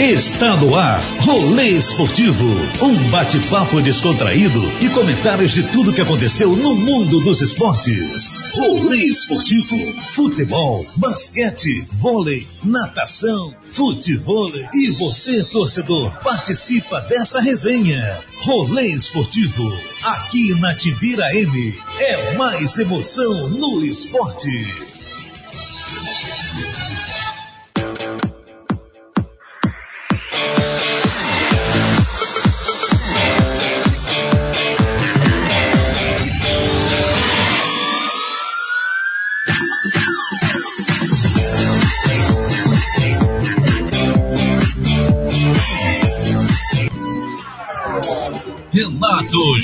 Está no ar, Rolê Esportivo. Um bate-papo descontraído e comentários de tudo que aconteceu no mundo dos esportes. Rolê Esportivo. Futebol, basquete, vôlei, natação, futebol. E você, torcedor, participa dessa resenha. Rolê Esportivo. Aqui na Tibira M. É mais emoção no esporte.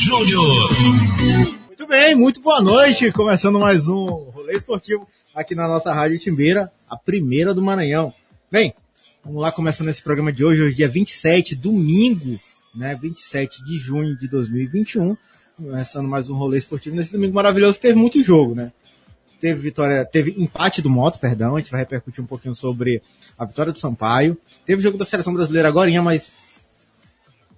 Júnior. Muito bem, muito boa noite. Começando mais um rolê esportivo aqui na nossa Rádio Timbeira, a primeira do Maranhão. Bem, vamos lá começando esse programa de hoje, hoje dia 27, domingo, né, 27 de junho de 2021. Começando mais um rolê esportivo nesse domingo maravilhoso, teve muito jogo, né? Teve vitória, teve empate do Moto, perdão, a gente vai repercutir um pouquinho sobre a vitória do Sampaio. Teve jogo da seleção brasileira agora, mas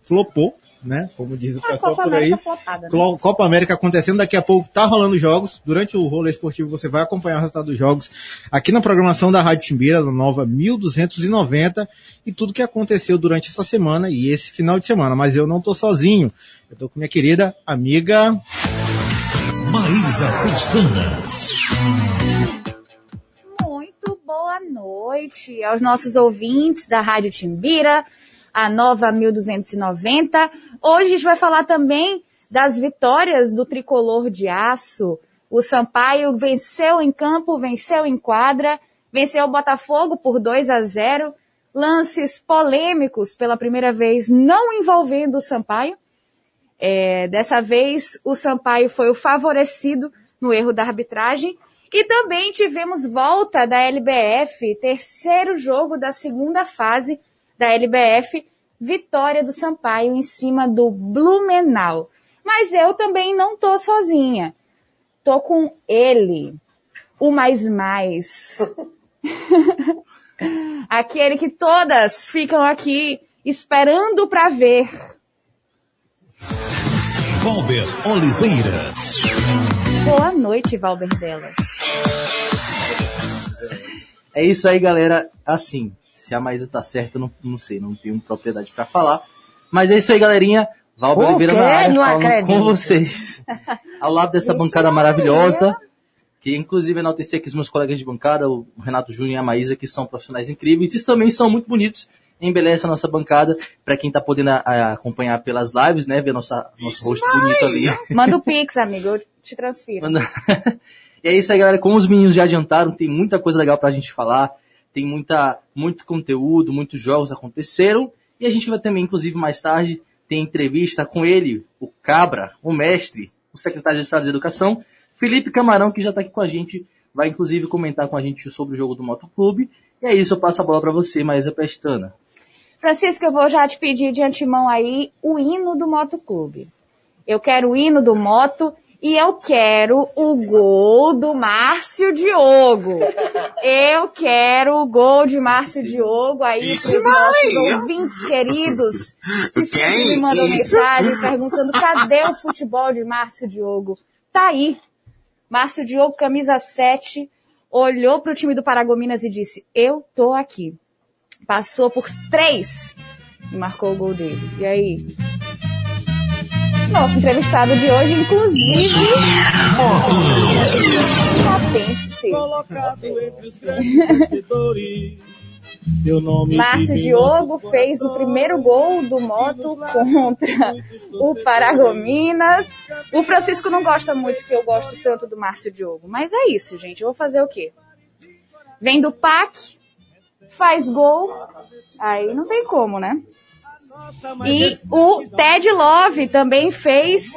flopou, né? Como diz o A pessoal por aí. Flopada, né? Copa América acontecendo, daqui a pouco tá rolando jogos. Durante o rolê esportivo você vai acompanhar o resultado dos jogos aqui na programação da Rádio Timbira, na nova 1290, e tudo que aconteceu durante essa semana e esse final de semana. Mas eu não tô sozinho. Eu tô com minha querida amiga. Maísa. Muito boa noite aos nossos ouvintes da Rádio Timbira, a nova 1290. Hoje a gente vai falar também das vitórias do tricolor de aço. O Sampaio venceu em campo, venceu em quadra, venceu o Botafogo por 2 a 0. Lances polêmicos pela primeira vez não envolvendo o Sampaio. É, dessa vez, o Sampaio foi o favorecido no erro da arbitragem. E também tivemos volta da LBF, terceiro jogo da segunda fase da LBF, vitória do Sampaio em cima do Blumenau. Mas eu também não tô sozinha. Tô com ele, o mais mais. Aquele que todas ficam aqui esperando para ver. Valber Oliveira. Boa noite, Valber Delas. É isso aí, galera. Assim, se a Maísa tá certa, eu não, não sei, não tenho propriedade pra falar. Mas é isso aí, galerinha. Valber O Oliveira quê? na área, Não falando acredito. com vocês. Ao lado dessa Vixe, bancada Maria. maravilhosa, que inclusive enaltecer aqui os meus colegas de bancada, o Renato Júnior e a Maísa, que são profissionais incríveis. Eles também são muito bonitos. Embeleza a nossa bancada, pra quem tá podendo a- a- acompanhar pelas lives, né, ver nossa, nosso rosto bonito ali. Manda o Pix, amigo, eu te transfiro. Manda- e é isso aí, galera. Como os meninos já adiantaram, tem muita coisa legal pra gente falar. Tem muita, muito conteúdo, muitos jogos aconteceram. E a gente vai também, inclusive, mais tarde, ter entrevista com ele, o Cabra, o mestre, o secretário de Estado de Educação, Felipe Camarão, que já tá aqui com a gente. Vai, inclusive, comentar com a gente sobre o jogo do Motoclube. E é isso, eu passo a bola pra você, Maísa Pestana. Francisco, eu vou já te pedir de antemão aí o hino do Moto Clube. Eu quero o hino do Moto e eu quero o gol do Márcio Diogo. Eu quero o gol de Márcio Diogo aí os nossos ouvintes queridos que sempre me mandam mensagem perguntando cadê o futebol de Márcio Diogo. Tá aí. Márcio Diogo, camisa 7, olhou para o time do Paragominas e disse, eu tô aqui passou por três e marcou o gol dele. E aí? Nosso entrevistado de hoje, inclusive, motense. Márcio Diogo fez o primeiro gol do Moto contra o Paragominas. O Francisco não gosta muito que eu gosto tanto do Márcio Diogo, mas é isso, gente. Eu vou fazer o quê? Vem do PAC, faz gol, aí não tem como, né? E o Ted Love também fez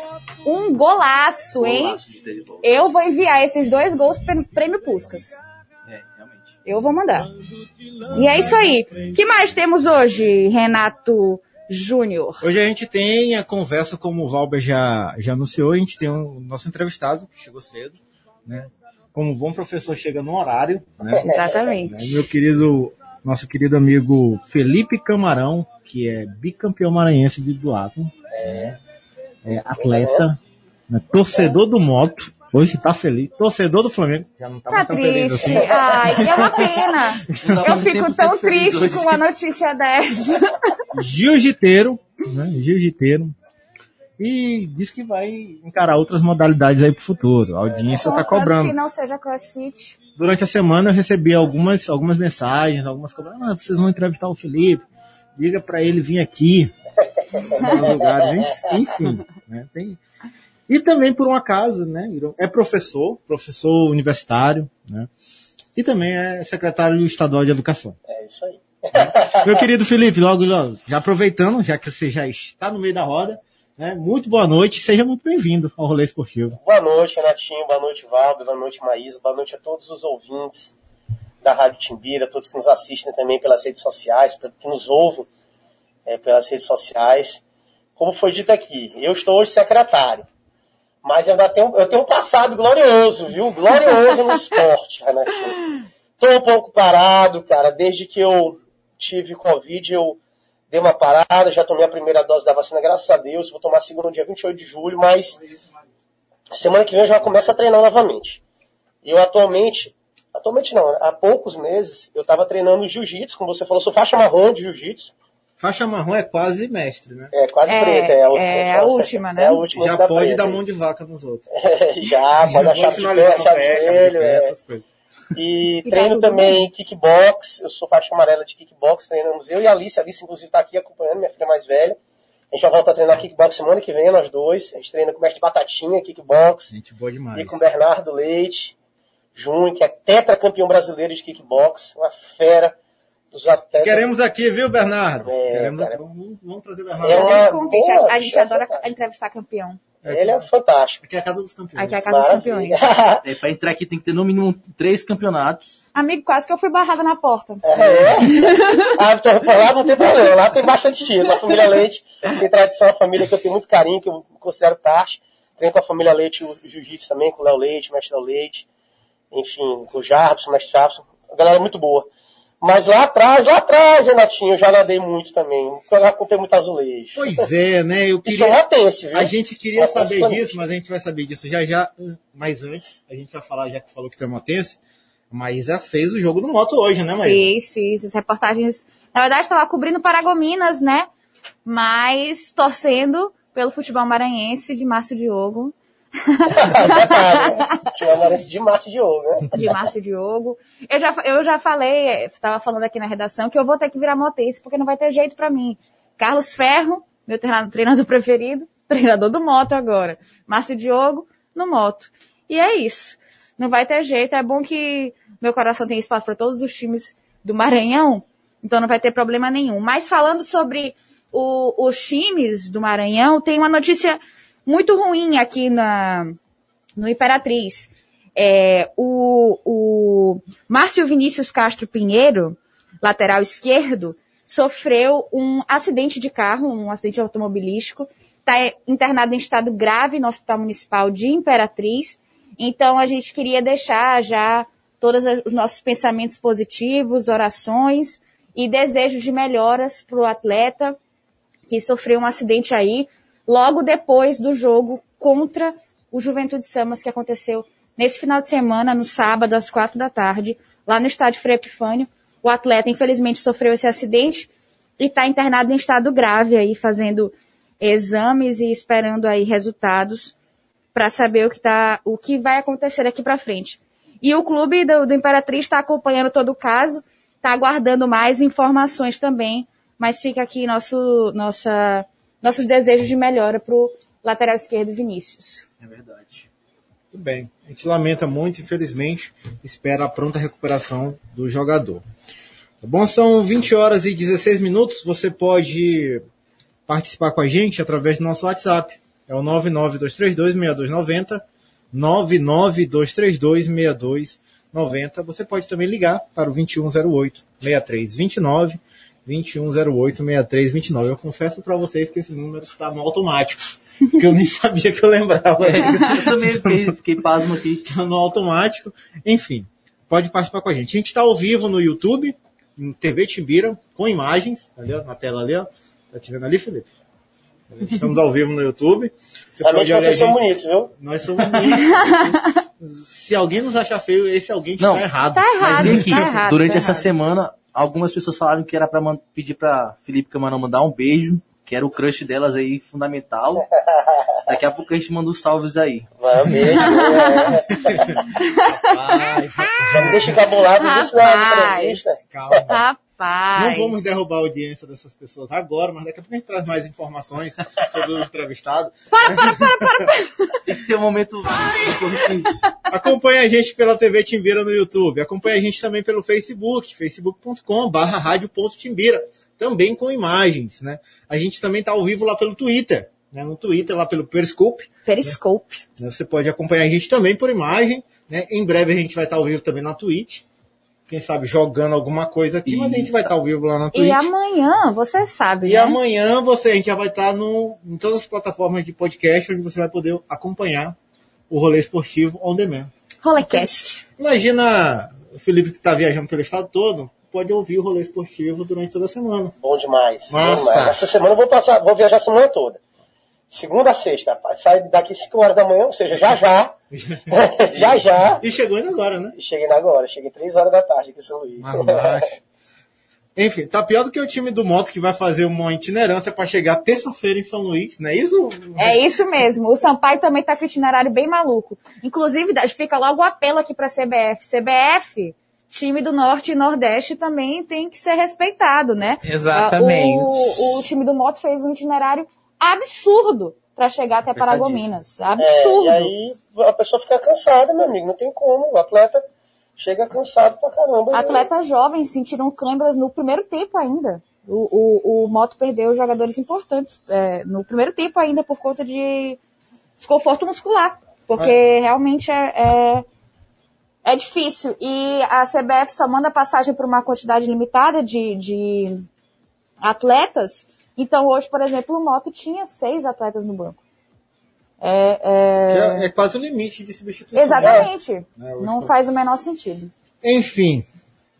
um golaço, hein? Golaço de Teddy Love. Eu vou enviar esses dois gols para Prêmio Puscas. É, realmente. Eu vou mandar. E é isso aí. O que mais temos hoje, Renato Júnior? Hoje a gente tem a conversa, como o Valber já, já anunciou, a gente tem o nosso entrevistado, que chegou cedo, né? Como bom professor chega no horário, né? Exatamente. Meu querido nosso querido amigo Felipe Camarão, que é bicampeão maranhense de duatlon, é, é atleta, né, torcedor do moto, hoje tá feliz, torcedor do Flamengo, já não tá, Tá mais tão feliz triste. assim. Ai, que é uma pena. Pra Eu fico 100% tão triste hoje. com uma notícia dessa. jiu-jiteiro, né? Jiu-jiteiro. E diz que vai encarar outras modalidades aí pro futuro. A audiência tá Contanto cobrando. que não seja crossfit. Durante a semana eu recebi algumas, algumas mensagens, algumas cobradas. Ah, vocês vão entrevistar o Felipe. Diga pra ele vir aqui. Lugares, enfim. Né? Tem... E também, por um acaso, né? É professor, professor universitário, né? E também é secretário estadual de educação. É isso aí. Meu querido Felipe, logo, logo, já aproveitando, já que você já está no meio da roda, né? Muito boa noite, seja muito bem-vindo ao Rolê Esportivo. Boa noite, Renatinho. Boa noite, Valdo. Boa noite, Maísa. Boa noite a todos os ouvintes da Rádio Timbira, todos que nos assistem também pelas redes sociais, que nos ouvem é, pelas redes sociais. Como foi dito aqui, eu estou hoje secretário. Mas eu ainda tenho, eu tenho um passado glorioso, viu? Glorioso no esporte, Renatinho. Tô um pouco parado, cara. Desde que eu tive Covid, eu dei uma parada, já tomei a primeira dose da vacina, graças a Deus. Vou tomar a segunda no dia 28 de julho, mas semana que vem eu já começo a treinar novamente. Eu atualmente, atualmente não, há poucos meses, eu estava treinando jiu-jitsu, como você falou, sou faixa marrom de jiu-jitsu. Faixa marrom é quase mestre, né? É, quase É, preta. É a, última, é a última, né? É a última Já da pode preta. dar mão de vaca nos outros. já, pode dar chave de pé, de é. essas coisas. E treino também kickbox, eu sou faixa amarela de kickbox, treinamos eu e a Alice, a Alice inclusive está aqui acompanhando, minha filha mais velha. A gente vai voltar a treinar kickbox semana que vem, nós dois. A gente treina com o mestre Batatinha, kickbox, Gente boa demais. e com o Bernardo Leite Júnior, que é tetracampeão brasileiro de kickbox, uma fera dos atletas. Queremos aqui, viu, Bernardo? É, Queremos. Vamos, vamos trazer o Bernardo. É uma- boa, a, gente é adora entrevistar campeão. Ele é fantástico. Aqui é a casa dos campeões. Aqui é a casa dos Maravilha. campeões. É, pra entrar aqui tem que ter no mínimo três campeonatos. Amigo, quase que eu fui barrada na porta. É. Ah, então, lá não tem problema. Lá tem bastante estilo. A família Leite tem tradição, a família que eu tenho muito carinho, que eu considero parte. Treino com a família Leite o jiu-jitsu também, com o Léo Leite, o mestre Léo Leite. Enfim, com o Jarbson, o mestre Jarbson. A galera é muito boa. Mas lá atrás, lá atrás, Renatinho, eu já nadei muito também. Porque eu já contei muito azulejo. Pois é, né? Eu Isso é queria... uma tense, viu? A gente queria saber disso, mas a gente vai saber disso já já. Mas antes, a gente vai falar, já que falou que tu é motense, a Maísa fez o jogo do moto hoje, né, Maísa? Fiz, fiz. As reportagens. Na verdade, estava cobrindo Paragominas, né? Mas torcendo pelo futebol maranhense de Márcio Diogo. Tinha uma de de ouro, né? De Márcio Diogo. Eu já, eu já falei, estava falando aqui na redação, que eu vou ter que virar motense, porque não vai ter jeito pra mim. Carlos Ferro, meu treinador, treinador preferido, treinador do moto agora. Márcio Diogo, no moto. E é isso. Não vai ter jeito. É bom que meu coração tem espaço para todos os times do Maranhão, então não vai ter problema nenhum. Mas falando sobre o- os times do Maranhão, tem uma notícia muito ruim aqui na, no Imperatriz. É, o, o Márcio Vinícius Castro Pinheiro, lateral esquerdo, sofreu um acidente de carro, um acidente automobilístico, está internado em estado grave no Hospital Municipal de Imperatriz. Então a gente queria deixar já todos os nossos pensamentos positivos, orações e desejos de melhoras para o atleta que sofreu um acidente aí logo depois do jogo contra o Juventude Samas que aconteceu nesse final de semana, no sábado, às quatro da tarde, lá no estádio Frei Epifânio. O atleta, infelizmente, sofreu esse acidente e está internado em estado grave aí, fazendo exames e esperando aí resultados para saber o que, tá, o que vai acontecer daqui para frente. E o clube do, do Imperatriz está acompanhando todo o caso, está aguardando mais informações também, mas fica aqui nosso, nossa, nossos desejos de melhora para o lateral esquerdo Vinícius. É verdade. Tudo bem. A gente lamenta muito, infelizmente, espera a pronta recuperação do jogador. Tá bom? São 20 horas e 16 minutos. Você pode participar com a gente através do nosso WhatsApp. É o 992326290. 992326290. Você pode também ligar para o 2108 6329. 2108 6329. Eu confesso para vocês que esse número está no automático. Porque eu nem sabia que eu lembrava. Eu também fiquei, fiquei pasmo aqui. Tá no automático. Enfim, pode participar com a gente. A gente está ao vivo no YouTube, em TV Timbira, com imagens, ali, ó, na tela ali, ó. Tá tirando ali, Felipe? Estamos ao vivo no YouTube. Você Realmente pode a vocês são bonitos, viu? Nós somos bonitos. Se alguém nos achar feio, esse alguém Não. está errado. Tá errado, Mas tá aqui, errado. durante tá essa errado. semana, algumas pessoas falaram que era pra man- pedir pra Felipe Camarão mandar um beijo, que era o crush delas aí fundamental. Daqui a pouco a gente manda os salves aí. Um beijo. é. Rapaz, Já me deixa encabulado nisso na Rapaz. entrevista. calma. Rapaz. Não vamos derrubar a audiência dessas pessoas agora, mas daqui a pouco a gente traz mais informações sobre o entrevistado. Tem que ter um momento. Acompanhe a gente pela TV Timbira no YouTube. Acompanhe a gente também pelo Facebook, facebook.com barra rádio.timbira. Também com imagens, né? A gente também está ao vivo lá pelo Twitter, né? No Twitter, lá pelo Periscope. Periscope. né? Você pode acompanhar a gente também por imagem, né? Em breve a gente vai estar ao vivo também na Twitch. Quem sabe jogando alguma coisa aqui, mas a gente vai estar ao vivo lá na Twitch. E amanhã, você sabe, E né? amanhã você, a gente já vai estar no, em todas as plataformas de podcast, onde você vai poder acompanhar o rolê esportivo on demand. Rolecast. Imagina o Felipe que está viajando pelo estado todo, pode ouvir o rolê esportivo durante toda a semana. Bom demais. Massa. Bom demais. Essa semana eu vou passar, vou viajar a semana toda. Segunda a sexta, rapaz. Sai daqui 5 horas da manhã, ou seja, já já. já já. E chegou ainda agora, né? E Cheguei na agora, cheguei 3 horas da tarde aqui em São Luís. Enfim, tá pior do que o time do Moto que vai fazer uma itinerância para chegar terça-feira em São Luís, não é isso? É isso mesmo. O Sampaio também tá com itinerário bem maluco. Inclusive, fica logo o apelo aqui pra CBF. CBF, time do Norte e Nordeste também tem que ser respeitado, né? Exatamente. Ah, O, o time do Moto fez um itinerário absurdo pra chegar até Paragominas. É, Absurdo. e aí a pessoa fica cansada, meu amigo. Não tem como. O atleta chega cansado pra caramba. Atletas jovens sentiram câimbras no primeiro tempo ainda. O, o, o Moto perdeu jogadores importantes é, no primeiro tempo ainda por conta de desconforto muscular. Porque realmente é, é, é difícil. E a CBF só manda passagem para uma quantidade limitada de, de atletas. Então hoje, por exemplo, o Moto tinha seis atletas no banco. É, é- é, é quase o limite de substituição. Exatamente. Né, hoje Não foi- faz o menor sentido. Enfim.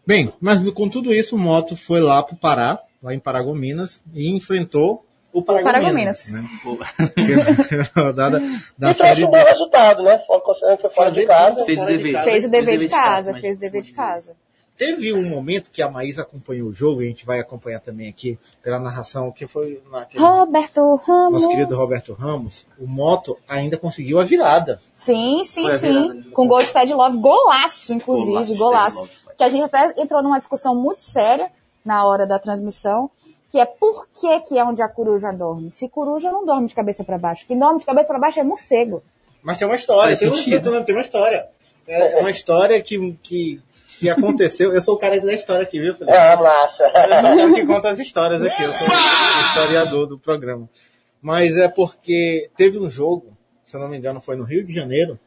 Bem, mas com tudo isso, o Moto foi lá pro Pará, lá em Paragominas, e enfrentou o Paragominas. Paragominas. Né? É da E trouxe um bom resultado, né? Fora- Considerando que foi fora de casa. Fez o dever. casa. Fez o dever de de casa, fez o dever de casa. Teve um momento que a Maísa acompanhou o jogo, e a gente vai acompanhar também aqui pela narração, que foi naquele Roberto Ramos. nosso querido Roberto Ramos, o Moto ainda conseguiu a virada. Sim, sim, sim. de Com gol de Ted Love, golaço, inclusive, Golaço, golaço. Que a gente até entrou numa discussão muito séria na hora da transmissão, que é por que que é onde a coruja dorme? Se coruja não dorme de cabeça para baixo. Quem dorme de cabeça para baixo é morcego. Mas tem uma história, tem, um, tem uma história. É uma história que, que, que aconteceu. Eu sou o cara da história aqui, viu, Felipe? Ah, massa. Eu sou o cara que conta as histórias aqui, eu sou o historiador do programa. Mas é porque teve um jogo, se eu não me engano foi no Rio de Janeiro,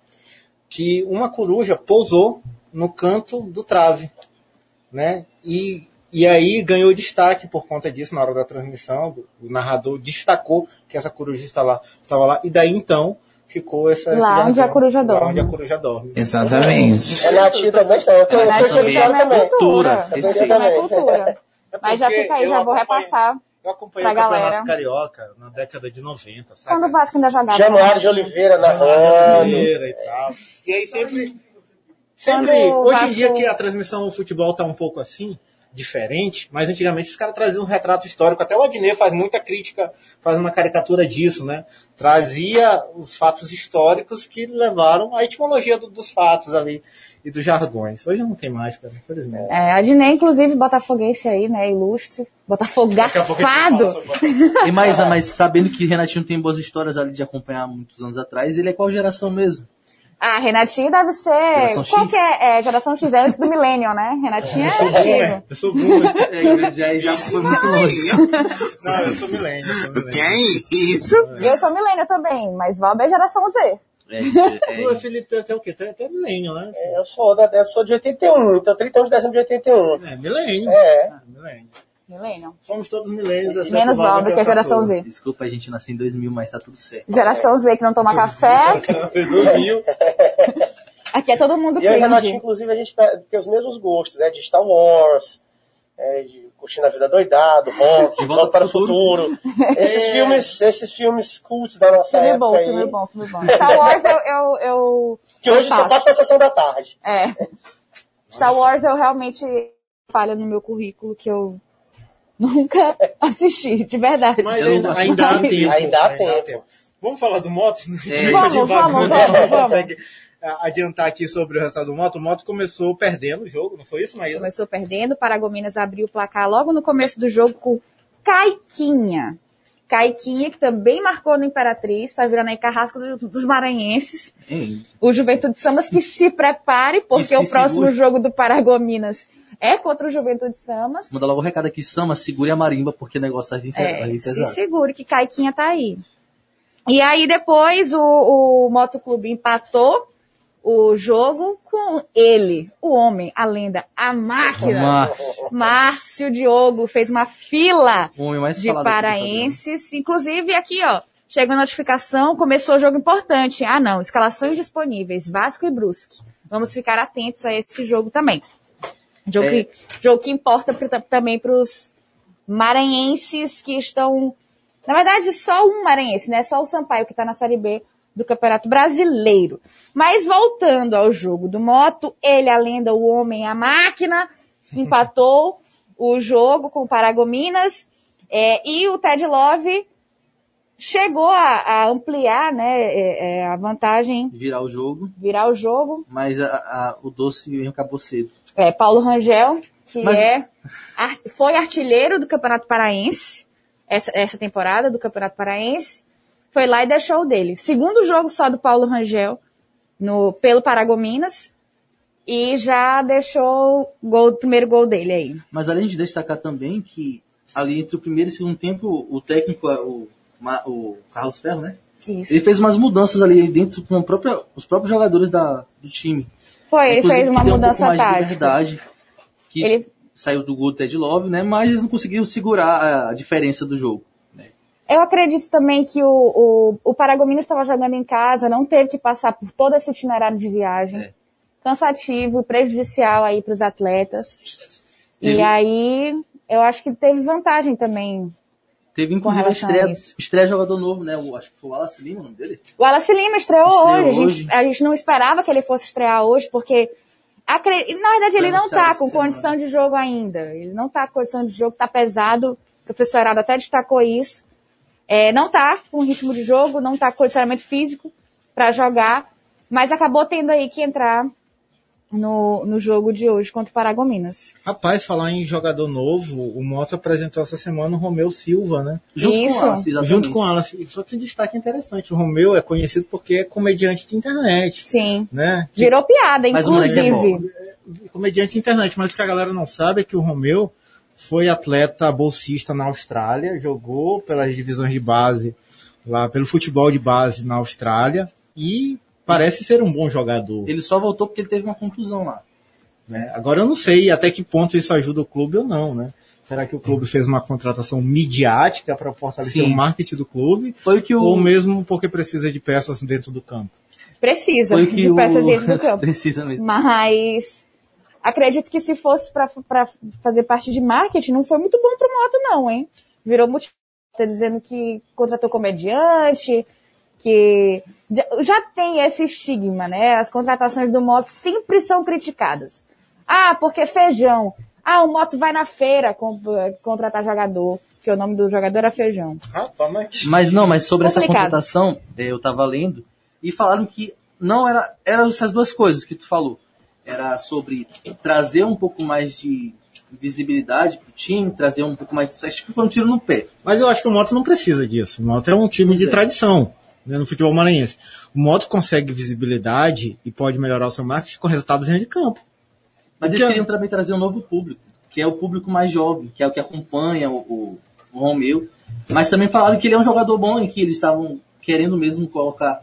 que uma coruja pousou no canto do trave, né? E, e aí ganhou destaque por conta disso na hora da transmissão, o narrador destacou que essa coruja está lá, estava lá, e daí então ficou essa... esse Lá onde a coruja lá dorme. onde a coruja dorme. Exatamente. É nativo também, então. Eu Nativa essa história não é também. cultura. Cultura, Isso não é aí. cultura. É Mas já fica aí, já vou repassar. Eu acompanhei pra o Campeonato galera. Carioca na década de 90, sabe? Quando o Vasco ainda jogava. Januário de Oliveira narrando. Oliveira e tal. E aí sempre. Sempre. Hoje em dia que a transmissão do futebol tá um pouco assim, diferente, mas antigamente os caras traziam um retrato histórico. Até o Adnet faz muita crítica, faz uma caricatura disso, né? Trazia os fatos históricos que levaram à etimologia do- dos fatos ali e dos jargões. Hoje não tem mais, cara, infelizmente. É, a Dinei, inclusive, botafoguense aí, né? Ilustre. Sobre- E mais, mas sabendo que Renatinho tem boas histórias ali de acompanhar muitos anos atrás, ele é qual geração mesmo? Ah, Renatinho deve ser. Geração Qual X? que é? é? Geração X é antes do Millennium, né? Renatinho é Eu sou boomer, antigo. eu sou boomer. É, já, já foi muito longe. Não, eu sou milênio. eu sou millennial. isso? Eu sou Millennium também, mas Valber é geração Z. É, Tu, é, Felipe, tu é até o quê? Tu é até milênio, né? É, Eu sou, da, eu sou de 81, então 30 anos de dezembro de 81. É, milênio. É. Ah, milênio. Millennium. Somos todos milênios. Menos Valber, que é geração. Z. desculpa, a gente nasceu em 2000, mas tá tudo certo. Geração Z que não toma café. Fez 2000. Aqui é todo mundo E eu e o Renatinho, cringe. inclusive, a gente tá- tem os mesmos gostos, né? De Star Wars, é, de Curtindo a Vida Doidado, Rock, De Volta para o Futuro. Esses É. filmes, esses filmes cultos da nossa Filme época bom, aí, filme bom, filme bom. Star Wars eu, eu, eu que hoje só Faço. passa na sessão da tarde. É. Star Wars eu realmente falha no meu currículo que eu nunca assisti, de verdade. Mas não ainda, gosto. ainda há tempo. Ainda há tempo. Vamos falar do Moto? É. Vamos, vamos, vamos, vamos. Consegue adiantar aqui sobre o resultado do Moto. O Moto começou perdendo o jogo, não foi isso, Maísa? Começou perdendo, Paragominas abriu o placar logo no começo do jogo com Caiquinha. Caiquinha, que também marcou no Imperatriz, tá virando aí carrasco do- dos maranhenses. Hein? O Juventude Samas que se prepare, porque se o próximo segure. jogo do Paragominas é contra o Juventude Samas. Manda logo o recado aqui, Sama, segure a marimba, porque o negócio vai vir, É, vir se segure que Caiquinha tá aí. E aí depois o, o Motoclube empatou o jogo com ele, o homem, a lenda, a máquina. Márcio, Márcio Diogo fez uma fila de paraenses. Inclusive aqui, ó, chegou a notificação, começou o jogo importante. Ah, não, escalações disponíveis, Vasco e Brusque. Vamos ficar atentos a esse jogo também. Jogo, É. que, jogo que importa pro- também para os maranhenses que estão. Na verdade, só um maranhense, né? Só o Sampaio que está na Série B do Campeonato Brasileiro. Mas voltando ao jogo do Moto, ele, a lenda, o homem, a máquina, empatou o jogo com o Paragominas. é, e o Ted Love chegou a, a ampliar né, é, é, a vantagem, Virar o jogo, virar o jogo. mas a- a- o doce acabou cedo. É, Paulo Rangel, que Mas- é, foi artilheiro do Campeonato Paraense, essa, essa temporada do Campeonato Paraense, foi lá e deixou o dele. Segundo jogo só do Paulo Rangel no, pelo Paragominas, e já deixou o gol- o primeiro gol dele aí. Mas além de destacar também que ali entre o primeiro e o segundo tempo, o técnico, o, Ma- o Carlos Ferro, né? Isso. Ele fez umas mudanças ali dentro com própria- os próprios jogadores da, do time. Foi, ele Inclusive, fez uma um mudança de tática. liberdade, que Ele saiu do gol do Ted Love, né? Mas eles não conseguiram segurar a diferença do jogo. Eu acredito também que o, o, o Paragominas estava jogando em casa, não teve que passar por todo esse itinerário de viagem. É. Cansativo, prejudicial aí para os atletas. Teve- E aí, eu acho que teve vantagem também. Teve inclusive a relação a estreia, estreia jogador novo, né? O, acho que foi o Wallace Lima, o nome dele. O Wallace Lima estreou, Estreou hoje. A gente, hoje. a gente não esperava que ele fosse estrear hoje, porque acre- na verdade ele não tá essa com condição de jogo ainda. Ele não tá com condição de jogo, tá pesado. O professor Herado até destacou isso. É, não tá com ritmo de jogo, não tá com condicionamento físico para jogar, mas acabou tendo aí que entrar no, no jogo de hoje contra o Paragominas. Rapaz, falar em jogador novo, o Moto apresentou essa semana o Romeu Silva, né? Junto Isso. com o exatamente. Junto com o. Só que destaque interessante, o Romeu é conhecido porque é comediante de internet, Sim. né? Virou piada, Mas o é inclusive. comediante de internet, mas o que a galera não sabe é que o Romeu foi atleta bolsista na Austrália, jogou pelas divisões de base, lá pelo futebol de base na Austrália e parece ser um bom jogador. Ele só voltou porque ele teve uma contusão lá. né? Agora eu não sei até que ponto isso ajuda o clube ou não, né? Será que o clube fez uma contratação midiática para fortalecer Sim. o marketing do clube? Foi o que o. Ou mesmo porque precisa de peças dentro do campo? Precisa Foi o que de o... peças dentro do campo. Precisa mesmo. Mas acredito que se fosse pra pra fazer parte de marketing, não foi muito bom pro Moto, não, hein? Virou muito. Tá dizendo que contratou comediante, que. Já, tem esse estigma, né? As contratações do Moto sempre são criticadas. Ah, porque feijão. Ah, o Moto vai na feira contratar jogador, que o nome do jogador era feijão. Rapaz, mas... Mas não, mas sobre essa Complicado. contratação, eh, eu tava lendo, e falaram que não era. Eram essas duas coisas que tu falou. Era sobre trazer um pouco mais de visibilidade pro time, trazer um pouco mais. Acho que foi um tiro no pé. Mas eu acho que o Moto não precisa disso. O Moto é um time Pois de é. tradição né, no futebol maranhense. O Moto consegue visibilidade e pode melhorar o seu marketing com resultados dentro de campo. Mas O eles é- queriam também trazer um novo público, que é o público mais jovem, que é o que acompanha o, o, o Romeu. Mas também falaram que ele é um jogador bom e que eles estavam querendo mesmo colocar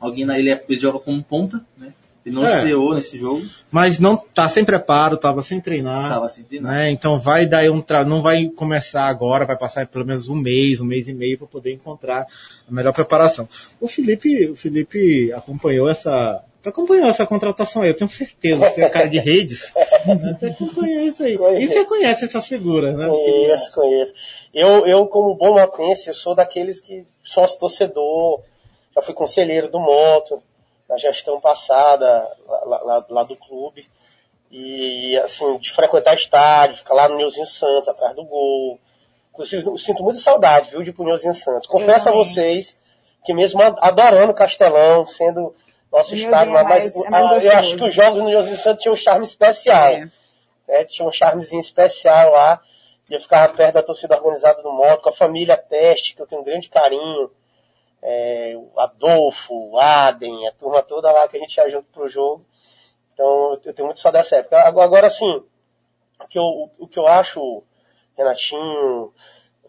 alguém na. Ele, é- ele joga como ponta, né? Ele não É. estreou nesse jogo, Mas não tá sem preparo, tava sem treinar. tava sem treinar. né? Então vai dar um tra... não vai começar agora, vai passar pelo menos um mês, um mês e meio para poder encontrar a melhor preparação. O Felipe, o Felipe acompanhou essa Tu acompanhou essa contratação aí, eu tenho certeza. Você é cara de redes. Você acompanhou isso aí. E você conhece essas figuras, né? Conheço, conheço. Eu, eu como bom motense, eu sou daqueles que sócio torcedor, já fui conselheiro do Moto, na gestão passada, lá, lá, lá do clube. E, assim, de frequentar estádio, ficar lá no Neuzinho Santos, atrás do gol. Inclusive, eu sinto muita saudade, viu, de ir pro Neuzinho Santos. Confesso a vocês que mesmo adorando o Castelão, sendo nosso estádio, é mas, mais- é mais ah, eu acho que os jogos no Neuzinho Santos tinham um charme especial É. né? Tinha um charmezinho especial lá. E eu ficava perto da torcida organizada do moto, com a família Teste, que eu tenho um grande carinho. É, o Adolfo, o Adem, a turma toda lá que a gente ia junto pro jogo. Então eu tenho muito saudade dessa época. Agora, assim, o que, eu, o que eu acho, Renatinho,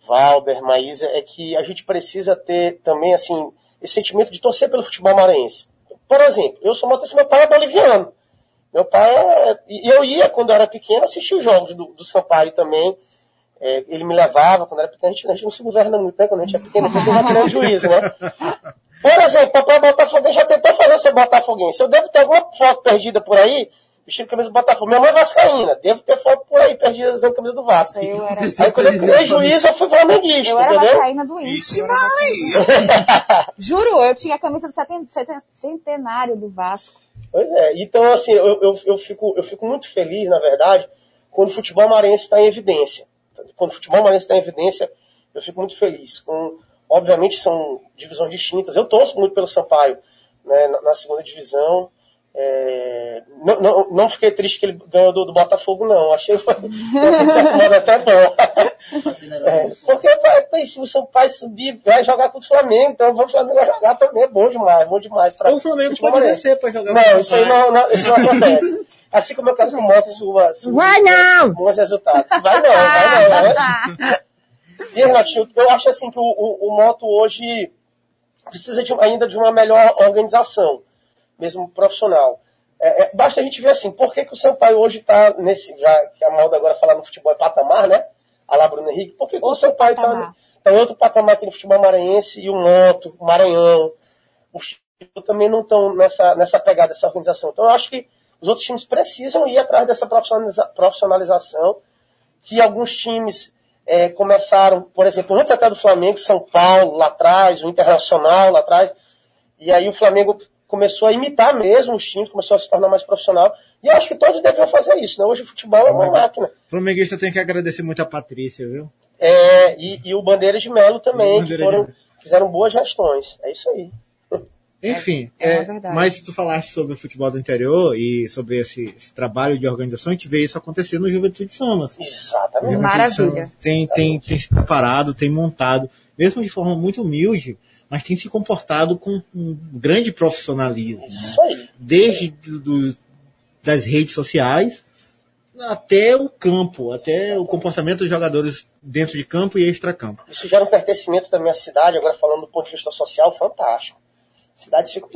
Valber, Maísa, é que a gente precisa ter também, assim, esse sentimento de torcer pelo futebol maranhense. Por exemplo, eu sou motorista, meu pai é boliviano. Meu pai é. Eu ia, quando eu era pequeno, assistir os jogos do, do Sampaio também. É, ele me levava, quando era pequeno, a gente, a gente não se governa muito, né? Quando a gente é pequeno, depois tem uma grande juízo, né? Por exemplo, papai Botafoguense já tentou fazer ser Botafoguense. Eu devo ter alguma foto perdida por aí, vestindo camisa do Botafogo. Minha mãe é vascaína, devo ter foto por aí perdida usando camisa do Vasco. Eu era, Aí quando eu criei juízo, eu fui flamenguista, eu era entendeu? vascaína do era vascaína. Juro, eu tinha a camisa do seten- centenário do Vasco. Pois é, então assim, eu, eu, eu, fico, eu fico muito feliz, na verdade, quando o futebol maranhense está em evidência. Quando o futebol maranhense está em evidência, eu fico muito feliz. Com, obviamente são divisões distintas. Eu torço muito pelo Sampaio né, na, na segunda divisão. É, não, não, não fiquei triste que ele ganhou do, do Botafogo, não. Achei foi, foi até bom. É, porque se o Sampaio subir, vai jogar contra o Flamengo, então vamos o Flamengo vai jogar também. É bom demais, bom demais. Pra, Ou o Flamengo pode descer pra jogar Não, isso aí não, não, isso não acontece. Assim como eu quero que o Moto suba, suba Vai não! bons resultados. Vai não, vai não. Né? E, Renatinho, eu acho assim que o, o, o Moto hoje precisa de, ainda de uma melhor organização, mesmo profissional. É, é, basta a gente ver assim, por que, que o Sampaio hoje está nesse, já que a moda agora falar no futebol é patamar, né? A lá Bruno Henrique, por que, que o Sampaio está tá em outro patamar aqui no futebol maranhense e o Moto, o Maranhão, o Chico também não estão nessa, nessa pegada, dessa organização. Então eu acho que os outros times precisam ir atrás dessa profissionaliza- profissionalização, que alguns times é, começaram, por exemplo, antes até do Flamengo, São Paulo lá atrás, o Internacional lá atrás, e aí o Flamengo começou a imitar mesmo os times, começou a se tornar mais profissional, e eu acho que todos deveriam fazer isso, né? Hoje o futebol é uma máquina. O flamenguista tem que agradecer muito a Patrícia, viu? É, e, e o Bandeira de Melo também, que foram, fizeram boas gestões. É isso aí. Enfim, é é, verdade. mas tu falaste sobre o futebol do interior e sobre esse, esse trabalho de organização, a gente vê isso acontecer no Juventude Samas. O Exatamente. Juventude Maravilha. Samas Tem, tem, tem se preparado, tem montado, mesmo de forma muito humilde, mas tem se comportado com um grande profissionalismo. né? Isso aí. Desde do- do- das redes sociais até o campo, até o comportamento dos jogadores dentro de campo e extra-campo. Isso gera um pertencimento da minha cidade, agora falando do ponto de vista social, fantástico. Cidades ficam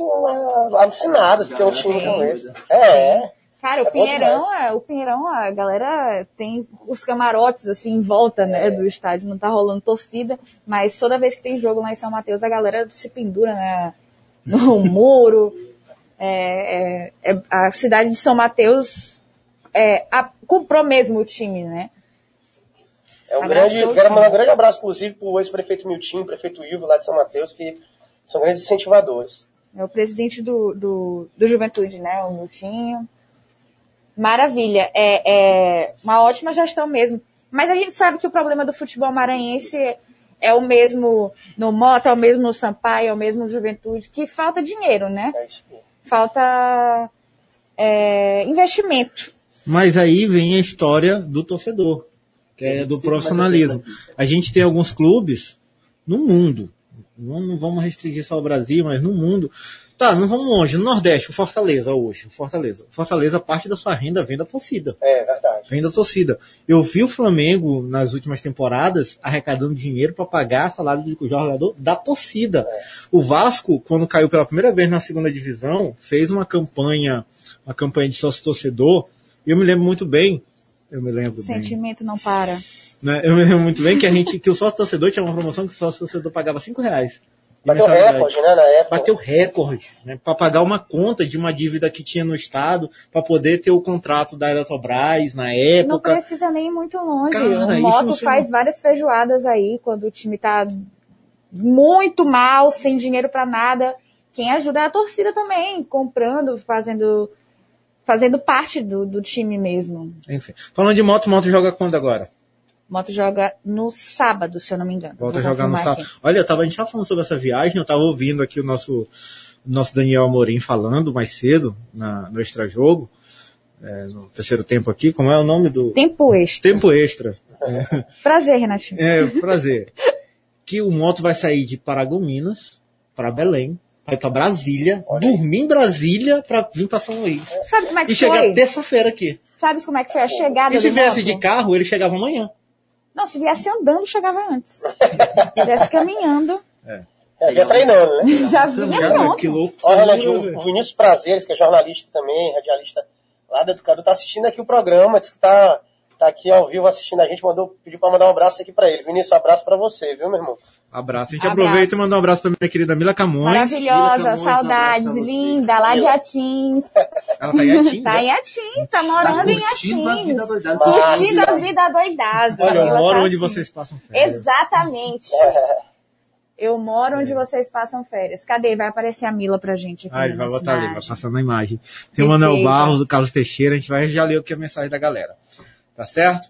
alucinadas porque é um time como esse. É, Cara, o É bom Pinheirão, é, o Pinheirão, a galera tem os camarotes assim em volta, né, do estádio, não tá rolando torcida, mas toda vez que tem jogo lá em São Mateus, a galera se pendura né, no muro. É, é, é- a cidade de São Mateus é, a- comprou mesmo o time, né? é um grande, quero mandar um grande abraço, inclusive, para o ex-prefeito Miltim, prefeito Ivo lá de São Mateus, que são grandes incentivadores. É o presidente do, do, do Juventude, né? O Miltinho. Maravilha. É, é uma ótima gestão mesmo. Mas a gente sabe que o problema do futebol maranhense é o mesmo no Mota, é o mesmo no Sampaio, é o mesmo no Juventude, que falta dinheiro, né? É. Falta é, investimento. Mas aí vem a história do torcedor, que é do profissionalismo. A gente tem alguns clubes no mundo, não, vamos restringir só o Brasil, mas no mundo. Tá, não vamos longe. No Nordeste, o Fortaleza hoje, o Fortaleza. O Fortaleza, parte da sua renda vem da torcida. É verdade. Vem da torcida. Eu vi o Flamengo nas últimas temporadas arrecadando dinheiro para pagar salário do jogador da torcida. O Vasco, quando caiu pela primeira vez na segunda divisão, fez uma campanha, uma campanha de sócio torcedor. E eu me lembro muito bem, eu me lembro O bem, sentimento não para. né? Eu me lembro muito bem que a gente, que o sócio torcedor tinha uma promoção que o sócio torcedor pagava cinco reais Bateu recorde, né, na época. Bateu recorde, né? Para pagar uma conta de uma dívida que tinha no estado, para poder ter o contrato da Eletrobras na Não época. precisa nem ir muito longe. Cara, o Moto faz várias feijoadas aí quando o time tá muito mal, sem dinheiro pra nada. Quem ajuda é a torcida também, comprando, fazendo fazendo parte do, do time mesmo. Enfim. Falando de moto, moto joga quando agora? Moto joga no sábado, se eu não me engano. Volta a jogar no sábado. aqui. Olha, eu tava, a gente tava falando sobre essa viagem, eu tava ouvindo aqui o nosso, nosso Daniel Amorim falando mais cedo, na, no extra jogo, é, no terceiro tempo aqui, como é o nome do... Tempo extra. Tempo extra. Prazer, Renatinho. É, prazer. que o moto vai sair de Paragominas para Belém, vai para Brasília, dormir em Brasília para vir para São Luís. Sabe como é que E chegar terça-feira aqui. Sabe como é que foi a chegada E se viesse de carro, ele chegava amanhã. Não, se viesse andando, chegava antes. Se viesse caminhando, É, já treinando, né? já vinha pronto. que louco. Olha, Renatinho, o Vinícius Prazeres, que é jornalista também, radialista lá do Educador, tá assistindo aqui o programa, disse que tá, tá aqui ao vivo assistindo a gente, mandou, pediu pra mandar um abraço aqui pra ele. Vinícius, um abraço pra você, viu, meu irmão? Abraço. A gente Abraço. aproveita e manda um abraço pra minha querida Mila Camões. Maravilhosa, Camões, um saudades, você. linda, lá de Atins. Ela tá em Atim, Tá né? em Atins, tá morando em curtindo a vida Atins. doidada. Curtindo a vida doidada. Olha, eu moro tá onde assim. vocês passam férias. Exatamente. Eu moro onde vocês passam férias. Cadê? Vai aparecer a Mila pra gente aqui. Ah, ele na vai nossa botar ali, vai imagem. passar na imagem. Tem o Manuel. Barros, o Carlos Teixeira, a gente vai já ler aqui a mensagem da galera. Tá certo?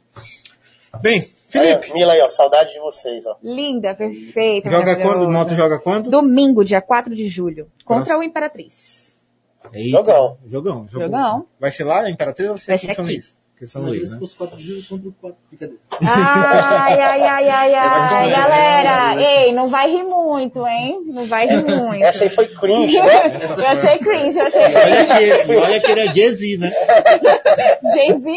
Bem, Felipe, Aí, ó, Mila aí, ó, saudade de vocês, ó. Linda, perfeita. joga quando? O Moto joga quando? Domingo, dia 4 de julho. Contra o Imperatriz. Eita, Jogão. Jogão. Jogão. Vai ser lá, Imperatriz, ou vai ser Vai aqui ser em São aqui. Em São Luís, né? fosse 4 de julho contra o 4. Brincadeira. Ai, ai, ai, ai, ai, É, galera. Ei, não vai rir muito, hein? Não vai rir muito. Essa aí foi cringe, né? Eu achei cringe, eu achei E olha cringe. que, e olha que ele é Jay-Z, né? Jay-Z,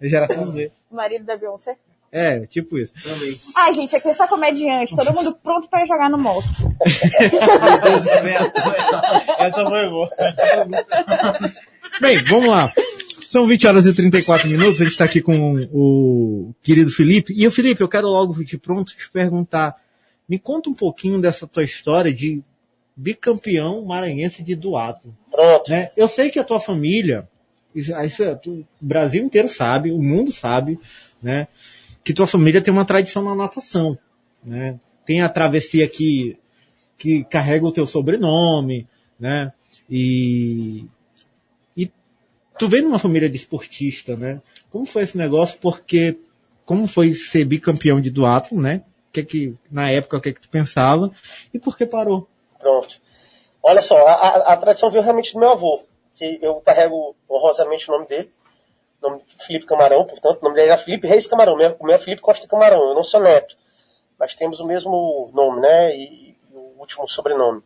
Geração Z. marido da Beyoncé. É, tipo isso. Também. Ai, gente, aqui é só comediante, todo mundo pronto pra jogar no monstro. Essa foi boa. Bem, vamos lá. São 20 horas e 34 minutos, a gente está aqui com o querido Felipe. E o Felipe, eu quero logo de pronto te perguntar, me conta um pouquinho dessa tua história de bicampeão maranhense de duato. Pronto. Né? Eu sei que a tua família, isso, isso é- o Brasil inteiro sabe, o mundo sabe, né? Que tua família tem uma tradição na natação, né? Tem a travessia que, que carrega o teu sobrenome, né? E, e tu vem numa família de esportista, né? Como foi esse negócio? Porque, como foi ser bicampeão de duato, né? Que que, na época, o que que tu pensava? E por que parou? Pronto. Olha só, a, a- a tradição veio realmente do meu avô, que eu carrego honrosamente o nome dele, nome Felipe Camarão, portanto, o nome dele era Felipe Reis Camarão, o meu é Felipe Costa Camarão, eu não sou neto, mas temos o mesmo nome, né, e, e o último sobrenome.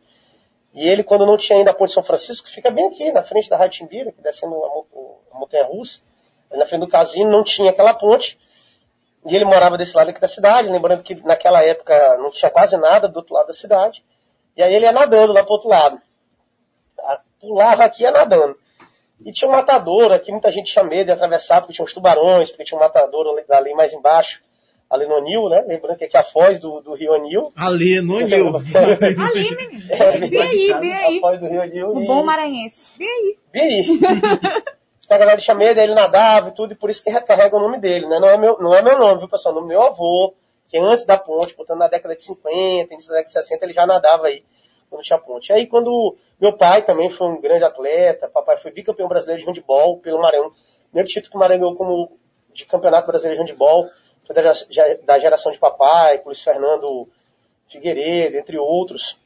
E ele, quando não tinha ainda a Ponte São Francisco, que fica bem aqui, na frente da Rádio Timbira, que descendo a, a montanha russa, ali na frente do casino, não tinha aquela ponte, e ele morava desse lado aqui da cidade, lembrando que naquela época não tinha quase nada do outro lado da cidade. E aí ele ia nadando lá pro outro lado. Tá? Pulava aqui e ia nadando. E tinha um matador aqui, muita gente tinha medo de atravessar, porque tinha uns tubarões, porque tinha um matador ali, ali mais embaixo, ali no Anil, né? Lembrando que aqui é a foz do, do rio Anil. Ali, no Nil. Ali, menino. Vem aí, vem A aí. foz do rio e- bom maranhense. Vem aí. Vem aí. a galera tinha medo, aí ele nadava e tudo, e por isso que recarrega o nome dele, né? Não é meu, não é meu nome, viu, pessoal? O nome do meu avô, que antes da ponte, portanto, na década de 50, início da década de 60, ele já nadava aí, quando tinha ponte. Aí, quando meu pai também foi um grande atleta, papai foi bicampeão brasileiro de handebol pelo Maranhão. Primeiro título que o Maranhão ganhou como de campeonato brasileiro de handebol, foi da, da geração de papai, Luiz Fernando Figueiredo, entre outros.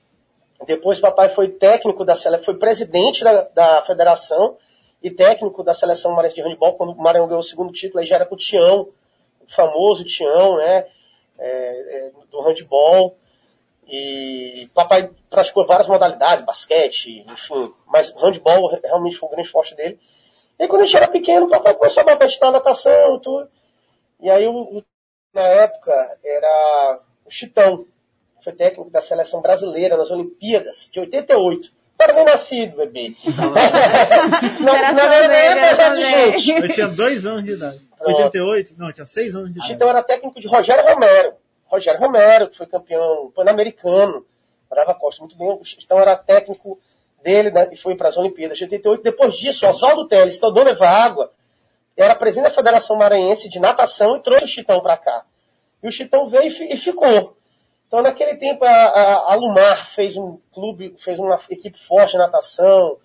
Depois papai foi técnico da seleção, foi presidente da, da federação e técnico da seleção maranhense de handebol, quando o Maranhão ganhou o segundo título, aí já era com o Tião, o famoso Tião, né, é, é, do handebol. E papai praticou várias modalidades, basquete, enfim, mas o handebol realmente foi o grande forte dele. E aí, quando a gente era pequeno, o papai começou a botar a gente na natação e tudo. E aí, o, na época, era o Chitão, foi técnico da seleção brasileira nas Olimpíadas de 88. Não era nem nascido, bebê. não, não Geração era nem gente. Eu tinha dois anos de idade. Pronto. 88? Não, eu tinha seis anos de O idade. Chitão era técnico de Rogério Romero. Rogério Romero, que foi campeão pan-americano Brava Costa, muito bem. O Chitão era técnico dele né, e foi para as Olimpíadas de 88. Depois disso, Oswaldo Teles, que é o dono Água, era presidente da Federação Maranhense de Natação e trouxe o Chitão para cá. E o Chitão veio e, e ficou. Então, naquele tempo, a, a, a, Lumar fez um clube, fez uma equipe forte de natação.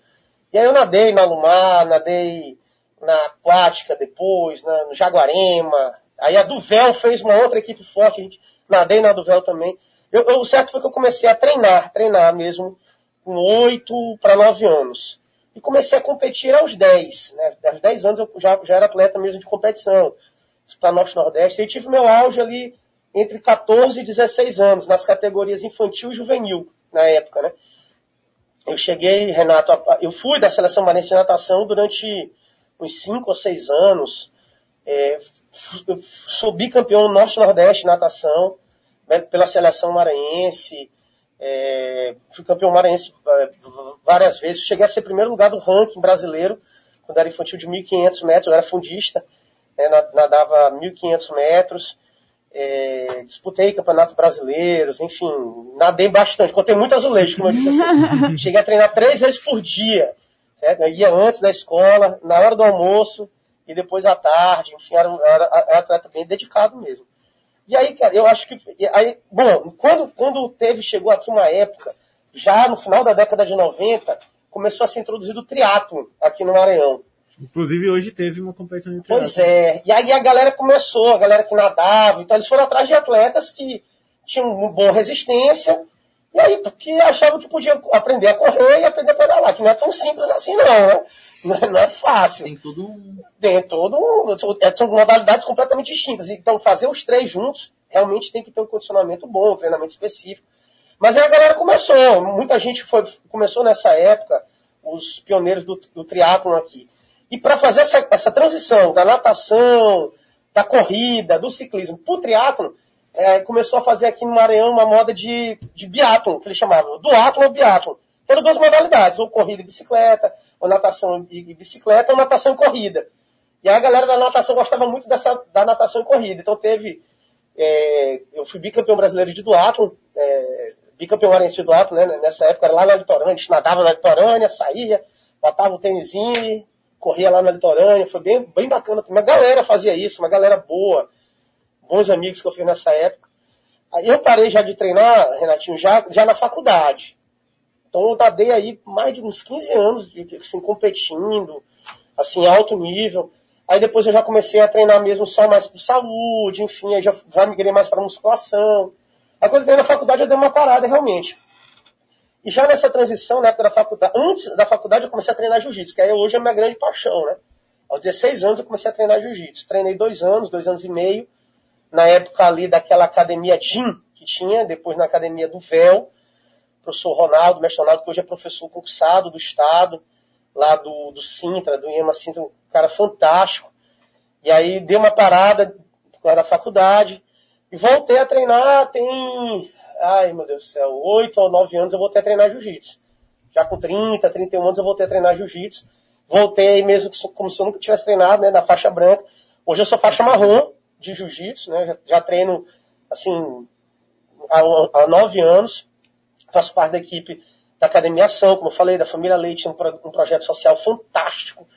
E aí eu nadei na Lumar, nadei na Aquática depois, na, no Jaguarema. Aí a Duvel fez uma outra equipe forte, a gente, nadei na Duvel também. Eu, eu, o certo foi que eu comecei a treinar, treinar mesmo, com 8 para 9 anos. E comecei a competir aos 10. Né? Aos 10 anos eu já, já era atleta mesmo de competição. Para Norte Nordeste. E tive meu auge ali entre 14 e 16 anos, nas categorias infantil e juvenil, na época, né? Eu cheguei, Renato, eu fui da seleção maranhense de natação durante uns 5 ou 6 anos. É, eu sou bicampeão norte-nordeste de natação pela seleção maranhense. É, fui campeão maranhense é, várias vezes. Cheguei a ser primeiro lugar do ranking brasileiro, quando era infantil de 1.500 metros. Eu era fundista, né, nadava 1.500 metros é, disputei campeonatos brasileiros, enfim, nadei bastante, contei muito azulejo, como eu disse assim. Cheguei a treinar três vezes por dia. Certo? Eu ia antes da escola, na hora do almoço e depois à tarde, enfim, era, era, era atleta bem dedicado mesmo. E aí, cara, eu acho que. Aí, bom, quando, quando teve, chegou aqui uma época, já no final da década de 90, começou a ser introduzido o triatlo aqui no Maranhão. Inclusive hoje teve uma competição de Pois é. E aí a galera começou, a galera que nadava, então eles foram atrás de atletas que tinham uma boa resistência, e aí porque achavam que podiam aprender a correr e aprender a pedalar, que não é tão simples assim não, né? Não é, não é fácil. Tem tudo um... Tem todo um... São modalidades completamente distintas. Então fazer os três juntos realmente tem que ter um condicionamento bom, um treinamento específico. Mas aí a galera começou, muita gente foi, começou nessa época, os pioneiros do, do triatlon aqui. E para fazer essa, essa transição da natação, da corrida, do ciclismo para o triatlon, é, começou a fazer aqui no Maranhão uma moda de, de biatlon, que eles chamavam, duatlon ou biatlon. Eram duas modalidades, ou corrida e bicicleta, ou natação e bicicleta, ou natação e corrida. E a galera da natação gostava muito dessa, da natação e corrida. Então teve, é, eu fui bicampeão brasileiro de duatlon, é, bicampeão maranhense de duatlon, né, nessa época era lá na litorânea, a gente nadava na litorânea, saía, botava o tênisinho corria lá na litorânea, foi bem, bem bacana. Uma galera fazia isso, uma galera boa, bons amigos que eu fiz nessa época. Aí eu parei já de treinar, Renatinho, já, já na faculdade. Então eu nadei aí mais de uns 15 anos, assim, competindo, assim, alto nível. Aí depois eu já comecei a treinar mesmo só mais por saúde, enfim, aí já, já migrei mais para musculação. Aí quando eu entrei na faculdade eu dei uma parada realmente. E já nessa transição, na época da faculdade, antes da faculdade eu comecei a treinar jiu-jitsu, que aí hoje é minha grande paixão, né? Aos 16 anos eu comecei a treinar jiu-jitsu. Treinei dois anos, dois anos e meio, na época ali daquela academia JIM que tinha, depois na academia do Véu, professor Ronaldo, mestre Ronaldo, que hoje é professor concursado do Estado, lá do, do Sintra, do IEMA Sintra, um cara fantástico. E aí dei uma parada causa da faculdade, e voltei a treinar tem ai meu Deus do céu, 8 ou 9 anos eu voltei a treinar jiu-jitsu. Já com 30, 31 anos eu voltei a treinar jiu-jitsu. Voltei mesmo como se eu nunca tivesse treinado, né, na faixa branca. Hoje eu sou faixa marrom de jiu-jitsu, né, já, já, treino, assim, há, há 9 anos. Faço parte da equipe da Academia Ação, como eu falei, da Família Leite, um, pro, um projeto social fantástico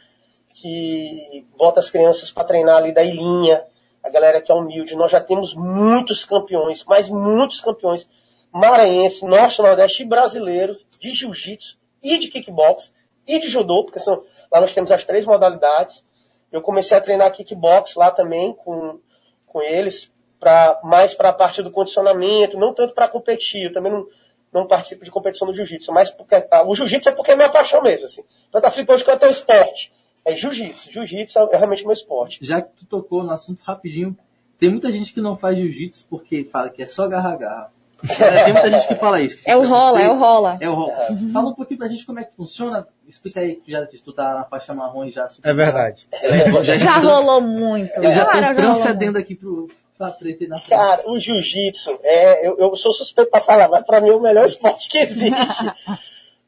que bota as crianças para treinar ali da ilhinha, a galera que é humilde. Nós já temos muitos campeões, mas muitos campeões maranhense, norte, nordeste e brasileiro de jiu-jitsu e de kickbox e de judô, porque são, lá nós temos as três modalidades. Eu comecei a treinar kickbox lá também com, com eles, pra, mais para a parte do condicionamento, não tanto para competir. Eu também não, não participo de competição no jiu-jitsu, mas porque, ah, o jiu-jitsu é porque é minha paixão mesmo. Assim. Tanto a Flip hoje quanto é o esporte. É jiu-jitsu. Jiu-jitsu é realmente meu esporte. Já que tu tocou no assunto rapidinho, tem muita gente que não faz jiu-jitsu porque fala que é só garra-garra. É, tem muita gente que fala isso. É o rola, é o rola. É o rola. Uhum. Fala um pouquinho pra gente como é que funciona. Explica aí, já que tu tá na faixa marrom e já... É verdade. Já, já rolou muito. Ele já tá transcendendo aqui pro, pra preta e na frente. Cara, o jiu-jitsu, é, eu, eu sou suspeito pra falar, mas pra mim é o melhor esporte que existe.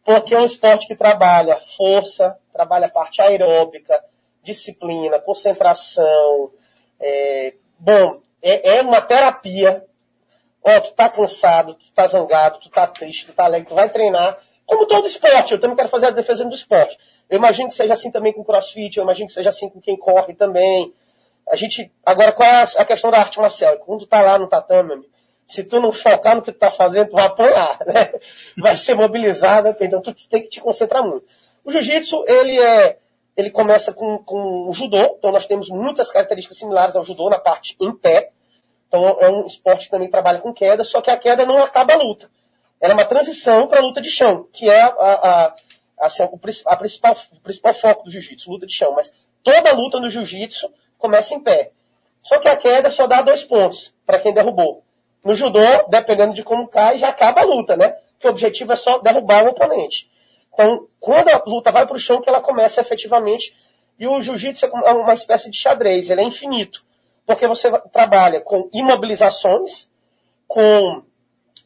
porque é um esporte que trabalha força, trabalha parte aeróbica, disciplina, concentração. É, bom, é, é, uma terapia Ó, tu tá cansado, tu tá zangado, tu tá triste, tu tá alegre, tu vai treinar. Como todo esporte, eu também quero fazer a defesa do esporte. Eu imagino que seja assim também com crossfit, eu imagino que seja assim com quem corre também. A gente, agora, qual é a questão da arte marcial? Quando tá lá no tatame, se tu não focar no que tu tá fazendo, tu vai apanhar, né? Vai ser mobilizado, então tu tem que te concentrar muito. O jiu-jitsu, ele é, ele começa com, com o judô, então nós temos muitas características similares ao judô na parte em pé. Então é um esporte que também trabalha com queda, só que a queda não acaba a luta. Ela é uma transição para a luta de chão, que é a, a, assim, a, a principal, o principal foco do jiu-jitsu, luta de chão. Mas toda luta no jiu-jitsu começa em pé. Só que a queda só dá dois pontos para quem derrubou. No judô, dependendo de como cai, já acaba a luta, né? Porque o objetivo é só derrubar o oponente. Então, quando a luta vai para o chão, que ela começa efetivamente. E o jiu-jitsu é uma espécie de xadrez, ele é infinito. Porque você trabalha com imobilizações, com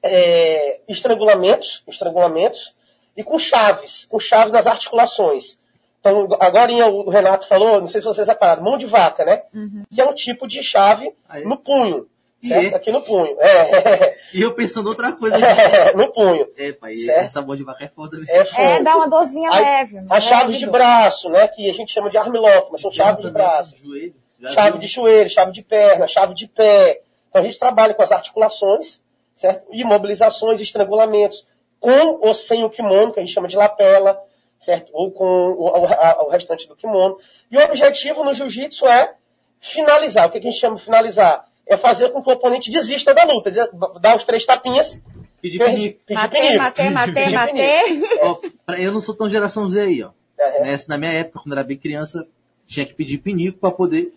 é, estrangulamentos, estrangulamentos, e com chaves, com chaves nas articulações. Então, agora o Renato falou, não sei se vocês repararam, mão de vaca, né? Uhum. Que é um tipo de chave Aí. no punho. Certo? é? Aqui no punho. É, E eu pensando outra coisa. no punho. É, pai, Certo. essa mão de vaca é foda mesmo. É, fogo. É, dá uma dorzinha Aí, leve. As chaves de braço, né? Que a gente chama de armlock, mas são chaves de braço. Joelho. Já Chave viu? de joelho, chave de perna, chave de pé. Então a gente trabalha com as articulações, certo? Imobilizações, estrangulamentos, com ou sem o kimono, que a gente chama de lapela, certo? Ou com o, o- a- o restante do kimono. E o objetivo no jiu-jitsu é finalizar. O que a gente chama de finalizar? É fazer com que o oponente desista da luta, dar os três tapinhas, Pedir pinico. pedir Matei, matei, matei, Pedir matei. Eu não sou tão geração Z aí, ó. É, Nessa, na minha época, quando era bem criança, tinha que pedir pinico pra poder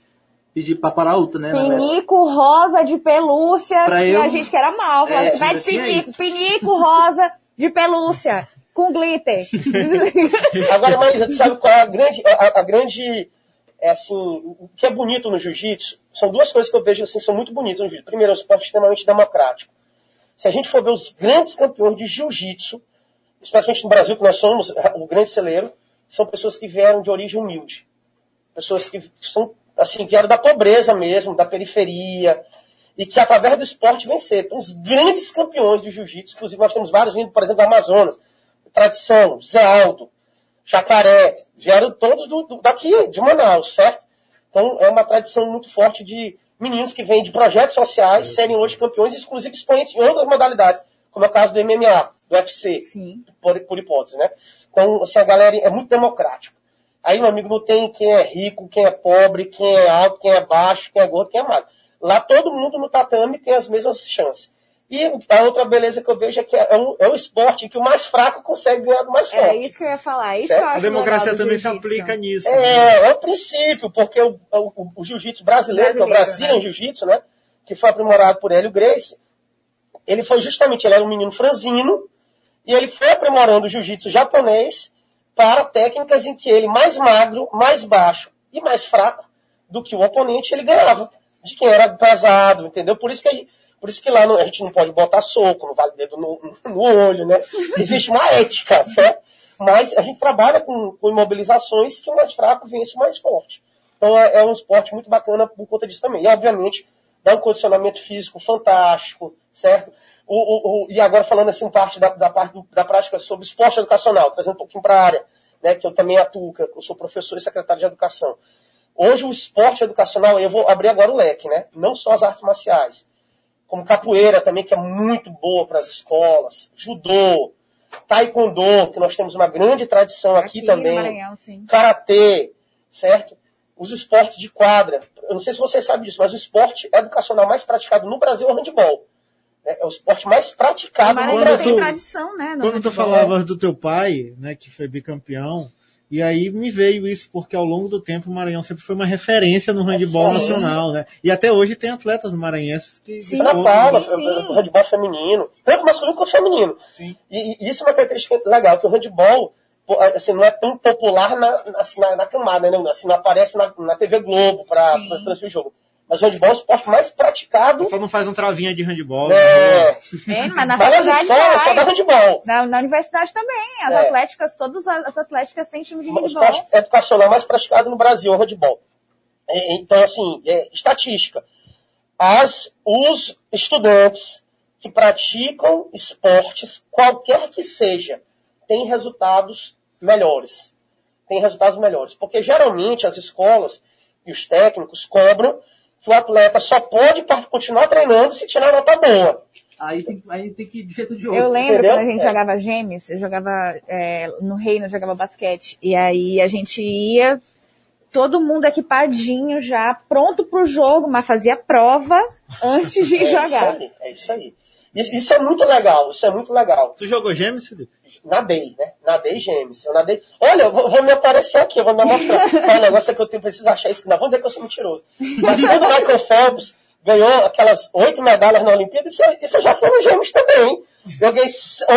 pedir pra parar a luta, né? Pinico rosa de pelúcia. Pra tinha eu- gente que era mal. Falava É, assim, vai de pinico, pinico rosa de pelúcia. Com glitter. Agora, tu sabe qual é a grande, a, a grande, é assim, o que é bonito no jiu-jitsu? São duas coisas que eu vejo assim, são muito bonitas no jiu-jitsu. Primeiro, é um esporte extremamente democrático. Se a gente for ver os grandes campeões de jiu-jitsu, especialmente no Brasil, que nós somos o grande celeiro, são pessoas que vieram de origem humilde. Pessoas que são, assim, vieram da pobreza mesmo, da periferia, e que através do esporte venceram. Então, os grandes campeões do jiu-jitsu, inclusive nós temos vários vindo, por exemplo, do Amazonas, Tradição, Zé Aldo, Jacaré, vieram todos do, do- daqui, de Manaus, certo? Então, é uma tradição muito forte de meninos que vêm de projetos sociais serem hoje campeões, inclusive expoentes em outras modalidades, como é o caso do MMA, do UFC, Sim. por, por hipótese, né? Então, assim, a galera é muito democrático. Aí, meu amigo, não tem quem é rico, quem é pobre, quem é alto, quem é baixo, quem é gordo, quem é magro. Lá todo mundo no tatame tem as mesmas chances. E a outra beleza que eu vejo é que é um, é um esporte em que o mais fraco consegue ganhar do mais forte. É isso que eu ia falar. Isso que eu A democracia também se aplica nisso. né? É, é o princípio, porque o, o, o jiu-jitsu brasileiro, que é o Brasileiro, Brazilian Jiu-Jitsu, né? Que foi aprimorado por Hélio Grace, ele foi justamente, ele era um menino franzino, e ele foi aprimorando o jiu-jitsu japonês para técnicas em que ele, mais magro, mais baixo e mais fraco do que o oponente, ele ganhava. De quem era pesado, entendeu? Por isso que, a gente- por isso que lá no- a gente não pode botar soco, não vale dedo no, no olho, né? Existe uma ética, certo? Mas a gente trabalha com, com imobilizações que o mais fraco vence o mais forte. Então é, é um esporte muito bacana por conta disso também. E, obviamente, dá um condicionamento físico fantástico, certo? O, o- o- e agora falando assim, parte da, da parte da prática sobre esporte educacional, trazendo um pouquinho para a área, né, que eu também atuo, eu sou professor e secretário de educação. Hoje o esporte educacional, eu vou abrir agora o leque, né? Não só as artes marciais, como capoeira também, que é muito boa para as escolas, judô, taekwondo, que nós temos uma grande tradição aqui, no também, Maranhão, karatê, certo? Os esportes de quadra. Eu não sei se você sabe disso, mas o esporte educacional mais praticado no Brasil é o handball. né? É o esporte mais praticado no Brasil. tem tu- tradição, né? no Quando tu handball. falavas do teu pai, né, que foi bicampeão, e aí me veio isso, porque ao longo do tempo o Maranhão sempre foi uma referência no handebol Sim. nacional, né? E até hoje tem atletas maranhenses que Sim. Sim, sim. o handball feminino, tanto masculino quanto feminino. Sim. E, e isso é uma característica legal, que o handball assim, não é tão popular na, na, assim, na- na camada, né? Assim, não aparece na, na TV Globo para transmitir o jogo. Mas o handball é o esporte mais praticado. Só não faz um travinha de handebol. É, É, mas na várias escolas só dá handball. Na, na universidade também. As É. atléticas, todas as as atléticas têm time de O handball. esporte educacional mais praticado no Brasil é o handball. É, Então, assim, é, estatística. As, os estudantes que praticam esportes, qualquer que seja, têm resultados melhores. Tem resultados melhores. Porque geralmente as escolas e os técnicos cobram que o atleta só pode continuar treinando se tirar nota boa. Aí tem, aí tem que ir de jeito de outro. Eu lembro Entendeu? quando a gente É. jogava gêmeos, eu jogava é, no Reino, eu jogava basquete. E aí a gente ia, todo mundo equipadinho já, pronto pro jogo, mas fazia prova antes de É isso jogar. aí, é isso aí. Isso, isso é muito legal, isso é muito legal. Tu jogou gêmeos, Felipe? Nadei, né? Nadei gêmeos. Eu nadei. Olha, eu vou, vou me aparecer aqui, eu vou me mostrar. O negócio é que eu tenho, preciso achar isso. Não, vamos dizer que eu sou mentiroso. Mas quando o Michael Phelps ganhou aquelas oito medalhas na Olimpíada, isso, isso já foi nos gêmeos também. Eu ganhei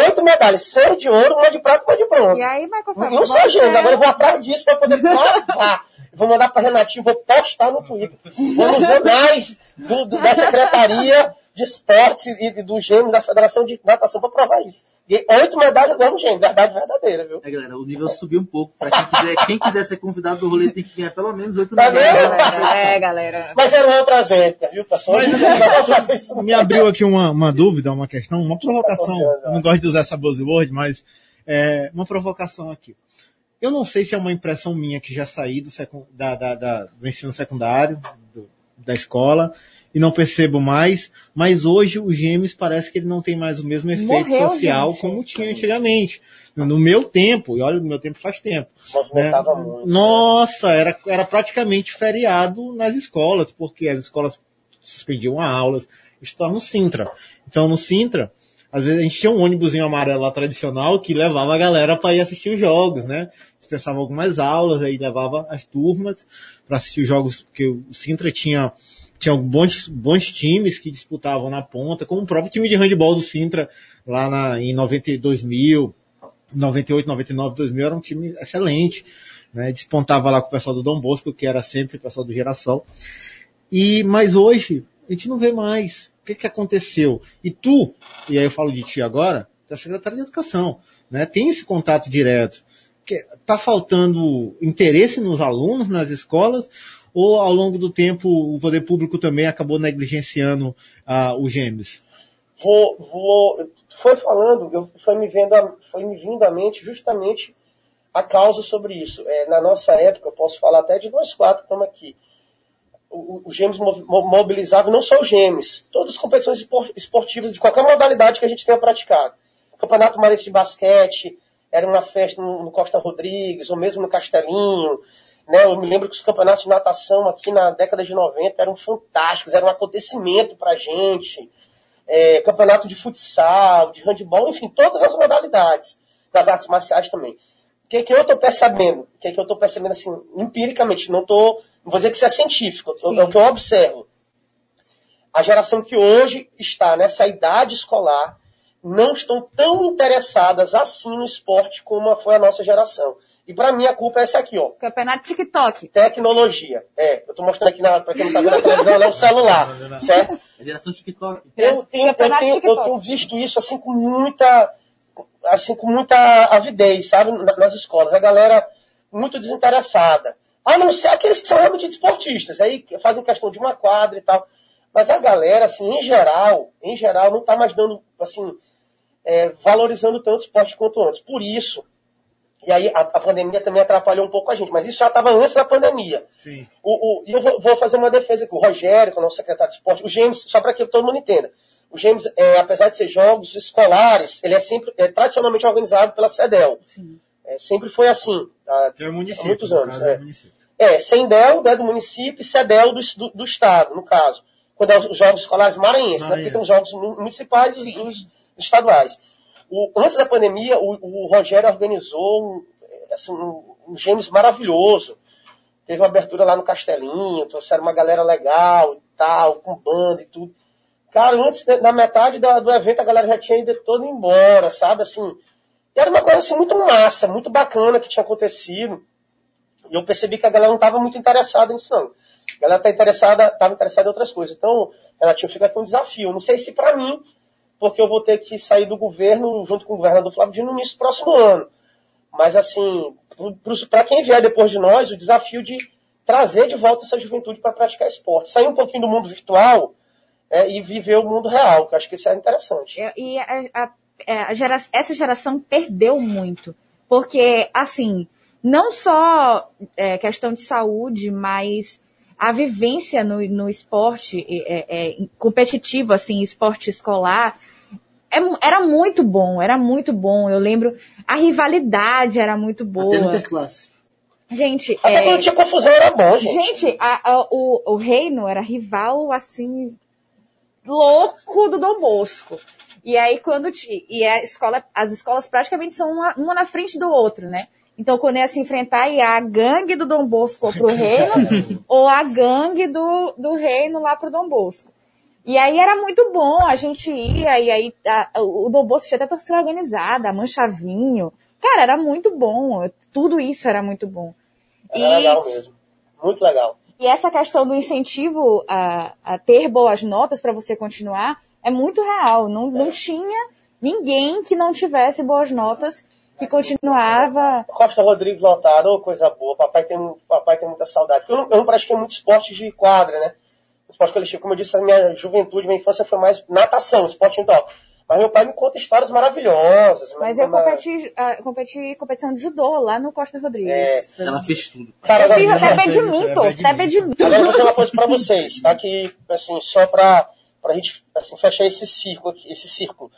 oito medalhas, seis de ouro, uma de prata e uma de bronze. E aí, Michael Phelps, Não sou gêmeo, agora eu vou atrás disso para poder provar. Vou mandar para Renatinho, vou postar no Twitter. Vou nos anais do, do- da Secretaria de Esportes e, e do Gêmeo da Federação de Natação para provar isso. Ganhei oito medalhas no Gêmeo, verdade verdadeira, viu? É, galera, o nível subiu um pouco. Pra quem quiser, quem quiser ser convidado do rolê tem que ganhar pelo menos oito Tá medalhas. vendo? Galera, é, galera. Mas eram outras épocas, viu, pessoal? Fazer isso. Me abriu aqui uma, uma dúvida, uma questão, uma provocação. confiando, Eu não gosto de usar essa buzzword, mas é, uma provocação aqui. Eu não sei se é uma impressão minha que já saí do, secu- da- da- da- do ensino secundário, do- da escola, e não percebo mais, mas hoje o Gêmeos parece que ele não tem mais o mesmo efeito Morreu, social gente. como tinha antigamente. No meu tempo, e olha, no meu tempo faz tempo. Né? muito. Nossa, era, era praticamente feriado nas escolas, porque as escolas suspendiam aulas, estava no Sintra. Então no Sintra, às vezes a gente tinha um ônibusinho amarelo lá tradicional que levava a galera para ir assistir os jogos, né? Dispensava algumas aulas, aí levava as turmas para assistir os jogos, porque o Sintra tinha tinha bons, bons times que disputavam na ponta, como o próprio time de handebol do Sintra, lá na, em 92 mil, 98, 99, 2000, era um time excelente, né? Despontava lá com o pessoal do Dom Bosco, que era sempre o pessoal do Girassol. E, mas hoje, a gente não vê mais. O que que aconteceu? E tu, e aí eu falo de ti agora, tu é secretário de educação, né? Tem esse contato direto. Que tá faltando interesse nos alunos, nas escolas, ou ao longo do tempo o poder público também acabou negligenciando ah, os gêmeos? vou, vou, foi falando, foi, me vendo, foi me vindo à mente justamente a causa sobre isso. É, na nossa época, eu posso falar até de nós quatro que estamos aqui. O, o- o Gêmeos mo- mo- mobilizava não só os Gêmeos, todas as competições espor- esportivas de qualquer modalidade que a gente tenha praticado. Campeonato Marense de Basquete, era uma festa no Costa Rodrigues, ou mesmo no Castelinho. Né? Eu me lembro que os campeonatos de natação aqui na década de 90 eram fantásticos, era um acontecimento pra gente é, campeonato de futsal, de handebol, enfim, todas as modalidades das artes marciais também. O que, que eu estou percebendo? O que, que eu estou percebendo assim, empiricamente? Não tô, não vou dizer que isso é científico, Sim. é o que eu observo. A geração que hoje está nessa idade escolar não estão tão interessadas assim no esporte como foi a nossa geração. E para mim a culpa é essa aqui, ó. Campeonato TikTok. Tecnologia. É, eu estou mostrando aqui para quem não está vendo a televisão, é o celular, certo? A geração TikTok. Eu tenho, eu, tenho, eu TikTok. tenho visto isso assim com muita, assim com muita avidez, sabe, na- nas escolas. A galera muito desinteressada. A não ser aqueles que são realmente esportistas, aí fazem questão de uma quadra e tal. Mas a galera, assim, em geral, em geral, não está mais dando, assim, é, valorizando tanto o esporte quanto antes. Por isso, e aí a, a pandemia também atrapalhou um pouco a gente, mas isso já estava antes da pandemia. Sim. O, o- e eu vou, vou fazer uma defesa aqui. O Rogério, que é o nosso secretário de esporte, o James, só para que todo mundo entenda. O James, é, apesar de ser jogos escolares, ele é sempre é, tradicionalmente organizado pela CEDEL. Sim. É, sempre foi assim. tá? É município. Há muitos no anos, é. município. É, CENDEL né, do município e CEDEL do, do, do estado, no caso. Quando é os jogos escolares maranhenses, né? Porque tem os jogos mu- municipais e os, os estaduais. O- antes da pandemia, o, o Rogério organizou um, assim, um, um James maravilhoso. Teve uma abertura lá no Castelinho, trouxeram uma galera legal e tal, com banda e tudo. Cara, antes, da metade da- do evento, a galera já tinha ido toda embora, sabe? Assim, era uma coisa assim, muito massa, muito bacana que tinha acontecido. E eu percebi que a galera não estava muito interessada nisso, não. A galera tá interessada, estava interessada em outras coisas. Então, Renatinho, fica aqui um desafio. Não sei se para mim, porque eu vou ter que sair do governo junto com o governador Flávio Dino no início do próximo ano. Mas, assim, para quem vier depois de nós, o desafio de trazer de volta essa juventude para praticar esporte. Sair um pouquinho do mundo virtual é, e viver o mundo real, que eu acho que isso é interessante. E- E a- a- é, a gera- essa geração perdeu muito. Porque, assim, não só é, questão de saúde, mas a vivência no, no esporte é, é, competitivo, assim, esporte escolar, é era muito bom, era muito bom. Eu lembro, a rivalidade era muito Até boa. no interclasse. Gente, Até é, quando tinha confusão era bom, gente. Gente, a- a- o, o Reino era rival, assim, louco do Dom Bosco. E aí, quando ti- e a escola, as escolas praticamente são uma, uma na frente do outro, né? Então, quando ia se enfrentar, ia a gangue do Dom Bosco pro Reino, ou a gangue do, do Reino lá pro Dom Bosco. E aí era muito bom, a gente ia, e aí a- o Dom Bosco tinha até torcida organizada, a Mancha Vinho. Cara, era muito bom, tudo isso era muito bom. Era legal mesmo. Muito legal. E essa questão do incentivo a, a ter boas notas para você continuar é muito real. Não, não tinha ninguém que não tivesse boas notas que continuava. Costa Rodrigues lotado, coisa boa. Papai tem, papai tem muita saudade. Eu não, eu não pratiquei muito esporte de quadra, né? Esporte coletivo, como eu disse, a minha juventude, minha infância foi mais natação, esporte individual. Mas meu pai me conta histórias maravilhosas. Mas eu Uma- competi, ah, competi competição de judô lá no Costa Rodrigues. É, Ela fez tudo. cara, eu fiz até badminton, até badminton. agora eu vou dizer uma coisa pra vocês, tá? Que, assim, só pra, pra gente assim, fechar esse círculo aqui, esse círculo.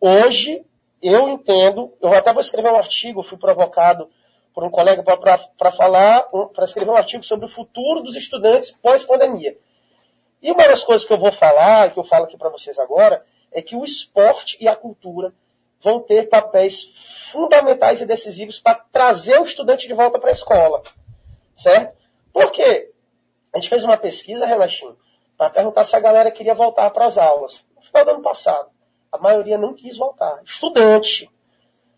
Hoje, eu entendo, eu até vou escrever um artigo, fui provocado por um colega para falar, para escrever um artigo sobre o futuro dos estudantes pós-pandemia. E uma das coisas que eu vou falar, que eu falo aqui para vocês agora, é que o esporte e a cultura vão ter papéis fundamentais e decisivos para trazer o estudante de volta para a escola. Certo? Por quê? A gente fez uma pesquisa, Renatinho, para perguntar se a galera queria voltar para as aulas. No final do ano passado. A maioria não quis voltar. Estudante.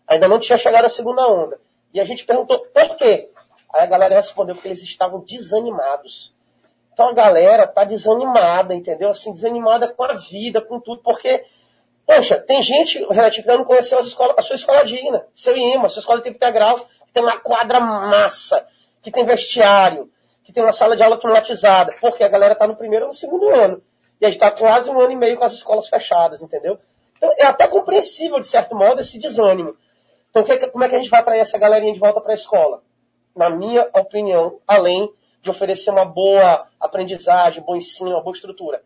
Ainda não tinha chegado a segunda onda. E a gente perguntou por quê. Aí a galera respondeu que eles estavam desanimados. Então a galera tá desanimada, entendeu? Assim, desanimada com a vida, com tudo, porque, poxa, tem gente, Renatinho, que não conheceu as escolas, a sua escola digna, seu IEMA, sua escola de tempo integral, que tem uma quadra massa, que tem vestiário, que tem uma sala de aula climatizada, porque a galera tá no primeiro ou no segundo ano. E a gente tá quase um ano e meio com as escolas fechadas, entendeu? Então é até compreensível, de certo modo, esse desânimo. Então que- como é que a gente vai atrair essa galerinha de volta para a escola? Na minha opinião, além de oferecer uma boa aprendizagem, bom ensino, uma boa estrutura.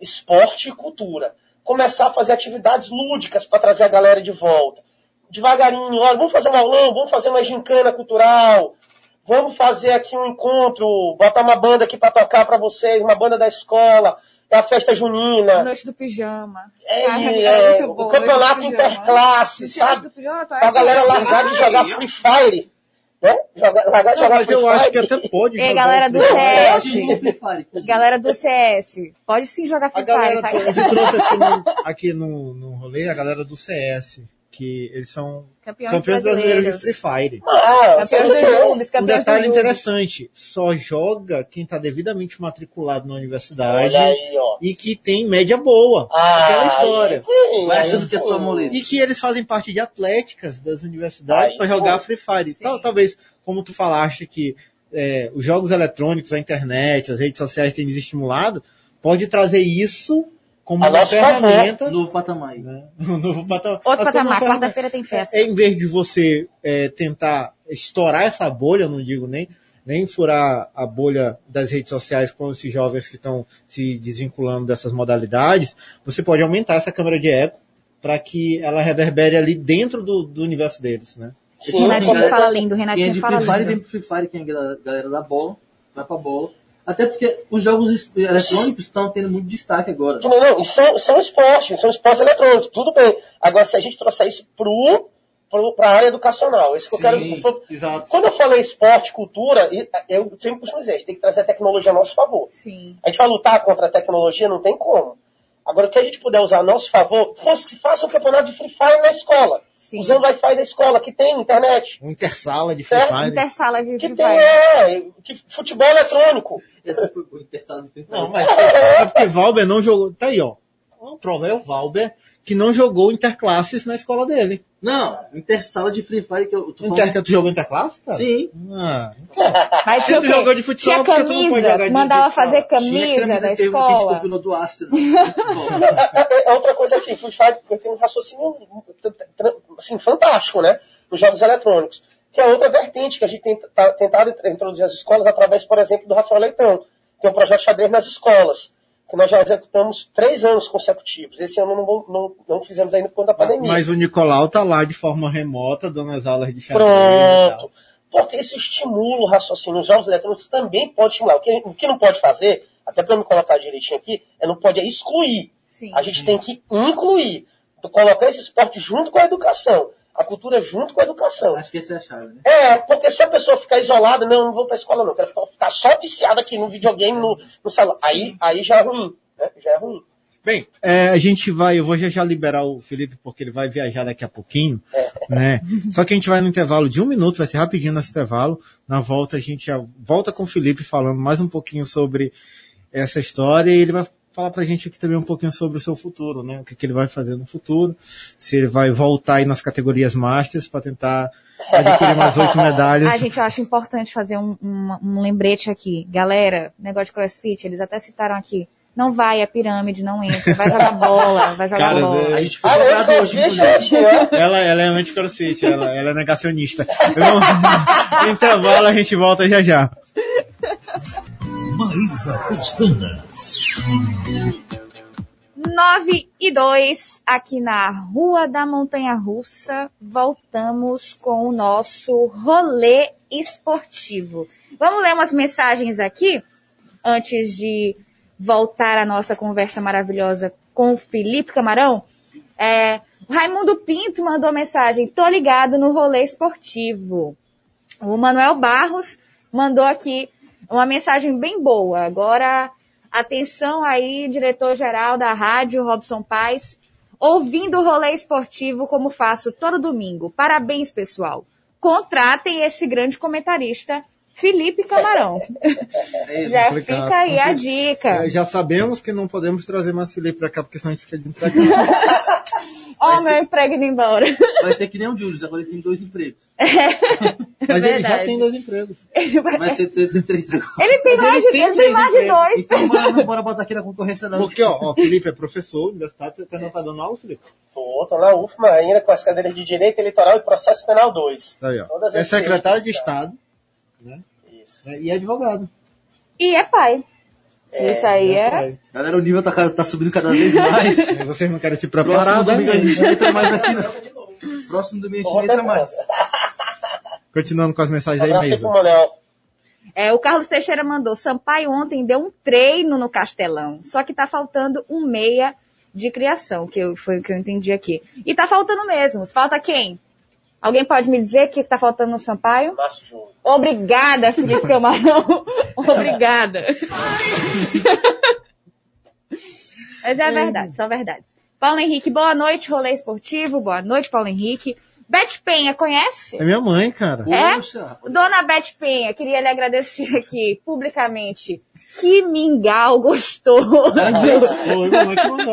Esporte e cultura. Começar a fazer atividades lúdicas para trazer a galera de volta. Devagarinho, olha, vamos fazer um aulão, vamos fazer uma gincana cultural, vamos fazer aqui um encontro, botar uma banda aqui para tocar para vocês, uma banda da escola, é a festa junina, Noite do pijama. é, Cara, é, é muito bom, o campeonato interclasse, Noite sabe? do pijama, tá? Pra galera largar de jogar Free Fire, né? Jogar, largar de Não, jogar mas eu acho que até pode. Jogar galera do Não, é CS, assim. Galera do CS, pode sim jogar Free Fire, tá? a gente trouxe aqui no, aqui no, no rolê a galera do CS, que eles são Campeões, campeões brasileiros de. Free Fire. Ah, Campeões sempre dos clubes, Um campeões detalhe dos clubes. interessante, só joga quem está devidamente matriculado na universidade aí, e que tem média boa. Ah, Aquela história. Vai aí achando que é só moleza. E que eles fazem parte de atléticas das universidades para jogar Free Fire. Então, talvez, como tu falaste que é, os jogos eletrônicos, a internet, as redes sociais têm desestimulado, pode trazer isso como A uma nosso favor. ferramenta. Novo patamar. Né? Um novo patamar. Outro Mas patamar, ferramenta- quarta-feira tem festa. É, em vez de você é, tentar estourar essa bolha, não digo nem, nem furar a bolha das redes sociais com esses jovens que estão se desvinculando dessas modalidades, você pode aumentar essa câmera de eco para que ela reverbere ali dentro do, do universo deles, né? Renatinho fala lindo, Quem é Renatinho de fala Free Fire lindo. vem pro Free Fire, quem é a galera da bola, vai pra bola. Até porque os jogos eletrônicos estão tendo muito destaque agora. Não, não, são, são esportes, são esportes eletrônicos, tudo bem. Agora, se a gente trouxer isso pro, pro, pra área educacional, isso que eu quero. exato. Quando eu falei esporte, cultura, e- eu sempre costumo dizer, a gente tem que trazer a tecnologia a nosso favor. Sim. A gente vai lutar contra a tecnologia, não tem como. Agora, o que a gente puder usar a nosso favor, fosse que faça um campeonato de Free Fire na escola. Sim. Usando o Wi-Fi da escola, que tem internet. Um intersala de Free? Fire. Intersala de Que Free tem, Fire. é, que, futebol eletrônico. Essa foi o interessado de Free Fire. Não, mas é porque Valber não jogou. Tá aí, ó. O problema é o Valber, que não jogou interclasses na escola dele. Não, intersala de Free Fire que eu tô falando. Inter, tu jogou interclasse, cara? Sim. Ah, Mas Se tinha o tu jogou de futebol, Tinha por que tu não pode jogar camisa, de mandava fazer Tinha camisa da que escola. combinou do Arsenal. É, é outra coisa aqui, Free Fire tem um raciocínio assim, fantástico, né? Nos jogos eletrônicos. Que é outra vertente que a gente tem tá- tentado introduzir as escolas através, por exemplo, do Rafael Leitão. Tem um projeto xadrez nas escolas, que nós já executamos três anos consecutivos. Esse ano não, não, não fizemos ainda por conta da pandemia. Mas o Nicolau tá lá de forma remota, dando as aulas de xadrez. e tal. Pronto. Porque isso estimula o raciocínio. Os jogos eletrônicos também podem estimular. O que, o que não pode fazer, até para me colocar direitinho aqui, é não pode é excluir. Sim. A gente tem que incluir. Colocar esse esporte junto com a educação. A cultura junto com a educação. Acho que essa é a chave, né? É, porque se a pessoa ficar isolada, não, não vou pra escola não, quero ficar, ficar só viciada aqui no videogame, no, no celular. Aí, aí já é ruim, né? Já é ruim. Bem, é, a gente vai, eu vou já já liberar o Felipe porque ele vai viajar daqui a pouquinho, né? Só que a gente vai no intervalo de um minuto, vai ser rapidinho nesse intervalo. Na volta a gente já volta com o Felipe falando mais um pouquinho sobre essa história e ele vai falar pra gente aqui também um pouquinho sobre o seu futuro, né? O que, que ele vai fazer no futuro, se ele vai voltar aí nas categorias Masters para tentar adquirir mais oito medalhas. Ah, gente, eu acho importante fazer um, um- um lembrete aqui. Galera, negócio de crossfit, eles até citaram aqui. Não vai, é pirâmide, não entra. Vai jogar bola, vai jogar Cara, bola. A gente foi Ah, hoje, gente, né? Ela, ela é anti-crossfit, ela, ela é negacionista. Eu- intervalo a gente volta já já. Maísa Pestana. 9 e 2, aqui na Rua da Montanha Russa, voltamos com o nosso rolê esportivo. Vamos ler umas mensagens aqui, antes de voltar à nossa conversa maravilhosa com o Felipe Camarão. É, Raimundo Pinto mandou mensagem, tô ligado no rolê esportivo. O Manuel Barros mandou aqui uma mensagem bem boa. Agora, atenção aí, diretor-geral da rádio, Robson Paz, ouvindo o rolê esportivo como faço todo domingo. Parabéns, pessoal. Contratem esse grande comentarista, Felipe Camarão. É, Já fica aí a dica. É, Já sabemos que não podemos trazer mais Felipe pra cá, porque senão a gente fica desempregado. Ó, vai meu emprego indo embora. Vai ser que nem o Julius, agora ele tem dois empregos. Mas ele já verdade. tem dois empregos. Ele, vai- Vai ser ter três agora. ele tem mais de, tem três mais de dois. Então bora, bora botar aqui na concorrência não. Porque, ó, ó, Felipe é professor universitário, você não tá dando aula, Felipe? Tô, tô na UFMA ainda com as cadeiras de Direito Eleitoral e Processo Penal 2. Aí, ó. Todas É secretário de ciências, Estado Isso. né, e é advogado. E é pai. Isso aí é. Vai. Galera, o nível tá, tá subindo cada vez mais. Vocês não querem se preparar, Próximo domingo a gente entra mais aqui, não. Próximo domingo a gente entra mais. Continuando com as mensagens aí mesmo. É, o Carlos Teixeira mandou, Sampaio ontem deu um treino no Castelão, só que tá faltando um meia de criação, que eu, foi o que eu entendi aqui. E tá faltando mesmo. Falta quem? Alguém pode me dizer o que tá faltando no Sampaio? Márcio Júnior. Obrigada, Felipe Camarão. Obrigada. Mas é verdade, só verdade. Paulo Henrique, boa noite, rolê esportivo. Boa noite, Paulo Henrique. Beth Penha, conhece? É minha mãe, cara. É? Poxa, Dona Beth Penha, queria lhe agradecer aqui publicamente. Que mingau gostoso.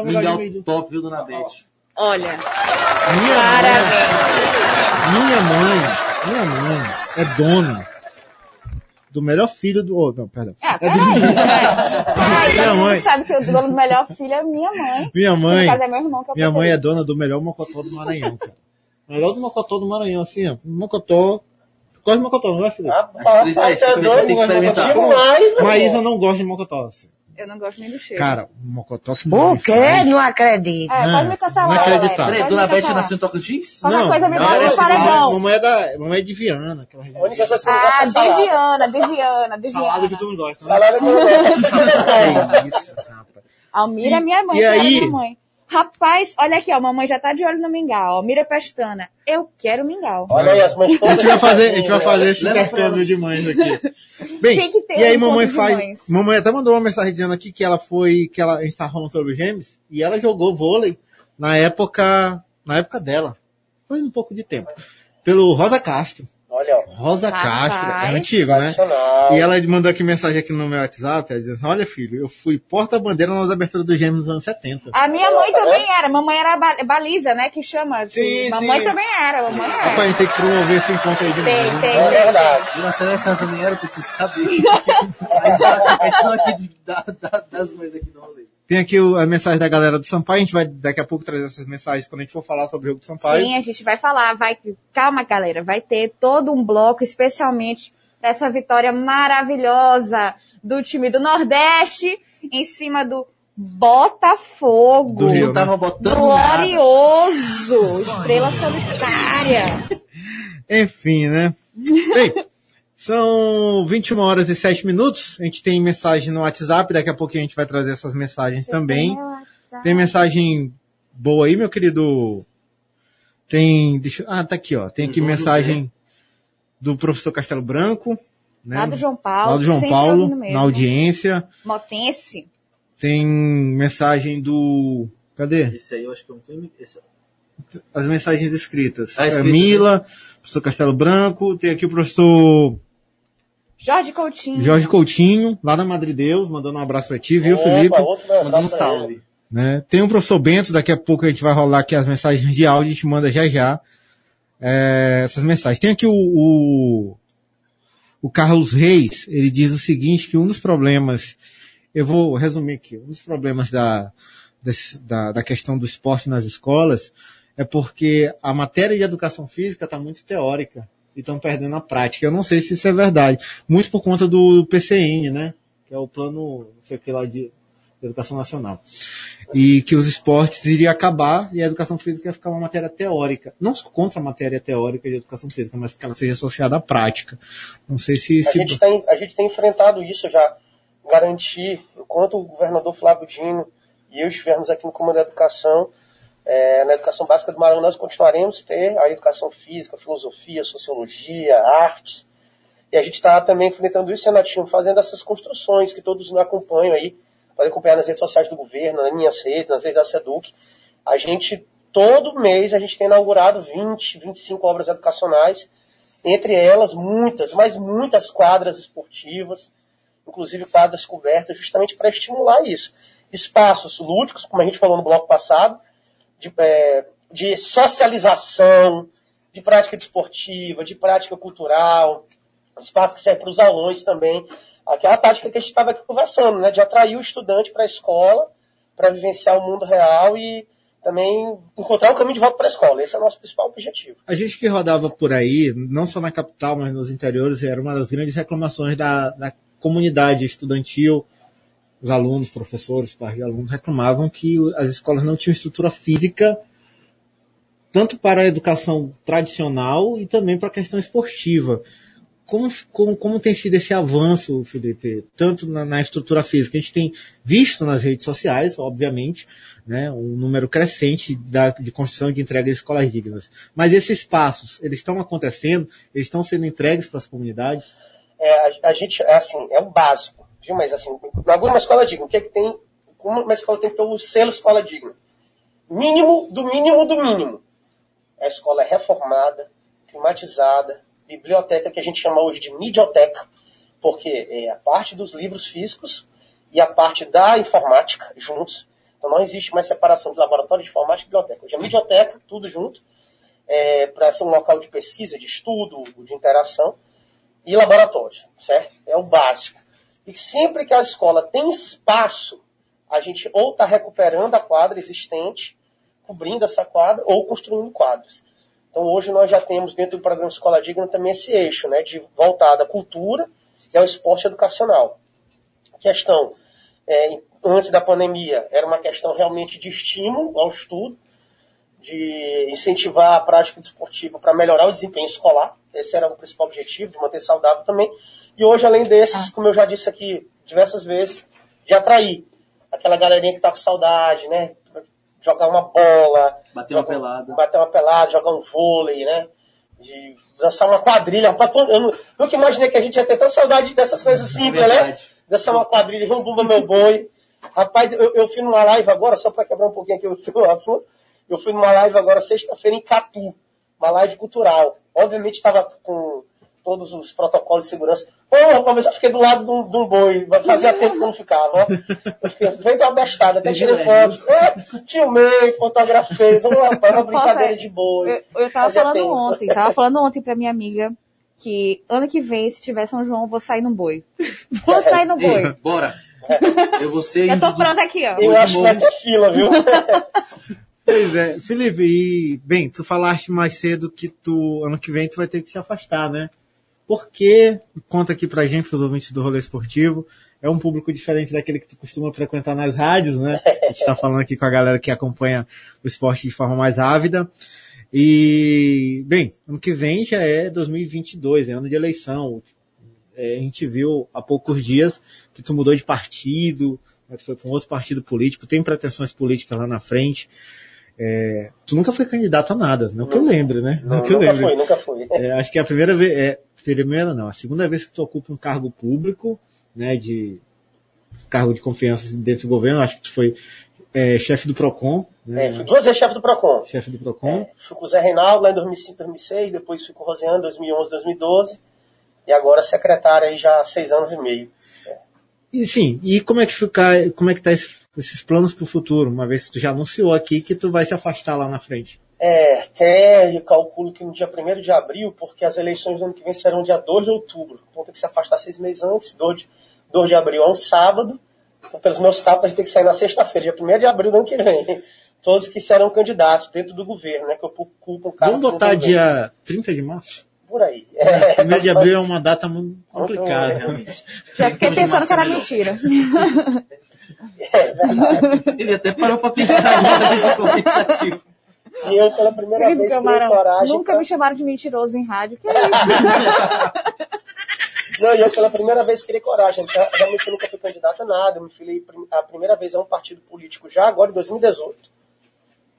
Mingau top, viu, dona Beth? Olha, Minha parabéns. mãe, minha mãe, minha mãe é dona do melhor filho do... Oh, não, perdão. Ah, peraí, peraí. Peraí, Minha todo mundo mãe. sabe que o dono do melhor filho é minha mãe. Minha No mãe, caso é meu irmão que é o minha mãe é dona do melhor mocotó do Maranhão, cara. Melhor do mocotó do Maranhão, assim, ó. Mocotó... Gosta de mocotó, não é? Rapaz, três- é, tá tem que doido, experimentar. demais, meu Maísa não gosta de mocotó, assim. Eu não gosto nem do cheiro. Cara, o mocotó que O quê? faz- Não acredito. é, pode me cancelar, Não acreditar. Peraí, dona Beth cancelar. nasceu em Tocantins? Qualquer coisa me não, bota no paredão. Mamãe é da, mamãe é de Viana, aquela A região. única coisa que eu não Ah, gosto é de salada. Viana, de Viana, de Salada que Viana. tu não gosta, né? Salada que eu não gosto. É isso, rapaz. Almira é minha mãe, E é aí? minha mãe. Rapaz, olha aqui, ó, mamãe já tá de olho no mingau. Almira Pestana, eu quero mingau. Olha aí, as mães A todas. gente vai fazer, a gente vai fazer esse intercâmbio de mães aqui. Bem, e aí um mamãe faz, mães. mamãe até mandou uma mensagem dizendo aqui que ela foi, que ela, a gente tá falando sobre os gêmeos, e ela jogou vôlei na época, na época dela. Faz um pouco de tempo. Pelo Rosa Castro. Olha, ó. Rosa Rapaz. Castro, é antigo, né? Nacional. E ela mandou aqui mensagem aqui no meu WhatsApp, ela dizendo assim, olha filho, eu fui porta-bandeira nas aberturas do Gêmeos nos anos 70. A minha mãe também era. Mamãe era ba- baliza, né? Que chama. Sim, mamãe sim. também era. Mamãe era. Rapaz, a gente tem que promover esse encontro aí de Tem, novo. tem. É verdade. E na seleção também era, eu preciso saber. A edição aqui de- da- da- das mães aqui do rolê. Tem aqui o- a mensagem da galera do Sampaio, a gente vai daqui a pouco trazer essas mensagens quando a gente for falar sobre o jogo do Sampaio. Sim, a gente vai falar. Vai, calma, galera. Vai ter todo um bloco, especialmente pra essa vitória maravilhosa do time do Nordeste em cima do Botafogo. Do Rio, Eu né? tava botando nada. Glorioso! Estrela solitária. Enfim, né? Bem, são 21 horas e 7 minutos. A gente tem mensagem no WhatsApp, daqui a pouquinho a gente vai trazer essas mensagens também. Tem mensagem boa aí, meu querido? Tem, deixa, eu- ah, tá aqui, ó. Tem aqui mensagem do professor Castelo Branco, né? Lá do João Paulo. Lá do João Paulo, na audiência. Motense. Tem mensagem do, cadê? Esse aí eu acho que eu não tenho. Esse... As mensagens escritas. Ah, É, escritas, Mila, professor Castelo Branco, tem aqui o professor Jorge Coutinho. Jorge Coutinho, lá da Madre Deus, mandando um abraço pra ti, viu, Opa, Felipe? Mandou um salve. Né? Tem o professor Bento, daqui a pouco a gente vai rolar aqui as mensagens de áudio, a gente manda já já é, essas mensagens. Tem aqui o, o, o Carlos Reis, ele diz o seguinte, que um dos problemas, eu vou resumir aqui, um dos problemas da, desse- da, da questão do esporte nas escolas é porque a matéria de educação física está muito teórica e estão perdendo a prática. Eu não sei se isso é verdade. Muito por conta do PCN, né? Que é o plano, não sei o que lá de educação nacional e que os esportes iriam acabar e a educação física ia ficar uma matéria teórica. Não sou contra a matéria teórica de educação física, mas que ela seja associada à prática. Não sei se... A se... gente, tem, a gente tem enfrentado isso já, garantir, enquanto o governador Flávio Dino e eu estivermos aqui no Comando da Educação, é, na Educação Básica do Maranhão, nós continuaremos a ter a educação física, filosofia, sociologia, artes, e a gente está também enfrentando isso, Renatinho, fazendo essas construções que todos nos acompanham aí, podem acompanhar nas redes sociais do governo, nas minhas redes, nas redes da SEDUC. A gente, todo mês, a gente tem inaugurado 20, 25 obras educacionais, entre elas muitas, mas muitas quadras esportivas, inclusive quadras cobertas, justamente para estimular isso. Espaços lúdicos, como a gente falou no bloco passado, de, é, de socialização, de prática desportiva, de prática cultural, espaços que servem para os alunos também. Aquela tática que a gente estava aqui conversando, né, de atrair o estudante para a escola, para vivenciar o mundo real e também encontrar um caminho de volta para a escola. Esse é o nosso principal objetivo. A gente que rodava por aí, não só na capital, mas nos interiores, era uma das grandes reclamações da, da comunidade estudantil. Os alunos, professores, pais de alunos reclamavam que as escolas não tinham estrutura física tanto para a educação tradicional e também para a questão esportiva. Como, como, como tem sido esse avanço, Felipe, tanto na, na estrutura física? A gente tem visto nas redes sociais, obviamente, né, um número crescente da, de construção de entrega de escolas dignas. Mas esses passos, eles estão acontecendo? Eles estão sendo entregues para as comunidades? É, a, a gente, é assim, é o básico. Viu? Mas assim, inaugura uma escola digna. O que é que tem? Como uma escola tem que ter o selo escola digna? Mínimo do mínimo do mínimo. A escola é reformada, climatizada, biblioteca que a gente chama hoje de midioteca, porque é a parte dos livros físicos e a parte da informática juntos. Então não existe mais separação de laboratório de informática e biblioteca. Hoje é midioteca, tudo junto, é, para ser um local de pesquisa, de estudo, de interação, e laboratório, certo? É o básico. E sempre que a escola tem espaço, a gente ou está recuperando a quadra existente, cobrindo essa quadra, ou construindo quadras. Então hoje nós já temos dentro do programa Escola Digna também esse eixo, né, de voltado à cultura e ao esporte educacional. A questão, é, antes da pandemia, era uma questão realmente de estímulo ao estudo, de incentivar a prática desportiva para melhorar o desempenho escolar. Esse era o principal objetivo, de manter saudável também. E hoje, além desses, como eu já disse aqui diversas vezes, de atrair aquela galerinha que está com saudade, né? Jogar uma bola, Bater uma jogar- pelada. bater uma pelada, jogar um vôlei, né? De dançar uma quadrilha. Rapaz, Eu nu- nunca imaginei que a gente ia ter tanta saudade dessas coisas simples, né? verdade. Dançar uma quadrilha, vamos bumba meu boi. Rapaz, eu, eu fui numa live agora, só para quebrar um pouquinho aqui o o assunto, eu fui numa live agora sexta-feira em Catu, uma live cultural. Obviamente estava com todos os protocolos de segurança. Pô, rapaz, eu fiquei do lado de um, de um boi, fazia tempo que eu não ficava. Eu fiquei feito uma bestada, até tirei foto. É, filmei, fotografei, então, rapaz, uma brincadeira é, de boi. Eu, eu tava falando tempo. ontem, tava falando ontem pra minha amiga que ano que vem, se tiver São João, eu vou sair no boi. Vou sair no boi. Ei, bora. Eu vou ser. Já tô pronta aqui, ó. Eu acho que vai ter fila, viu? Pois é, Felipe, e, bem, tu falaste mais cedo que tu, ano que vem, tu vai ter que se afastar, né? Por quê? Conta aqui pra gente, pros ouvintes do rolê esportivo. É um público diferente daquele que tu costuma frequentar nas rádios, né? A gente tá falando aqui com a galera que acompanha o esporte de forma mais ávida. E, bem, ano que vem já é 2022, é ano de eleição. É, a gente viu há poucos dias que tu mudou de partido, né, tu foi para um outro partido político, tem pretensões políticas lá na frente. É, tu nunca foi candidato a nada, não que eu lembre, né? Não, que eu nunca lembre. fui, nunca fui. É, acho que é a primeira vez, é, primeira não, a segunda vez que tu ocupa um cargo público, né, de cargo de confiança dentro do governo, acho que tu foi é, chefe do PROCON, né, É, fui duas vezes chefe do PROCON. chefe do PROCON, É, fui com o Zé Reinaldo lá em 2005, 2006, depois fui com o Rosiane em 2011, 2012, e agora secretário aí já há seis anos e meio. E sim, e como é que fica, como é que tá esse- esses planos para o futuro, uma vez que tu já anunciou aqui que tu vai se afastar lá na frente? É, até eu calculo que no dia 1 de abril, porque as eleições do ano que vem serão dia 2 de outubro. Então tem que se afastar seis meses antes, 2 de, 2 de abril é um sábado. Então, pelos meus gente tem que sair na sexta-feira, dia 1 de abril do ano que vem. Todos que serão candidatos dentro do governo, né? Que ocupa um cargo. Vamos botar dia 30 de março? Por aí. É, Primeiro de abril é uma data muito complicada. Já fiquei pensando que era mentira. É. Ele até parou pra pensar agora no comentativo. E eu, pela primeira Felipe vez, tive Camarão, coragem. nunca pra- me chamaram de mentiroso em rádio. Que é isso? Não, e eu pela primeira vez criei coragem. Realmente eu nunca fui candidato a nada. Eu me filiei a primeira vez a um partido político já, agora em 2018.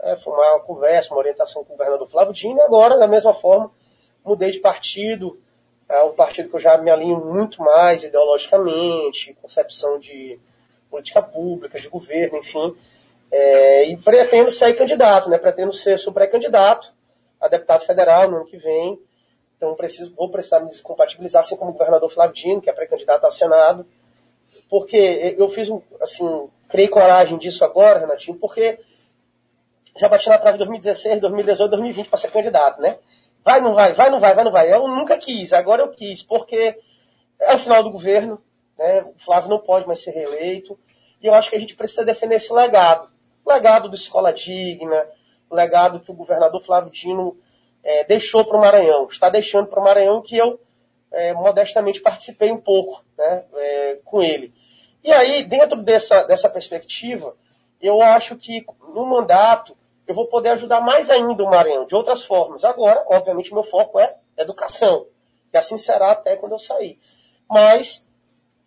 É, foi uma conversa, uma orientação com o governador Flávio Dino, e agora, da mesma forma, mudei de partido. É um partido que eu já me alinho muito mais ideologicamente, concepção de política pública, de governo, enfim. É, e pretendo sair candidato, né? Pretendo ser, sou pré-candidato a deputado federal no ano que vem. Então preciso, vou precisar me descompatibilizar, assim como o governador Flávio Dino, que é pré-candidato ao Senado. Porque eu fiz assim, criei coragem disso agora, Renatinho, porque já bati na trave em 2016, 2018, 2020 para ser candidato, né? Vai, não vai, vai, não vai, vai, não vai. Eu nunca quis, agora eu quis, porque é o final do governo, né? O Flávio não pode mais ser reeleito. E eu acho que a gente precisa defender esse legado. O legado do Escola Digna, o legado que o governador Flávio Dino é, deixou para o Maranhão, está deixando para o Maranhão que eu é, modestamente participei um pouco né, é, com ele. E aí, dentro dessa, dessa perspectiva, eu acho que no mandato eu vou poder ajudar mais ainda o Maranhão, de outras formas. Agora, obviamente, meu foco é educação. E assim será até quando eu sair. Mas,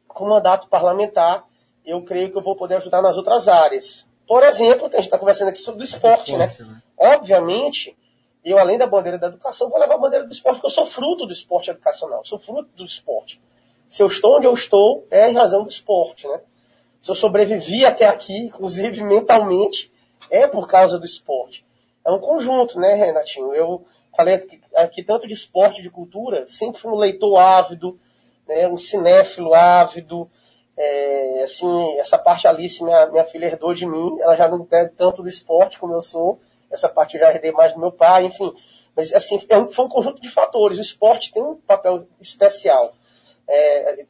com mandato parlamentar, eu creio que eu vou poder ajudar nas outras áreas. Por exemplo, que a gente está conversando aqui sobre o esporte, né? Obviamente, eu, além da bandeira da educação, vou levar a bandeira do esporte, porque eu sou fruto do esporte educacional, sou fruto do esporte. Se eu estou onde eu estou, é em razão do esporte, né? Se eu sobrevivi até aqui, inclusive mentalmente, é por causa do esporte. É um conjunto, né, Renatinho? Eu falei aqui, aqui tanto de esporte, de cultura, sempre fui um leitor ávido, né, um cinéfilo ávido. É, assim, essa parte Alice, minha, minha filha herdou de mim, ela já não tem tanto do esporte como eu sou, essa parte eu já herdei mais do meu pai, enfim. Mas assim, é um, foi um conjunto de fatores. O esporte tem um papel especial é,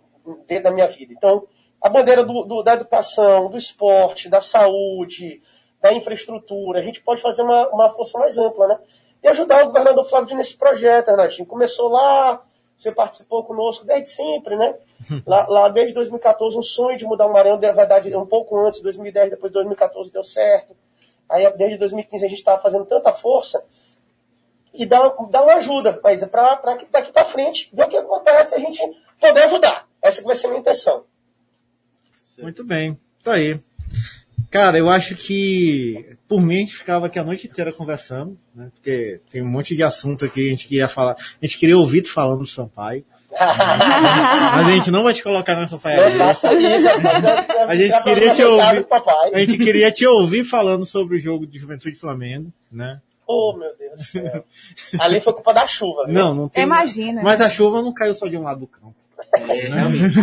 dentro da minha vida. Então, a bandeira do, do, da educação, do esporte, da saúde, da infraestrutura, a gente pode fazer uma, uma força mais ampla, né? E ajudar o governador Flávio nesse projeto, Renatinho. Começou lá, você participou conosco desde sempre, né? Lá, lá desde 2014, um sonho de mudar o Maranhão, na verdade, um pouco antes, 2010, depois de 2014 deu certo. Aí desde 2015 a gente estava fazendo tanta força e dá, dá uma ajuda, mas é para que daqui para frente ver o que acontece a gente poder ajudar. Essa que vai ser a minha intenção. Muito bem, tá aí. Cara, eu acho que por mim a gente ficava aqui a noite inteira conversando, né? Porque tem um monte de assunto aqui, a gente queria falar, a gente queria ouvir tu falando do Sampaio. Mas a gente não vai te colocar nessa saia Não faça isso. A gente queria te ouvir. A gente queria te ouvir falando sobre o jogo de Juventude Flamengo, né? Oh, meu Deus do céu. Ali foi culpa da chuva, viu? Não, não tem. Imagina. Mas a chuva não caiu só de um lado do campo. É, realmente.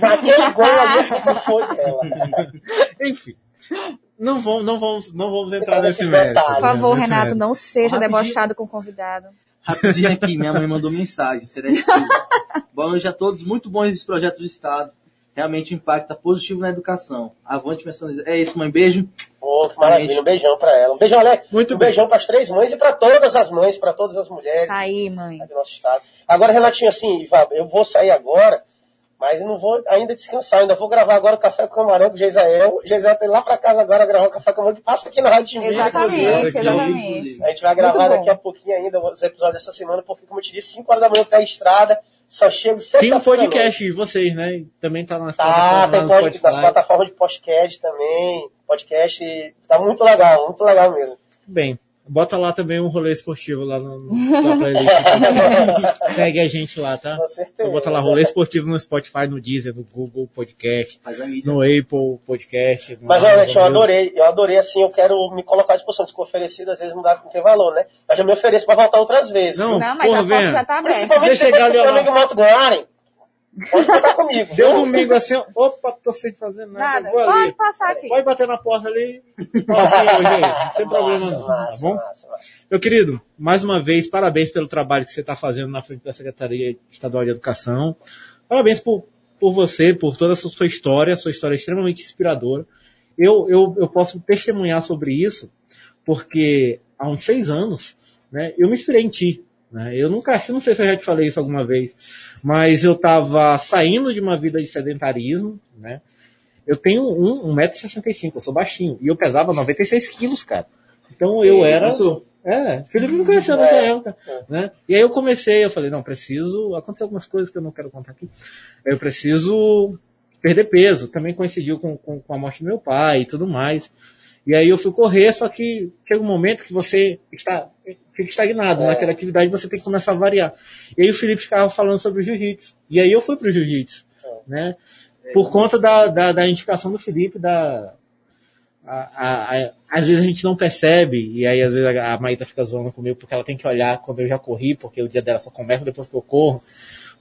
Naquele- gol ali, culpa foi dela. Enfim. Não vamos, não vamos, não vamos entrar Entrar nesse mérito. Por favor, nesse Renato, mérito. não seja Rapidinho. debochado com o convidado. Rapidinho aqui, minha mãe mandou mensagem. Silva. Boa noite a todos. Muito bom esse projeto do Estado. Realmente impacta positivo na educação. Avante, personaliza. É isso, mãe. Beijo. Pô, que maravilha. Um beijão pra ela. Um beijão, Alex. Muito um bem. beijão pras três mães e pra todas as mães, pra todas as mulheres Tá aí, mãe. do nosso estado. Agora, Renatinho, assim, eu vou sair agora, mas eu não vou ainda descansar. Ainda vou gravar agora o Café com Camarão com o Geisael. O Geisael tá indo lá pra casa agora gravar o Café com Camarão, que passa aqui na Rádio Timbiras, Exatamente, exatamente. A gente vai gravar daqui a pouquinho ainda os episódios dessa semana, porque, como eu te disse, 5 horas da manhã tá a estrada, só chego Tem um podcast de vocês, né? Também tá nas Tá, plataformas, tem lá no pod, nas plataformas de podcast também. Podcast tá muito legal, muito legal mesmo. Bem, bota lá também um rolê esportivo lá no, tua playlist. Segue a gente lá, tá? Com certeza. Então bota lá rolê esportivo no Spotify, no Deezer, no Google Podcast, no Apple Podcast. no Mas, olha, eu adorei, eu adorei, assim, eu quero me colocar à disposição. Se oferecido, às vezes não dá, não tem valor, né? Mas eu me ofereço pra voltar outras vezes. Não, Não, mas porra, a porta já tá aberta. Principalmente Deixa depois que o. Flamengo e o Moto ganharem. Pode contar comigo. Deu domingo assim, opa, tô sem fazer nada, Nada. vou ali. Pode passar aqui. Pode bater na porta ali, hoje sem problema não, tá bom? massa, massa. Meu querido, mais uma vez, parabéns pelo trabalho que você está fazendo na frente da Secretaria Estadual de Educação. Parabéns por, por você, por toda essa sua história, sua história é extremamente inspiradora. Eu, eu, eu posso testemunhar sobre isso, porque há uns seis anos, né, eu me inspirei em ti. Né? Eu nunca, acho, não sei se eu já te falei isso alguma vez, mas eu estava saindo de uma vida de sedentarismo, né? Eu tenho um, 1,65m, eu sou baixinho, e eu pesava 96 quilos, cara. Então eu era. Começou. É, Felipe me conheceu nessa época, né? E aí eu comecei, eu falei, não, preciso, aconteceu algumas coisas que eu não quero contar aqui. Eu preciso perder peso, também coincidiu com, com, com a morte do meu pai e tudo mais. E aí eu fui correr, só que chega um momento que você está, fica estagnado É. naquela atividade, você tem que começar a variar. E aí o Felipe ficava falando sobre o jiu-jitsu. E aí eu fui pro jiu-jitsu, né? Por conta da, da, da indicação do Felipe, da, a, a, a- às vezes a gente não percebe, e aí às vezes a, a Maíta fica zoando comigo porque ela tem que olhar quando eu já corri, porque o dia dela só começa depois que eu corro.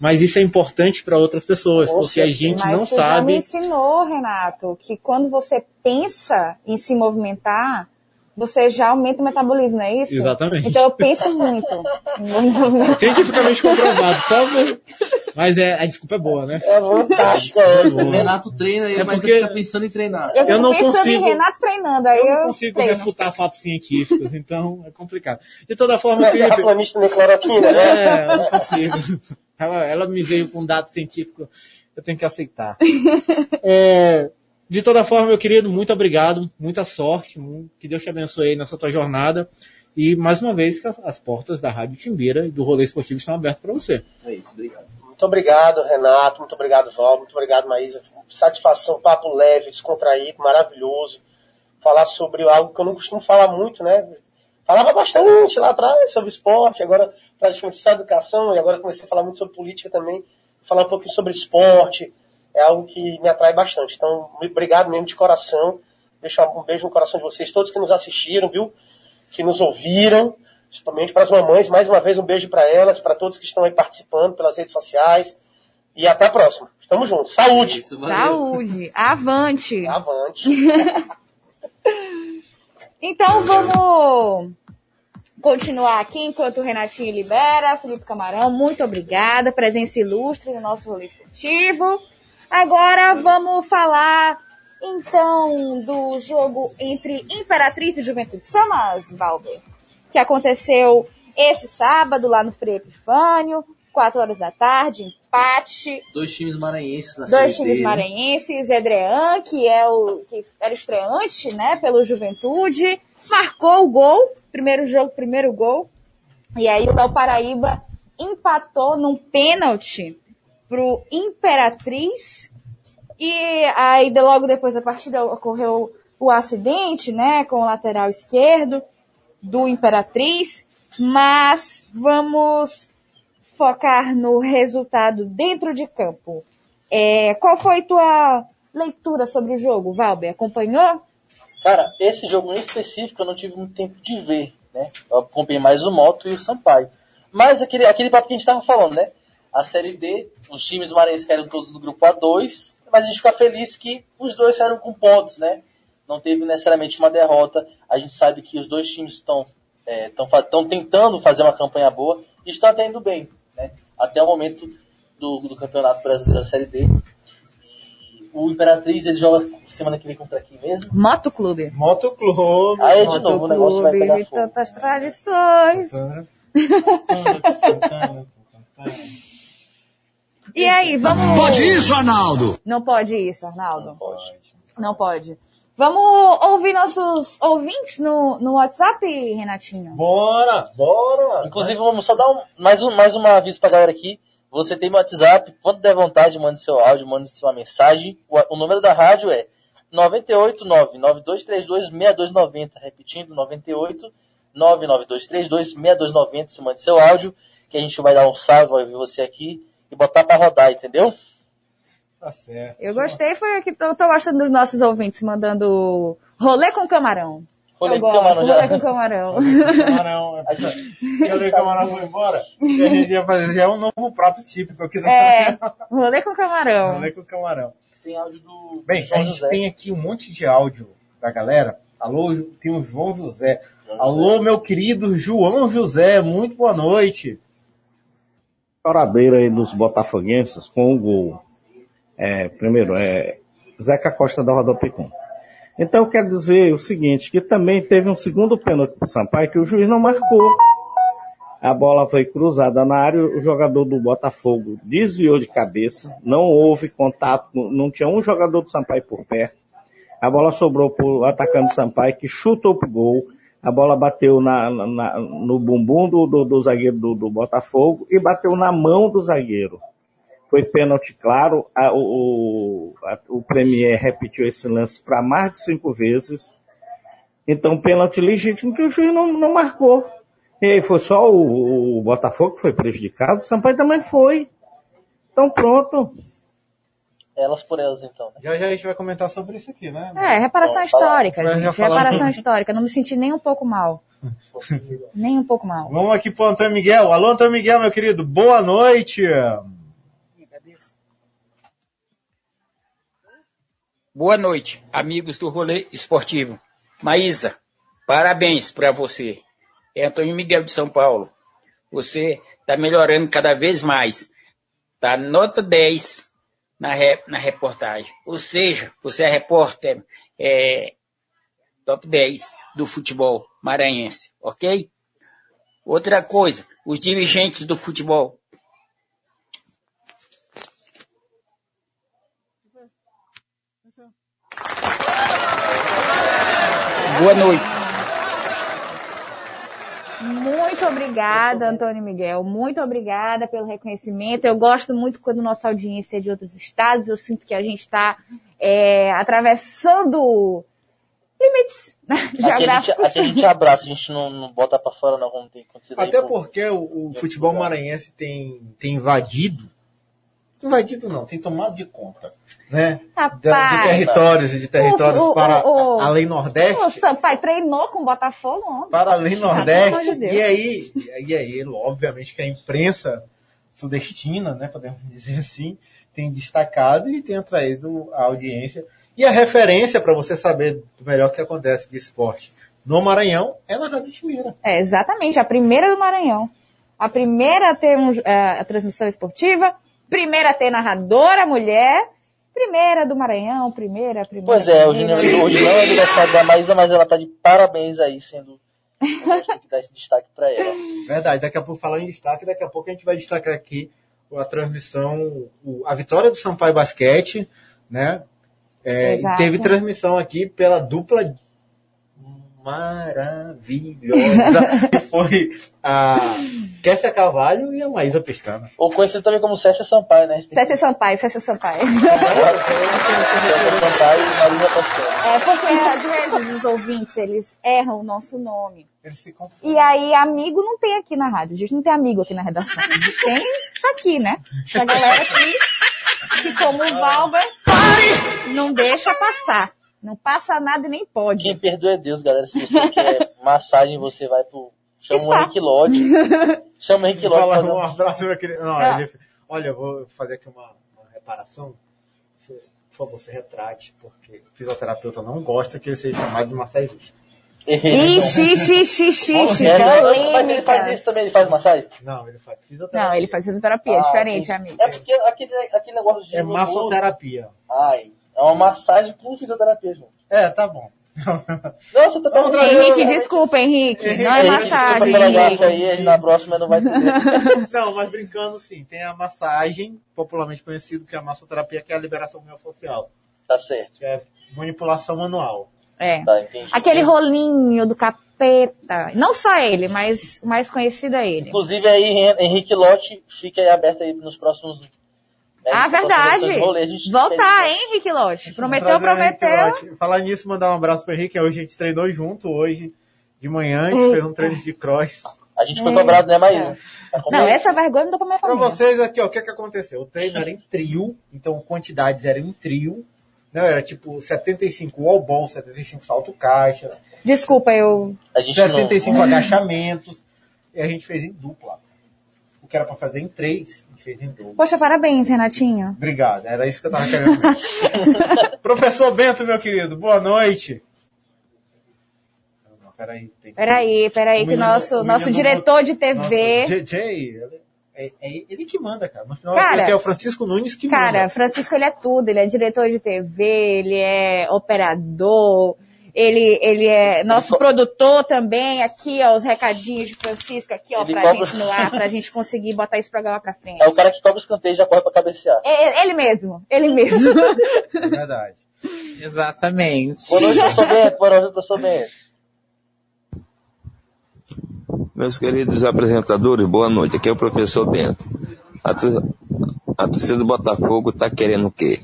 Mas isso é importante para outras pessoas, Com porque a gente Mas não você já me sabe. ensinou, Renato, que quando você pensa em se movimentar, você já aumenta o metabolismo, não é isso? Exatamente. Então eu penso muito. Cientificamente comprovado, sabe? Mas é, a desculpa é boa, né? É fantástica essa. Boa. O Renato treina e É mas porque- fica pensando em treinar. Eu fico não consigo- em Renato treinando, aí Eu eu, não consigo treino. refutar fatos científicos, então é complicado. De toda forma, Não é Felipe, terraplanista nem cloroquina, né? É, eu não consigo. Ela, ela me veio com dado científico, eu tenho que aceitar. É, de toda forma, meu querido, muito obrigado, muita sorte, que Deus te abençoe aí nessa tua jornada. E mais uma vez, que as, as portas da Rádio Timbira e do Rolê Esportivo estão abertas para você. É isso, obrigado. Muito obrigado, Renato. Muito obrigado, Val. Muito obrigado, Maísa. Satisfação, papo leve, descontraído, maravilhoso. Falar sobre algo que eu não costumo falar muito, né? Falava bastante lá atrás sobre esporte, agora praticamente só educação, e agora comecei a falar muito sobre política também. Falar um pouquinho sobre esporte é algo que me atrai bastante. Então, muito obrigado mesmo de coração. Deixa um beijo no coração de vocês, todos que nos assistiram, viu? Que nos ouviram, principalmente para as mamães. Mais uma vez, um beijo para elas, para todos que estão aí participando pelas redes sociais. E até a próxima. Estamos juntos. Saúde! Isso. Saúde, avante. Avante! Então vamos continuar aqui enquanto o Renatinho libera. Felipe Camarão, muito obrigada. Presença ilustre no nosso rolê esportivo. Agora vamos falar então do jogo entre Imperatriz e Juventude Samas, Valber, que aconteceu esse sábado lá no Frei Epifânio, 4 horas da tarde, empate. Dois times maranhenses na Dois B, times né? maranhenses, Edrean, que é o que era estreante, né, pelo Juventude, marcou o gol, primeiro jogo, primeiro gol. E aí o Léo Paraíba empatou num pênalti pro Imperatriz E aí, logo depois da partida, ocorreu o acidente, né, com o lateral esquerdo do Imperatriz. Mas vamos focar no resultado dentro de campo. É, qual foi tua leitura sobre o jogo, Valber? Acompanhou? Cara, esse jogo em específico eu não tive muito tempo de ver, né? Eu acompanhei mais o Moto e o Sampaio. Mas aquele, aquele papo que a gente tava falando, né? A Série D, os times maranhenses caíram todos no grupo A2, mas a gente fica feliz que os dois saíram com pontos, né? Não teve necessariamente uma derrota. A gente sabe que os dois times estão é, tentando fazer uma campanha boa e estão até indo bem? Até o momento do, do Campeonato Brasileiro da Série D. E o Imperatriz ele joga semana que vem contra quem mesmo? Moto Clube. Moto Clube. Aí de novo o negócio vai pegar de fogo. tantas tradições. E aí, vamos... Pode isso, Arnaldo! Não pode isso, Arnaldo. Não pode. Não pode. Vamos ouvir nossos ouvintes no, no WhatsApp, Renatinho? Bora, bora! Inclusive, vamos só dar um, mais, um, mais uma aviso pra galera aqui. Você tem meu WhatsApp, quando der vontade, mande seu áudio, mande sua mensagem. O, o número da rádio é 989-9232-6290. Repetindo, 989-9232-6290. Você mande seu áudio, que a gente vai dar um salve, vai ouvir você aqui e botar pra rodar, entendeu? Tá certo. Eu gostei, foi aqui, tô, tô gostando dos nossos ouvintes mandando rolê com camarão. Rolê Eu com gosto, camarão rolê com camarão. Camarão. Eu falei que o camarão foi embora. E a gente ia fazer já um novo prato típico aqui da É, rolê com camarão. Falei com o camarão. Tem áudio do Bem, a João gente José. tem aqui um monte de áudio da galera. Alô, tem o João José. João Alô, meu querido João José, muito boa noite. choradeira aí dos botafoguenses com o gol. É, primeiro, é Zeca Costa da Rodopicum. Então eu quero dizer o seguinte, que também teve um segundo pênalti pro Sampaio que o juiz não marcou. A bola foi cruzada na área, o jogador do Botafogo desviou de cabeça, não houve contato, não tinha um jogador do Sampaio por perto. A bola sobrou pro atacante do Sampaio que chutou pro gol. A bola bateu na- na- no bumbum do, do- do zagueiro do, do Botafogo e bateu na mão do zagueiro. Foi pênalti claro. A- o, o, a- o Premier repetiu esse lance para mais de cinco vezes. Então, pênalti legítimo que o juiz não, não marcou. E aí foi só o, o Botafogo que foi prejudicado, o Sampaio também foi. Então pronto. Elas por elas, então. né? Já já a gente vai comentar sobre isso aqui, né? É, reparação Bom, histórica, já gente. Reparação histórica. Não me senti nem um pouco mal. Nem um pouco mal. Vamos aqui pro Antônio Miguel. Alô, Antônio Miguel, meu querido. Boa noite. Boa noite, amigos do rolê esportivo. Maísa, parabéns para você. É Antônio Miguel de São Paulo. Você está melhorando cada vez mais. Tá nota 10 na, re- na reportagem. Ou seja, você é repórter é, top 10 do futebol maranhense, ok? Outra coisa, os dirigentes do futebol Boa noite. Muito obrigada, Antônio Miguel. Muito obrigada pelo reconhecimento. Eu gosto muito quando nossa audiência é de outros estados. Eu sinto que a gente está atravessando limites né, Aqui a, gente, geográficos. aqui a gente abraça, a gente não, não bota pra fora não, como tem acontecido Até porque o, o futebol maranhense tem, tem invadido. Invadido não, tem tomado de conta. Né? De Rapaz, territórios e de territórios O- o- para o- além Nordeste. o Sampaio treinou com o Botafogo ontem. para além Nordeste. de e aí, e aí, obviamente que a imprensa sudestina, né, podemos dizer assim, tem destacado e tem atraído a audiência. E a referência para você saber do melhor que acontece de esporte no Maranhão é na Rádio Timira. É, exatamente, a primeira do Maranhão. A primeira a ter um, é, a transmissão esportiva, primeira a ter narradora mulher, primeira do Maranhão, primeira, primeira. Pois é, hoje não, hoje não é aniversário da Maísa, mas ela tá de parabéns aí, sendo. Tem que dar esse destaque pra ela. Verdade, daqui a pouco falar em destaque, daqui a pouco a gente vai destacar aqui a transmissão, a vitória do Sampaio Basquete, né? É, teve transmissão aqui pela dupla maravilhosa. que foi a Kessia Carvalho e a Maísa Pestana. Ou conhecido também como César Sampaio, né? César Sampaio, César Sampaio. César Sampaio e Marina Toscana. É porque às vezes os ouvintes, eles erram o nosso nome. Eles se confundem. E aí, amigo não tem aqui na rádio. A gente não tem amigo aqui na redação. A gente tem isso aqui, né? Essa galera aqui, que como o Valber, não deixa passar. Não passa nada e nem pode. Quem perdoa é Deus, galera. Se você quer massagem, você vai pro. Chama o Spa. Henrique Lodge. Chama o Henrique Lodge. Fala um abraço, meu querido. Não, Ah. ele- olha, eu vou fazer aqui uma, uma reparação. Você, por favor, se retrate, porque o fisioterapeuta não gosta que ele seja chamado de massagista. Ixi, ixi, ixi, ixi, ixi, É, não, mas ele faz isso também, ele faz massagem? Não, ele faz fisioterapia. Não, ele faz fisioterapia, é Ah, diferente, entendi. amigo. É porque aquele, aquele negócio de. É massoterapia. Ai, é uma massagem com fisioterapia, gente. É, tá bom. Não, você tá Vamos perdendo. Henrique, desculpa, Henrique. Não é Henrique, massagem, Desculpa pela gafe Henrique. aí, na próxima não vai ter. Não, mas brincando sim, tem a massagem, popularmente conhecido que é a massoterapia, que é a liberação miofascial, Tá certo. que é manipulação manual. É. Tá. Aquele rolinho do capeta. Não só ele, mas o mais conhecido é ele. Inclusive aí, Hen- Henrique Lote, fica aí aberto aí nos próximos. Né, Ah, verdade. Voltar, hein, Henrique Lote? Prometeu, prometeu. Falar nisso, mandar um abraço pro Henrique, hoje a gente treinou junto, hoje de manhã, a gente fez um treino de cross. A gente foi cobrado, né, Maísa? Tá Não, essa vergonha não deu pra minha Pra família. vocês aqui, ó, o que que aconteceu? O treino era em trio, então quantidades eram em trio, né? Era tipo 75 wall ball, 75 salto caixas, Desculpa, eu... A gente 75 não... agachamentos, e a gente fez em dupla. Que era pra fazer em três, gente fez em dupla. Poxa, parabéns, Renatinho. Obrigado, era isso que eu tava querendo ver. Professor Bento, meu querido, boa noite. Não, peraí. Tem que- Peraí, peraí, O que menino- nosso, nosso diretor de Nossa, TV... JJ, ele- é, é ele que manda, cara. No final, Cara, é o Francisco Nunes que Cara, manda. Francisco, ele é tudo. Ele é diretor de TV, ele é operador, ele, ele é nosso co- produtor também. Aqui, ó, os recadinhos de Francisco aqui, ó, Ele pra cobra- gente no ar, pra gente conseguir botar esse programa pra frente. É o cara que cobra o escanteio e já corre pra cabecear. É, ele mesmo, ele mesmo. É verdade. Exatamente. Boa noite, professor Bento. Boa noite, professor Bento. Meus queridos apresentadores, boa noite. Aqui é o professor Bento. A, tu- a torcida do Botafogo está querendo o quê?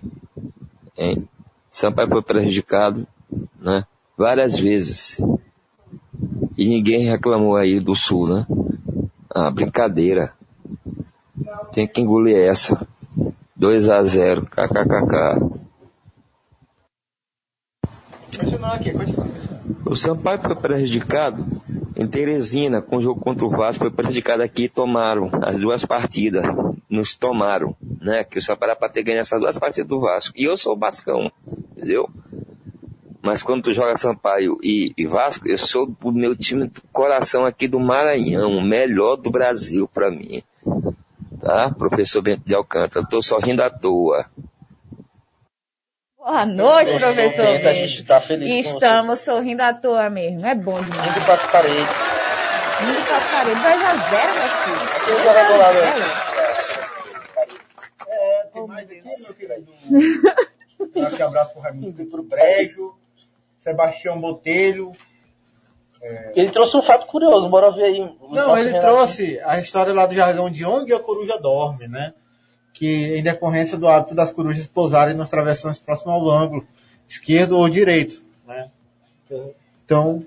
Hein? Sampaio foi prejudicado, né? Várias vezes. E ninguém reclamou aí do Sul, né? Ah, brincadeira. Tem que engolir essa. 2 a 0 kkkk. Continuar aqui, continuar. O Sampaio foi prejudicado em Teresina, com o jogo contra o Vasco, foi prejudicado aqui e tomaram as duas partidas. Nos tomaram, né? Que o Sampaio era pra ter ganho essas duas partidas do Vasco. E eu sou o Bascão, entendeu? Mas quando tu joga Sampaio e, e Vasco, eu sou do meu time do coração aqui do Maranhão, o melhor do Brasil pra mim. Tá? Professor Bento de Alcântara, eu tô sorrindo à toa. Boa noite, Professor professor. Bento, a gente tá feliz com você. Estamos sorrindo à toa mesmo. É bom demais. Indo pras paredes. Muito passarei. 2 a 0 meu filho. Aqui o jogador lá, né? É, tem mais aqui, meu querido. Um abraço pro Raimundo pro Brejo, Sebastião Botelho. Ele trouxe um fato curioso, bora ver aí. Não, ele Renato. trouxe a história lá do jargão de onde a coruja dorme, né? Que em decorrência do hábito das corujas pousarem nas travessões próximo ao ângulo, esquerdo ou direito, né? Então,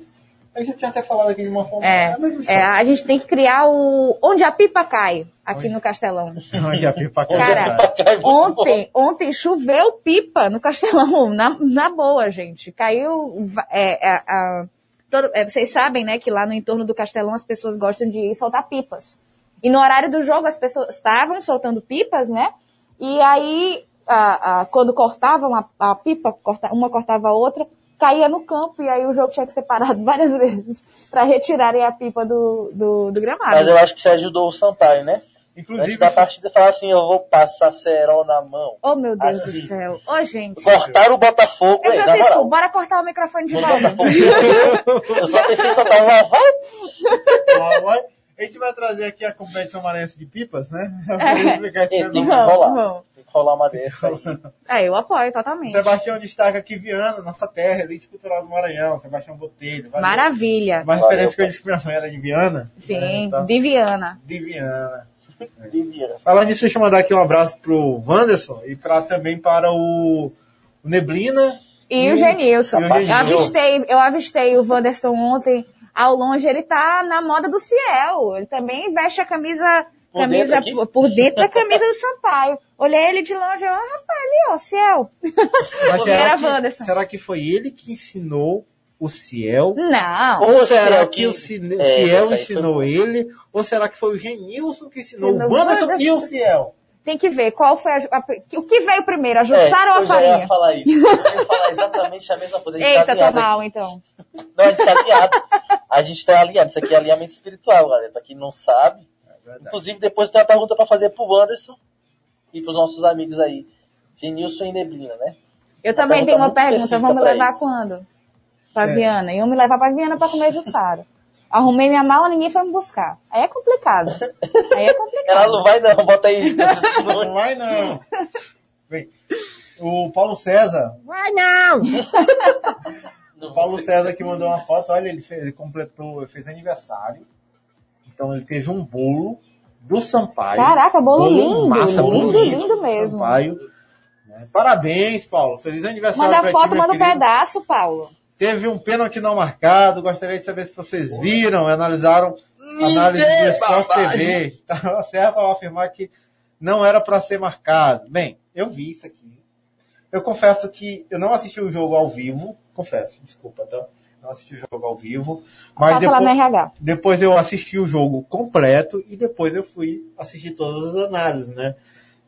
a gente tinha até falado aqui de uma forma... É, é, história. a gente tem que criar o Onde a Pipa Cai, aqui no Castelão. Onde a pipa cai. Cara, É Ontem, ontem choveu pipa no Castelão, na, na boa, gente. Caiu. é, é, a- todo- é, vocês sabem, né, que lá no entorno do Castelão as pessoas gostam de soltar pipas. E no horário do jogo as pessoas estavam soltando pipas, né? E aí, a- a- quando cortavam a, a pipa, corta- uma cortava a outra, caía no campo e aí o jogo tinha que ser parado várias vezes para retirarem a pipa do, do, do gramado. Mas eu acho que você ajudou o Sampaio, né? Antes Inclusive, da partida, falar assim, eu vou passar cerol na mão. Oh, meu Deus Assim. do céu. Ô, gente. Cortaram o Botafogo, Ei, Francisco, moral. bora cortar o microfone de No volta. Botafogo. Eu só pensei em soltar uma voz. A gente vai trazer aqui a competição maranhense de pipas, né? É. Explicar esse Tem que negócio. Vamos, rolar. Tem que rolar uma dessa aí. É, eu apoio totalmente. Sebastião destaca aqui Viana, nossa terra, elite cultural do Maranhão. Sebastião Botelho. valeu. Maravilha. Uma Valeu, referência que eu disse que minha mãe era de Viana. Sim, né, então, Viviana. de Viana. Devia. Falando nisso, deixa eu mandar aqui um abraço pro Wanderson e pra, também para o, o Neblina. E E o Genilson. e o Eu avistei, eu avistei o Wanderson ontem. Ao longe, ele tá na moda do Ciel. Ele também veste a camisa, Por camisa dentro por, por dentro da camisa do Sampaio. Olhei ele de longe, ó, rapaz, ali, ó, Ciel. Mas será que, Wanderson. será que foi ele que ensinou o Ciel? Não. Ou será que que- o Cine- É, Ciel ensinou foi- ele? Ou será que foi o Genilson que ensinou o Wanderson e o Ciel? Tem que ver qual foi a, a- o que veio primeiro, a Jussara ou a É, eu ia farinha? falar isso. Eu ia falar exatamente a mesma coisa. A gente Eita, tá tô mal, aqui. então. Não, a gente tá alinhado. A gente tá alinhado. Isso aqui é alinhamento espiritual, galera. Pra quem não sabe. Inclusive, depois tem uma pergunta pra fazer pro Wanderson e pros nossos amigos aí. Genilson e Neblina, né? Eu Uma também tenho uma pergunta vamos me levar pra quando? Pra É. Viana. Iam me levar pra Viana pra comer Jussara. Arrumei minha mala, ninguém foi me buscar. Aí é complicado. Aí é complicado. Ela não vai não, bota aí. Não vai não. Bem, o Paulo César, Vai não! o Paulo César que mandou uma foto, olha, ele, fez, ele completou, ele fez aniversário. Então ele teve um bolo do Sampaio. Caraca, bolo lindo, massa, lindo, bonito lindo do mesmo. Sampaio. né? Parabéns, Paulo. Feliz aniversário Manda pra foto, ti, manda um pedaço, Paulo. Teve um pênalti não marcado. Gostaria de saber se vocês viram, analisaram a análise do Sport TV. Estava certo ao afirmar que não era para ser marcado. Bem, eu vi isso aqui. Eu confesso que eu não assisti o jogo ao vivo. Confesso, desculpa, tá? Não assisti o jogo ao vivo. Mas Passa lá no depois, RH. depois eu assisti o jogo completo e depois eu fui assistir todas as análises, né?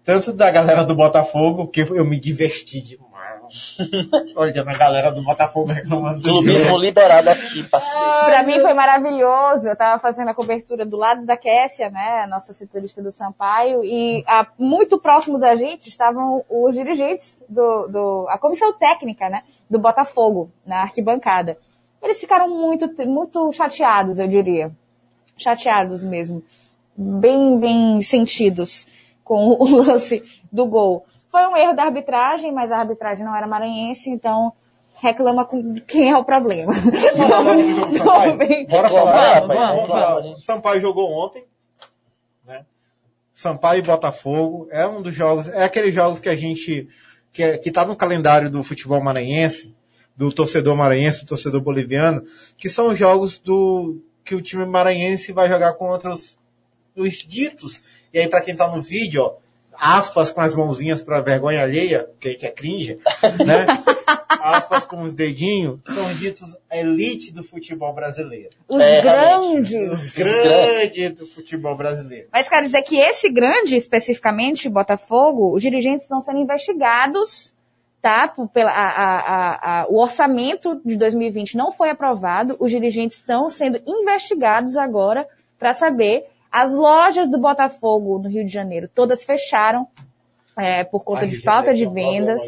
Tanto da galera do Botafogo, que eu me diverti demais. Olha a galera do Botafogo reclamando do Clubismo liberado aqui, parceiro. Pra mim foi maravilhoso. Eu tava fazendo a cobertura do lado da Kessia, né, nossa setorista do Sampaio, e a- muito próximo da gente estavam os dirigentes do, do a comissão técnica, né, do Botafogo na arquibancada. Eles ficaram muito, muito chateados, eu diria, chateados mesmo, bem, bem sentidos com o lance do gol. Foi um erro da arbitragem, mas a arbitragem não era maranhense, então reclama com quem é o problema. Bora Vamos, falar. vamos, Vamos vamos, falar. vamos. O Sampaio jogou ontem. Né? Sampaio e Botafogo. É um dos jogos, é aqueles jogos que a gente, que, é, que tá no calendário do futebol maranhense, do torcedor maranhense, do torcedor boliviano, que são os jogos do, que o time maranhense vai jogar contra os, os ditos. E aí, pra quem tá no vídeo, ó, aspas com as mãozinhas pra vergonha alheia, que a gente é cringe, né? aspas com os dedinhos, são os ditos a elite do futebol brasileiro. Os É, grandes. Os grandes do futebol brasileiro. Mas quero dizer que esse grande, especificamente, Botafogo, os dirigentes estão sendo investigados, tá? Pela, a- a- a- a- o orçamento de 2020 não foi aprovado, os dirigentes estão sendo investigados agora para saber. As lojas do Botafogo no Rio de Janeiro todas fecharam é, por conta de falta de é vendas.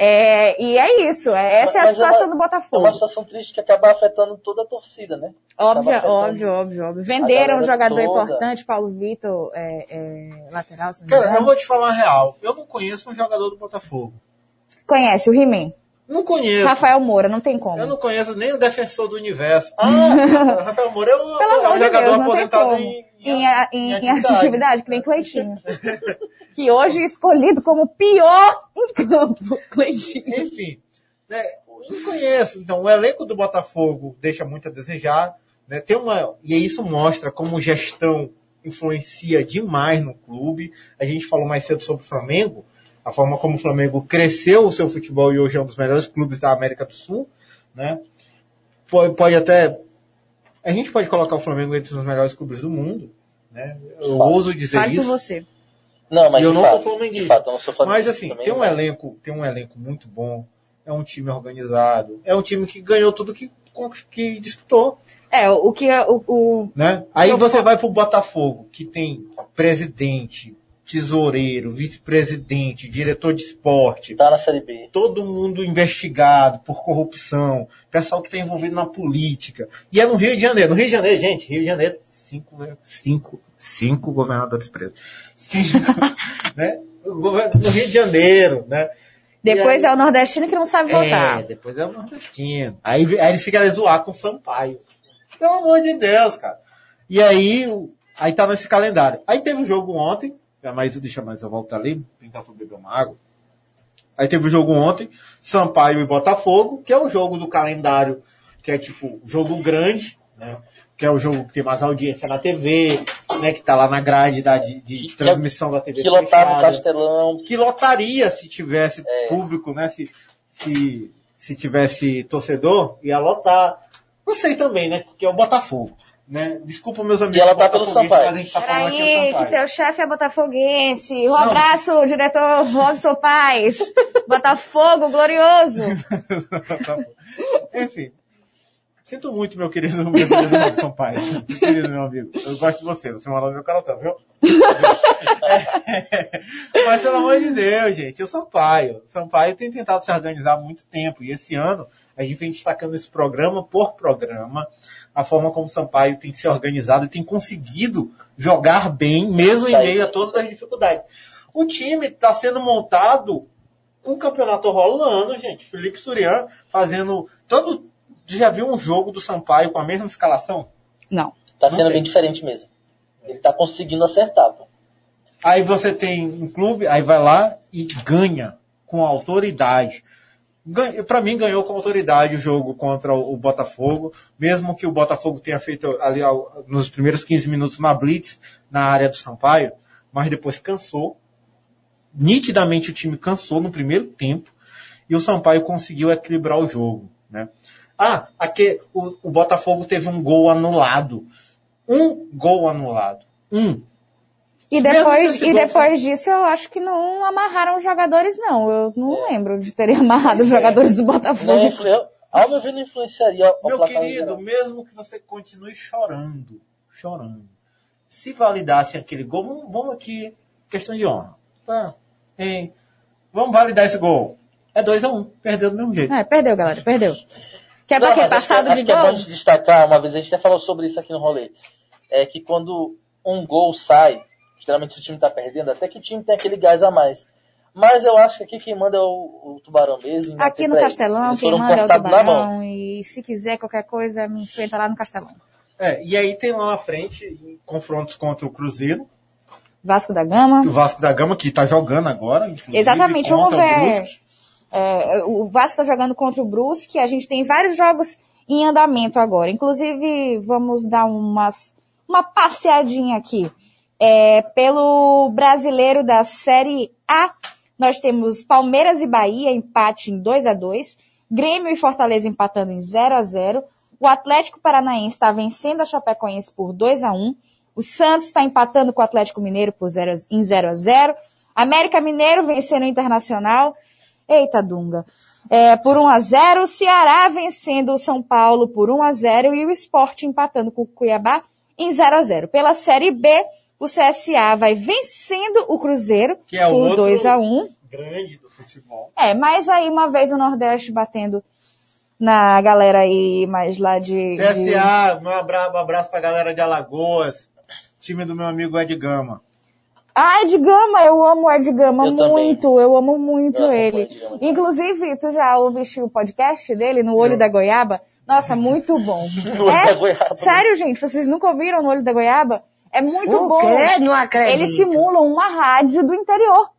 É, e é isso, é- essa é a Mas é situação uma- do É uma Botafogo. situação triste que acaba afetando toda a torcida, né? Óbvio, óbvio, óbvio, óbvio. Venderam um jogador toda. importante, Paulo Vitor, é, é, lateral, se não Cara, eu vou te falar a real. Eu não conheço um jogador do Botafogo. Conhece o He-Man? Não conheço. Rafael Moura, não tem como. Eu não conheço nem o defensor do universo. Ah, Rafael Moura é um, é um jogador Deus, aposentado em, Em, a- em, em atividade. atividade, que nem Cleitinho. que hoje é escolhido como pior em campo, Cleitinho. Enfim, né, eu não conheço. Então, o elenco do Botafogo deixa muito a desejar. Né, tem uma, e isso mostra como gestão influencia demais no clube. A gente falou mais cedo sobre o Flamengo, a forma como o Flamengo cresceu o seu futebol e hoje é um dos melhores clubes da América do Sul. Né? Pode, pode até. A gente pode colocar o Flamengo entre os melhores clubes do mundo. Né? Eu Fato. ouso dizer Fale isso. você. Não, mas eu não fato, sou fato, eu não sou Mas flamenguista assim, também, tem um mas- elenco, tem um elenco muito bom. É um time organizado. É um time que ganhou tudo que, que disputou. É, o que é- o, o- Né? Aí você vai pro Botafogo, que tem presidente, tesoureiro, vice-presidente, diretor de esporte, Tá na Série B. todo mundo investigado por corrupção, pessoal que está envolvido na política. E é no Rio de Janeiro. No Rio de Janeiro, gente, Rio de Janeiro cinco, cinco, cinco governadores presos. Cinco, né? No Rio de Janeiro, né? Depois é o nordestino que não sabe votar. É, depois é o nordestino. Aí, aí eles ficam a zoar com o Sampaio. Pelo amor de Deus, cara. E aí, aí tá nesse calendário. Aí teve o jogo ontem, mas deixa mais eu voltar ali, tentar beber uma água. Aí teve o jogo ontem, Sampaio e Botafogo, que é o jogo do calendário, que é tipo, jogo grande, né? Que é o jogo que tem mais audiência na TV, né? Que tá lá na grade da, de, de Que- transmissão da TV. Que lotava o Castelão. que lotaria se tivesse É. público, né? Se, se, se tivesse torcedor, ia lotar. Não sei também, né? Porque é o Botafogo. Né? Desculpa meus amigos. E ela tá pelo Sampaio. Mas a gente tá falando aqui do Peraí, que Sampaio. teu chefe é botafoguense. Um Não. abraço, diretor Robson Paz. Botafogo glorioso. Tá. Enfim. Sinto muito, meu querido, meu querido Robson. Meu querido meu amigo. Eu gosto de você, você mora no meu coração, viu? É. Mas pelo amor de Deus, gente, o Sampaio. O Sampaio tem tentado se organizar há muito tempo. E esse ano a gente vem destacando esse programa por programa, a forma como o Sampaio tem se organizado e tem conseguido jogar bem, mesmo em meio a todas as dificuldades. O time está sendo montado com o campeonato rolando, gente. Felipe Surian fazendo todo. Já viu um jogo do Sampaio com a mesma escalação? Não. Tá Não sendo tem. bem diferente mesmo. Ele tá conseguindo acertar, pô. Aí você tem um clube, aí vai lá e ganha com autoridade. Pra mim ganhou com autoridade o jogo contra o Botafogo, mesmo que o Botafogo tenha feito ali nos primeiros 15 minutos uma blitz na área do Sampaio, mas depois cansou. Nitidamente o time cansou no primeiro tempo e o Sampaio conseguiu equilibrar o jogo, né? Ah, aqui o, o Botafogo teve um gol anulado. Um gol anulado. Um. E depois, e gol depois disso, eu acho que não amarraram os jogadores, não. Eu não lembro de terem amarrado os jogadores do Não Botafogo. influ... Ao meu ver, não influenciaria Meu querido, mesmo que você continue chorando, chorando, se validassem aquele gol, vamos, vamos aqui, questão de honra. Tá? Hein? Vamos validar esse gol. É 2x1, um, perdeu do mesmo jeito. É, perdeu, galera, perdeu. Quer Não, pra quê? mas acho que- Passado acho de que é gol? bom de destacar, uma vez a gente até falou sobre isso aqui no rolê, é que quando um gol sai, geralmente se o time tá perdendo, até que o time tem aquele gás a mais. Mas eu acho que aqui quem manda é o, o Tubarão mesmo. Aqui no. Castelão, Eles quem foram manda é o cortados na mão. Tubarão. E se quiser qualquer coisa, me enfrenta lá no Castelão. É, e aí tem lá na frente confrontos contra o Cruzeiro, Vasco da Gama. o Vasco da Gama, que tá jogando agora. Exatamente, vamos o ver. Brusque. É, o Vasco está jogando contra o Brusque. A gente tem vários jogos em andamento agora. Inclusive, vamos dar umas, uma passeadinha aqui. É, pelo brasileiro da Série A, nós temos Palmeiras e Bahia, empate em 2 a 2 Grêmio e Fortaleza empatando em 0 a 0 O Atlético Paranaense está vencendo a Chapecoense por 2 a 1 O Santos está empatando com o Atlético Mineiro por 0 a- em 0 a 0 América Mineiro vencendo o Internacional. Eita, Dunga. É, por 1 a 0 o Ceará vencendo o São Paulo por 1 a 0 e o Sport empatando com o Cuiabá em 0 a 0 Pela Série B, o CSA vai vencendo o Cruzeiro Que é o por outro 2 a 1 grande do futebol. É, mas aí uma vez o Nordeste batendo na galera aí mais lá de... de- CSA, um abraço, um abraço pra galera de Alagoas, time do meu amigo Ed Gama. Ah, Ed Gama, eu amo o Ed Gama Eu também. muito, eu amo muito Eu ele. Inclusive, tu já ouviste o podcast dele, No Olho Eu. da Goiaba? Nossa, muito bom. No olho É? da goiaba. Sério, gente, vocês nunca ouviram No Olho da Goiaba? É muito O bom. quê? Não acredito. Eles simulam uma rádio do interior.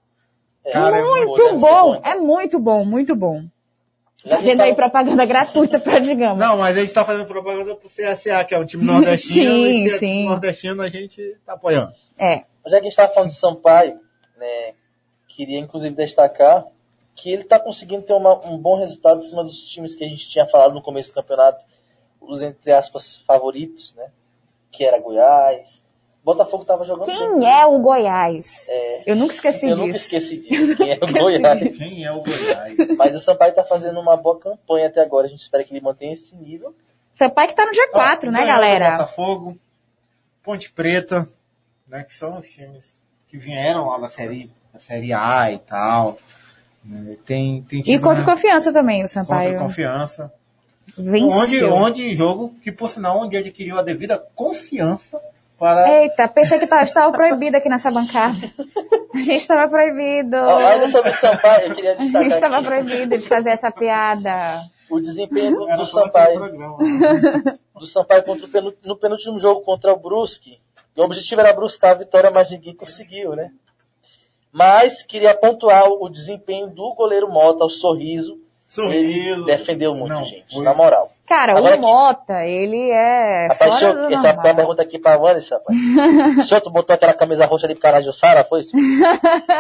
É, Cara, é muito ser bom, então. é muito bom, muito bom. Fazendo aí tá- propaganda gratuita pra Gama. Não, mas a gente tá fazendo propaganda pro CSA, que é um time nordestino, Sim, e é sim. time nordestino a gente tá apoiando. É. Já que a gente estava falando de Sampaio, né, queria inclusive destacar que ele está conseguindo ter uma- um bom resultado em cima dos times que a gente tinha falado no começo do campeonato, os entre aspas favoritos, né? Que era Goiás. Botafogo estava jogando Quem bem. é o Goiás? É, Eu nunca esqueci eu nunca disso. esqueci disso, quem é o Goiás. Quem é o Goiás? Mas o Sampaio está fazendo uma boa campanha até agora, a gente espera que ele mantenha esse nível. Seu pai que tá no dia 4, Ó, né, galera? Botafogo, Ponte Preta, né, que são os times que vieram lá da série, da série A e tal. né, Tem, tem E contra né, confiança também, o contra Sampaio. confiança. Venceu. Onde, onde jogo que, por sinal, onde adquiriu a devida confiança para... Eita, pensei que tava- estava proibido aqui nessa bancada. A gente estava proibido. Ainda sobre o Sampaio, eu queria A gente destacar estava proibido de fazer essa piada. o desempenho do, do Sampaio. programa. do Sampaio contra o penu- no penúltimo jogo contra o Brusque. O objetivo era buscar a vitória, mas ninguém conseguiu, né? Mas queria pontuar o desempenho do goleiro Mota, o sorriso. Ele Sorriso. defendeu muito, Não, gente, foi- na moral. Cara, Agora o que- Mota, ele é Rapaz, fora senhor, do essa é uma normal. pergunta aqui pra Vanessa, rapaz. o senhor tu botou aquela camisa roxa ali pro Carajussara, foi isso?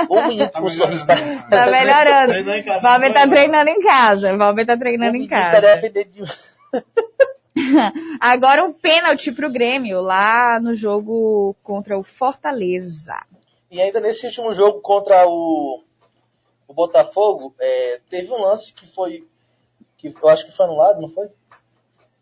O menino com o sorriso tá... melhorando, Tá melhorando. Casa, Valber tá treinando em casa. Valber tá o treinando em casa. Agora um pênalti pro Grêmio lá no jogo contra o Fortaleza. E ainda nesse último jogo contra o, o Botafogo, é, teve um lance que foi. que eu acho que foi anulado, não foi?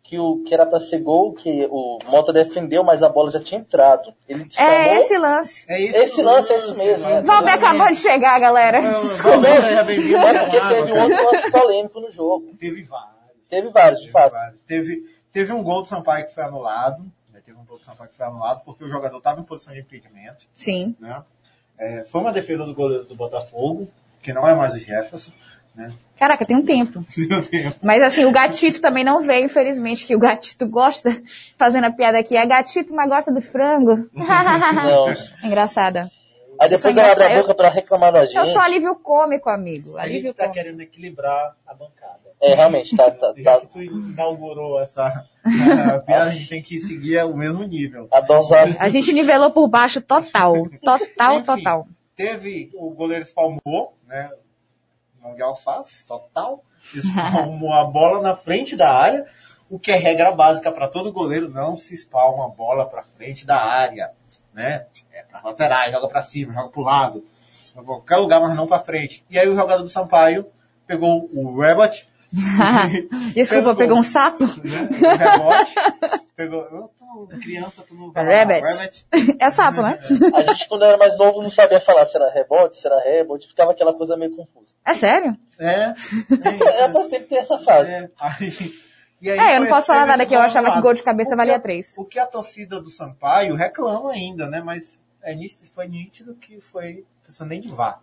Que, o, que era pra ser gol, que o Mota defendeu, mas a bola já tinha entrado. Ele descamou. É esse lance. É Esse lance é esse mesmo, né? Valber acabou de chegar, galera. Seja bem-vindo. Mas porque teve um outro lance polêmico no jogo. Teve vários. Teve vários, de Teve, fato. vários. Teve, teve um gol do Sampaio que foi anulado. né, Teve um gol do Sampaio que foi anulado porque o jogador estava em posição de impedimento. Sim. Né? É, foi uma defesa do goleiro do Botafogo, que não é mais o Jefferson. Né? Caraca, tem um tempo. Mas assim, o gatito também não veio, infelizmente, que o gatito gosta, fazendo a piada aqui, é gatito, mas gosta do frango. Engraçada. Aí depois ela abre a boca pra reclamar da gente. Eu sou alívio cômico, amigo. A gente Alívio está cômico. querendo equilibrar a bancada. É, realmente, tá, tá, tá. que tu inaugurou essa a piada, a gente tem que seguir o mesmo nível. A dosagem. A gente nivelou por baixo total. Total, Enfim. total. Teve o goleiro espalmou, né? Mão de alface, total. Espalmou a bola na frente da área, o que é regra básica para todo goleiro, não se espalma a bola para frente da área, né? É para laterais, joga para cima, joga para o lado, joga qualquer lugar, mas não para frente. E aí o jogador do Sampaio pegou o Rabbit, Desculpa, pegou um sapo? né? O rebote, pegou, eu tô criança, tu não vai lá, Rabbit. Rabbit. É sapo, né? A gente, quando era mais novo, não sabia falar se era rebote, se era rebote, ficava aquela coisa meio confusa. É sério? É, É, mas sempre tem essa fase. É, aí, e aí É, eu não posso falar nada que eu achava que gol de cabeça valia a- três. O que a torcida do Sampaio reclama ainda, né? Mas é nítido, foi nítido que foi, não precisa nem de VAR,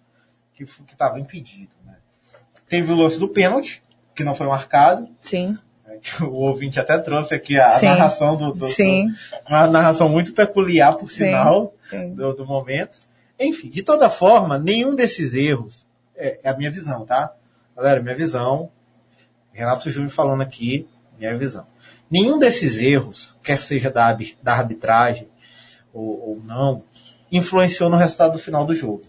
que estava impedido, né? Teve o lance do pênalti, que não foi marcado. Sim. que O ouvinte até trouxe aqui a Sim. narração do, do, Sim. do- Uma narração muito peculiar, por sinal, Sim. do, do momento. Enfim, de toda forma, nenhum desses erros, é, é a minha visão, tá? Galera, minha visão, Renato Júnior falando aqui, minha visão. Nenhum desses erros, quer seja da, da arbitragem ou, ou não, influenciou no resultado do final do jogo.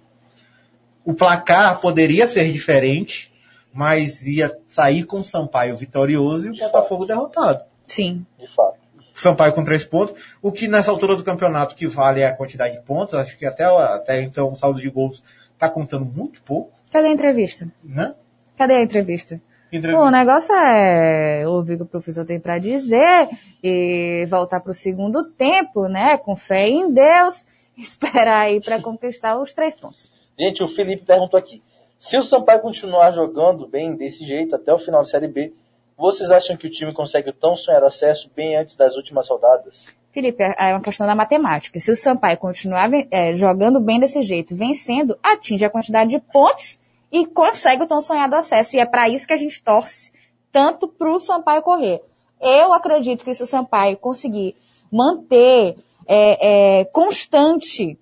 O placar poderia ser diferente, mas ia sair com o Sampaio vitorioso e o Botafogo derrotado. Sim. De fato. Sampaio com três pontos, o que nessa altura do campeonato que vale é a quantidade de pontos, acho que até, até então o saldo de gols está contando muito pouco, Cadê a entrevista? né? Cadê a entrevista? Entrevista. O negócio é ouvir o que o professor tem para dizer e voltar para o segundo tempo, né? Com fé em Deus, esperar aí para conquistar os três pontos. Gente, o Felipe perguntou aqui. Se o Sampaio continuar jogando bem desse jeito até o final da Série B, vocês acham que o time consegue o tão sonhado acesso bem antes das últimas rodadas? Felipe, é uma questão da matemática. Se o Sampaio continuar é, jogando bem desse jeito, vencendo, atinge a quantidade de pontos e consegue o tão sonhado acesso. E é para isso que a gente torce tanto para o Sampaio correr. Eu acredito que se o Sampaio conseguir manter é, é, constante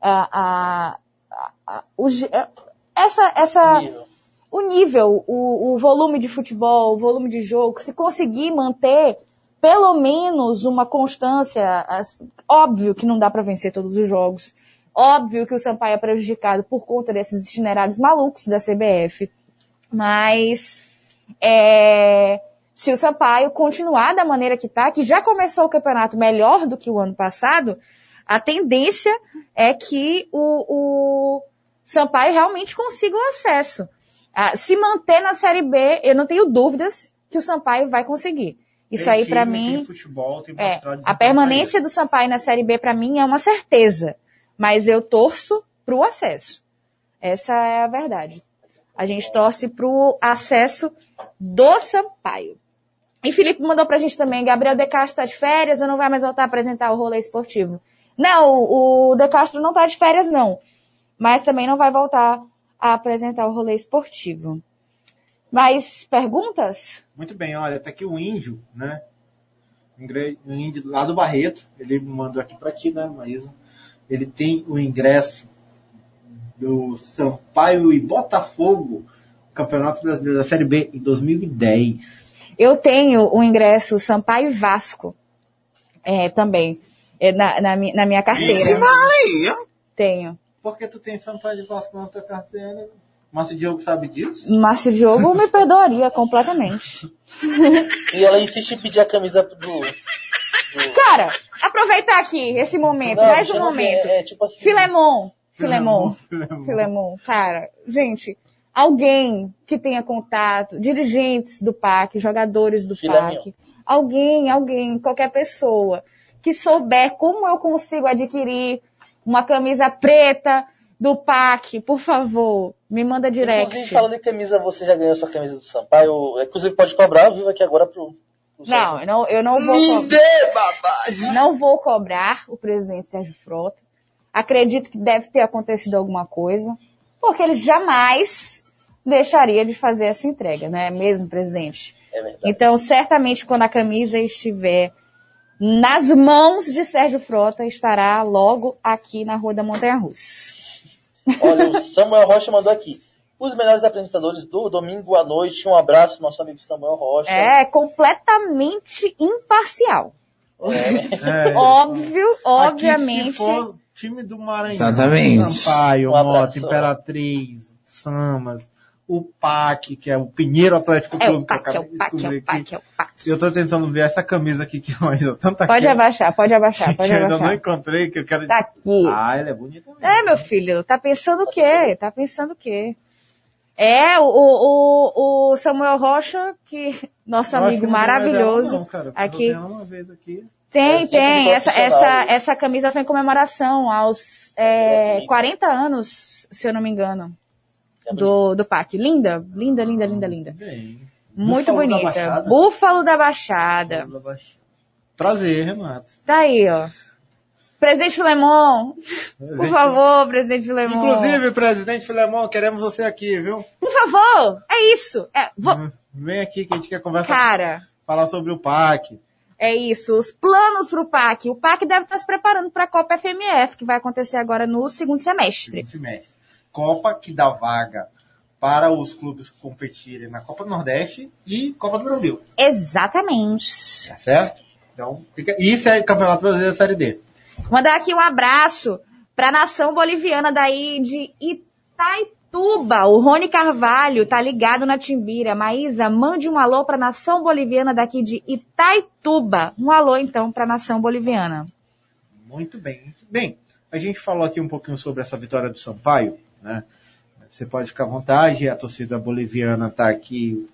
a, a, a, a, o, essa, essa, Nível. o nível, o, o volume de futebol, o volume de jogo, se conseguir manter pelo menos uma constância, as- óbvio que não dá para vencer todos os jogos, óbvio que o Sampaio é prejudicado por conta desses itinerários malucos da CBF, mas é, se o Sampaio continuar da maneira que tá, que já começou o campeonato melhor do que o ano passado, a tendência é que o, o Sampaio realmente consiga o acesso. Ah, se manter na Série B, eu não tenho dúvidas que o Sampaio vai conseguir. Isso Tem aí pra time, mim tem futebol, tem é, a permanência do Sampaio na Série B pra mim é uma certeza, mas eu torço pro acesso. Essa é a verdade. A gente torce pro acesso do Sampaio. E Felipe mandou pra gente também, Gabriel De Castro tá de férias ou não vai mais voltar a apresentar o rolê esportivo? Não, o De Castro não tá de férias não, mas também não vai voltar a apresentar o rolê esportivo. Mais perguntas? Muito bem, olha, tá aqui o índio, né? O índio lá do Barreto, ele mandou aqui pra ti, né, Maísa? Ele tem o ingresso do Sampaio e Botafogo, Campeonato Brasileiro da Série B, em 2010. Eu tenho o ingresso Sampaio e Vasco, é, também, é, na, na, na minha carteira. Vixe Maria! Tenho. Por que tu tem Sampaio e Vasco na tua carteira? Márcio Diogo sabe disso? Márcio Diogo me perdoaria completamente. E ela insiste em pedir a camisa do. do... Cara, aproveitar aqui esse momento, Não, mais um chama- momento. É, é tipo assim. Filemon. Filemon. Filemon. Filemon. Cara, gente, alguém que tenha contato, dirigentes do PAC, jogadores do. PAC, alguém, alguém, qualquer pessoa que souber como eu consigo adquirir uma camisa preta do PAC, por favor, me manda direct. Inclusive, falando em camisa, você já ganhou sua camisa do Sampaio. Inclusive, pode cobrar ao vivo aqui agora pro. pro Não, eu não, eu não vou Me cobrar. dê, babagem! Não vou cobrar o presidente Sérgio Frota. Acredito que deve ter acontecido alguma coisa, porque ele jamais deixaria de fazer essa entrega, né? Mesmo, presidente. É verdade. Então, certamente, quando a camisa estiver nas mãos de Sérgio Frota, estará logo aqui na Rua da Montanha Russa. Olha, o Samuel Rocha mandou aqui. Os melhores apresentadores do domingo à noite. Um abraço, nosso amigo Samuel Rocha. É completamente imparcial. É. Óbvio, Aqui, obviamente. se for time do Maranhão, Exatamente. Sampaio, Um. Mota, Imperatriz, Samas, o PAC, que é o Pinheiro Atlético É Clube, o que eu PAC, é acabei o de PAC, é descobrir o PAC, aqui. é o PAC. Eu tô tentando ver essa camisa aqui que mais tanta Pode abaixar, pode abaixar, que pode eu ainda não abaixar. encontrei, que eu quero... Tá aqui. Ah, ela é bonita mesmo. É, meu filho, tá pensando o quê? Tá pensando o quê? É, o, o, o Samuel Rocha, que nosso Eu amigo maravilhoso. não, cara, aqui. eu uma vez aqui. Tem, É tem. Essa, essa, né? essa camisa foi em comemoração aos é, bonita. 40 anos, se eu não me engano, do, do PAC. Linda, linda, linda, linda, linda. Bem. Muito Búfalo da bonita. Baixada. Búfalo da Baixada. Prazer, Renato. Tá aí, ó. Presidente Filemon, por favor, presidente Filemon. Inclusive, presidente Filemon, queremos você aqui, viu? Por favor, é isso. É, vou- Vem aqui que a gente quer conversar, Cara, falar sobre o PAC. é isso. Os planos pro PAC. O PAC deve estar se preparando para a Copa FMF, que vai acontecer agora no segundo semestre. segundo semestre. Copa que dá vaga para os clubes competirem na Copa do Nordeste e Copa do Brasil. Exatamente. Tá certo? Então, fica... Isso é Campeonato Brasileiro da Série D. Mandar aqui um abraço para a nação boliviana daí de Itaituba. O Rony Carvalho tá ligado na Timbira. Maísa, mande um alô para a nação boliviana daqui de Itaituba. Um alô então para a nação boliviana. Muito bem, muito bem. A gente falou aqui um pouquinho sobre essa vitória do Sampaio, né? Você pode ficar à vontade, a torcida boliviana está aqui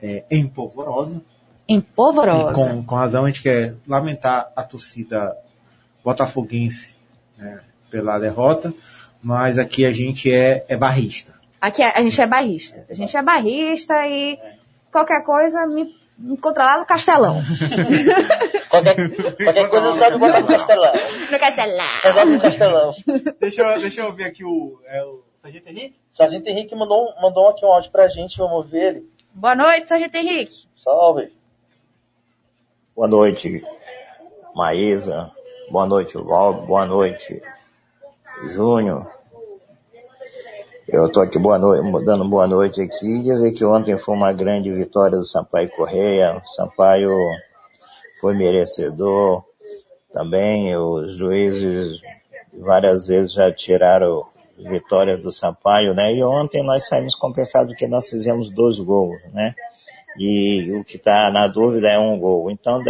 é, em polvorosa. Em E Polvorosa. com, com razão, a gente quer lamentar a torcida botafoguense né, pela derrota, mas aqui a gente é, é barrista. Aqui a, a gente é barrista. A gente é barrista e qualquer coisa me me encontra lá no Castelão. Qualquer, qualquer coisa sabe botar no castelão. No Castelão. Resolve no castelão. Deixa eu, deixa eu ver aqui o, é o Sargento Henrique. Sargento Henrique mandou, mandou aqui um áudio pra gente, vamos ver ele. Boa noite, Sargento Henrique. Salve. Boa noite, Maísa. Boa noite, Val. Boa noite, Júnior. Eu estou aqui boa noite, dando boa noite aqui e dizer que ontem foi uma grande vitória do Sampaio Correia. O Sampaio foi merecedor. Também os juízes várias vezes já tiraram vitórias do Sampaio, né? E ontem nós saímos compensados que nós fizemos dois gols, né? E o que está na dúvida é um gol. Então,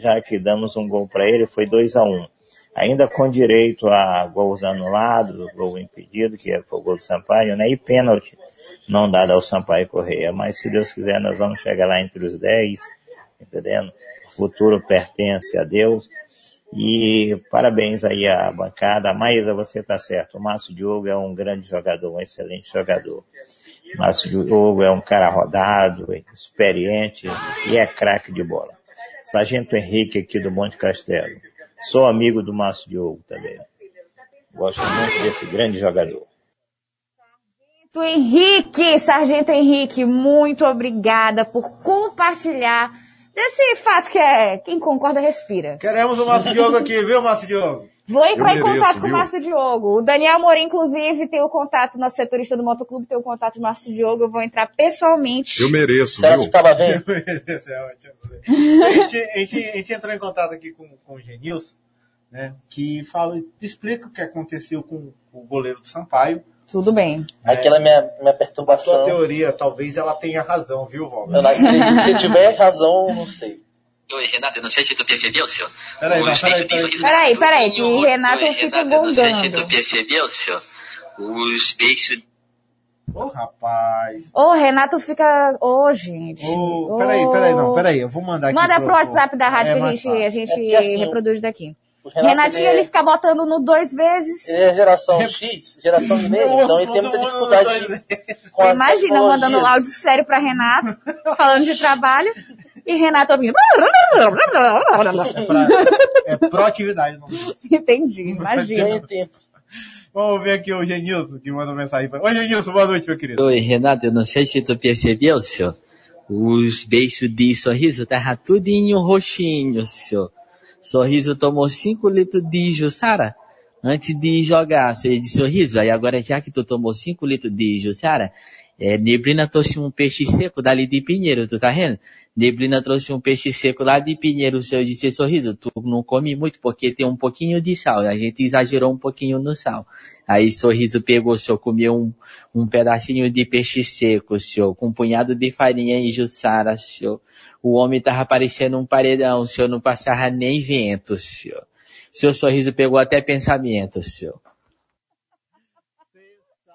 já que damos um gol para ele, foi 2 a 1 um. Ainda com direito a gols anulados, gol impedido, que foi o gol do Sampaio, né? E pênalti não dado ao Sampaio Correia. Mas se Deus quiser, nós vamos chegar lá entre os 10, entendendo? O futuro pertence a Deus. E parabéns aí à bancada. Maísa, você está certo. O Márcio Diogo é um grande jogador, um excelente jogador. Márcio Diogo é um cara rodado, experiente e é craque de bola. Sargento Henrique aqui do Monte Castelo. Sou amigo do Márcio Diogo também. Gosto muito desse grande jogador. Sargento Henrique, Sargento Henrique, muito obrigada por compartilhar desse fato que é quem concorda respira. Queremos o Márcio Diogo aqui, viu, Márcio Diogo? Vou entrar em mereço, contato com o viu? Márcio Diogo. O Daniel Morim, inclusive, tem o contato, nosso setorista do Motoclube tem o contato do Márcio Diogo. Eu vou entrar pessoalmente. Eu mereço, viu? ficava vendo? Esse é ótimo. A gente, a, gente, a gente entrou em contato aqui com, com o Genilson, né, que fala, explica o que aconteceu com o goleiro do Sampaio. Tudo bem. Aquela minha, minha A sua perturbação. teoria, talvez ela tenha razão, viu, Valber? Eu. Se tiver razão, eu não sei. Oi, Renato, eu não sei se tu percebeu, senhor. Peraí, não, peraí, peraí. Peraí, peraí, que Oi, Renato oi, fica Renato, eu Não sei se tu percebeu, senhor. Os beijos Ô, rapaz. Ô, Renato fica. Ô, gente. Ô, peraí, peraí, não, peraí, eu vou mandar aqui. Manda pro- pro WhatsApp da rádio É que a gente, a gente É assim, reproduz daqui. Renato, Renatinho, ele é- ele fica botando no dois vezes. Ele é geração X, geração milênio, então ele tem muita dificuldade de, com as Imagina mandando um áudio sério pra Renato, falando de trabalho, e Renato ouvindo. É, pra, é proatividade. Não. Entendi, imagina. Ganha tempo. Vamos ver aqui o Genilson, que mandou mensagem pra... Oi, Genilson, boa noite, meu querido. Oi, Renato, eu não sei se tu percebeu, senhor. Os beijos de sorriso tava tudinho roxinho, senhor. Sorriso tomou 5 litros de Jussara antes de jogar, de sorriso. Aí agora, já que tu tomou 5 litros de Jussara, é, Neblina trouxe um peixe seco dali de Pinheiro, tu tá vendo? Neblina trouxe um peixe seco lá de Pinheiro, de ser sorriso. Tu não come muito porque tem um pouquinho de sal. A gente exagerou um pouquinho no sal. Aí sorriso pegou, senhor, comeu um, um pedacinho de peixe seco, senhor, com um punhado de farinha e jussara, senhor. O homem tava parecendo um paredão, senhor, não passava nem vento, senhor. Seu sorriso pegou até pensamento, senhor.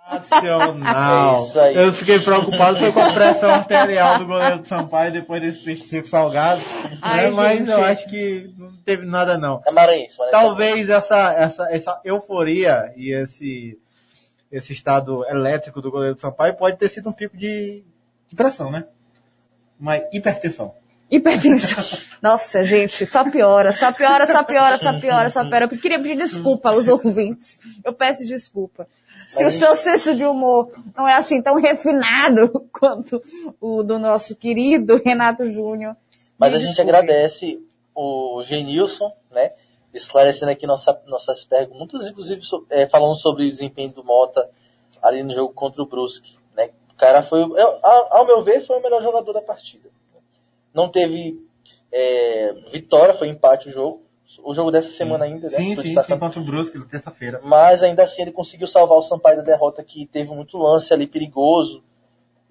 Sensacional. É isso aí. Eu fiquei preocupado foi com a pressão arterial do goleiro do Sampaio depois desse peixe seco salgado. Ai, né? Mas gente. eu acho que não teve nada não. É maranhense, maranhense. Talvez essa, essa, essa euforia e esse, esse estado elétrico do goleiro do Sampaio pode ter sido um pico de, de pressão, né? Uma hipertensão. Hipertensão. Nossa, gente, só piora, só piora, só piora, só piora, só piora. Eu queria pedir desculpa aos ouvintes. Eu peço desculpa. Se o seu senso de humor não é assim tão refinado quanto o do nosso querido Renato Júnior. Mas a gente agradece o Genilson, né? Esclarecendo aqui nossa, nossas perguntas, inclusive é, falando sobre o desempenho do Mota ali no jogo contra o Brusque. Né? O cara foi, eu- ao, ao meu ver, foi o melhor jogador da partida. Não teve é, vitória, foi empate o jogo. O jogo dessa semana ainda, né? Sim, Tô sim, destacando. sim, contra o Brusque, na terça-feira. Mas ainda assim ele conseguiu salvar o Sampaio da derrota que teve muito lance ali perigoso.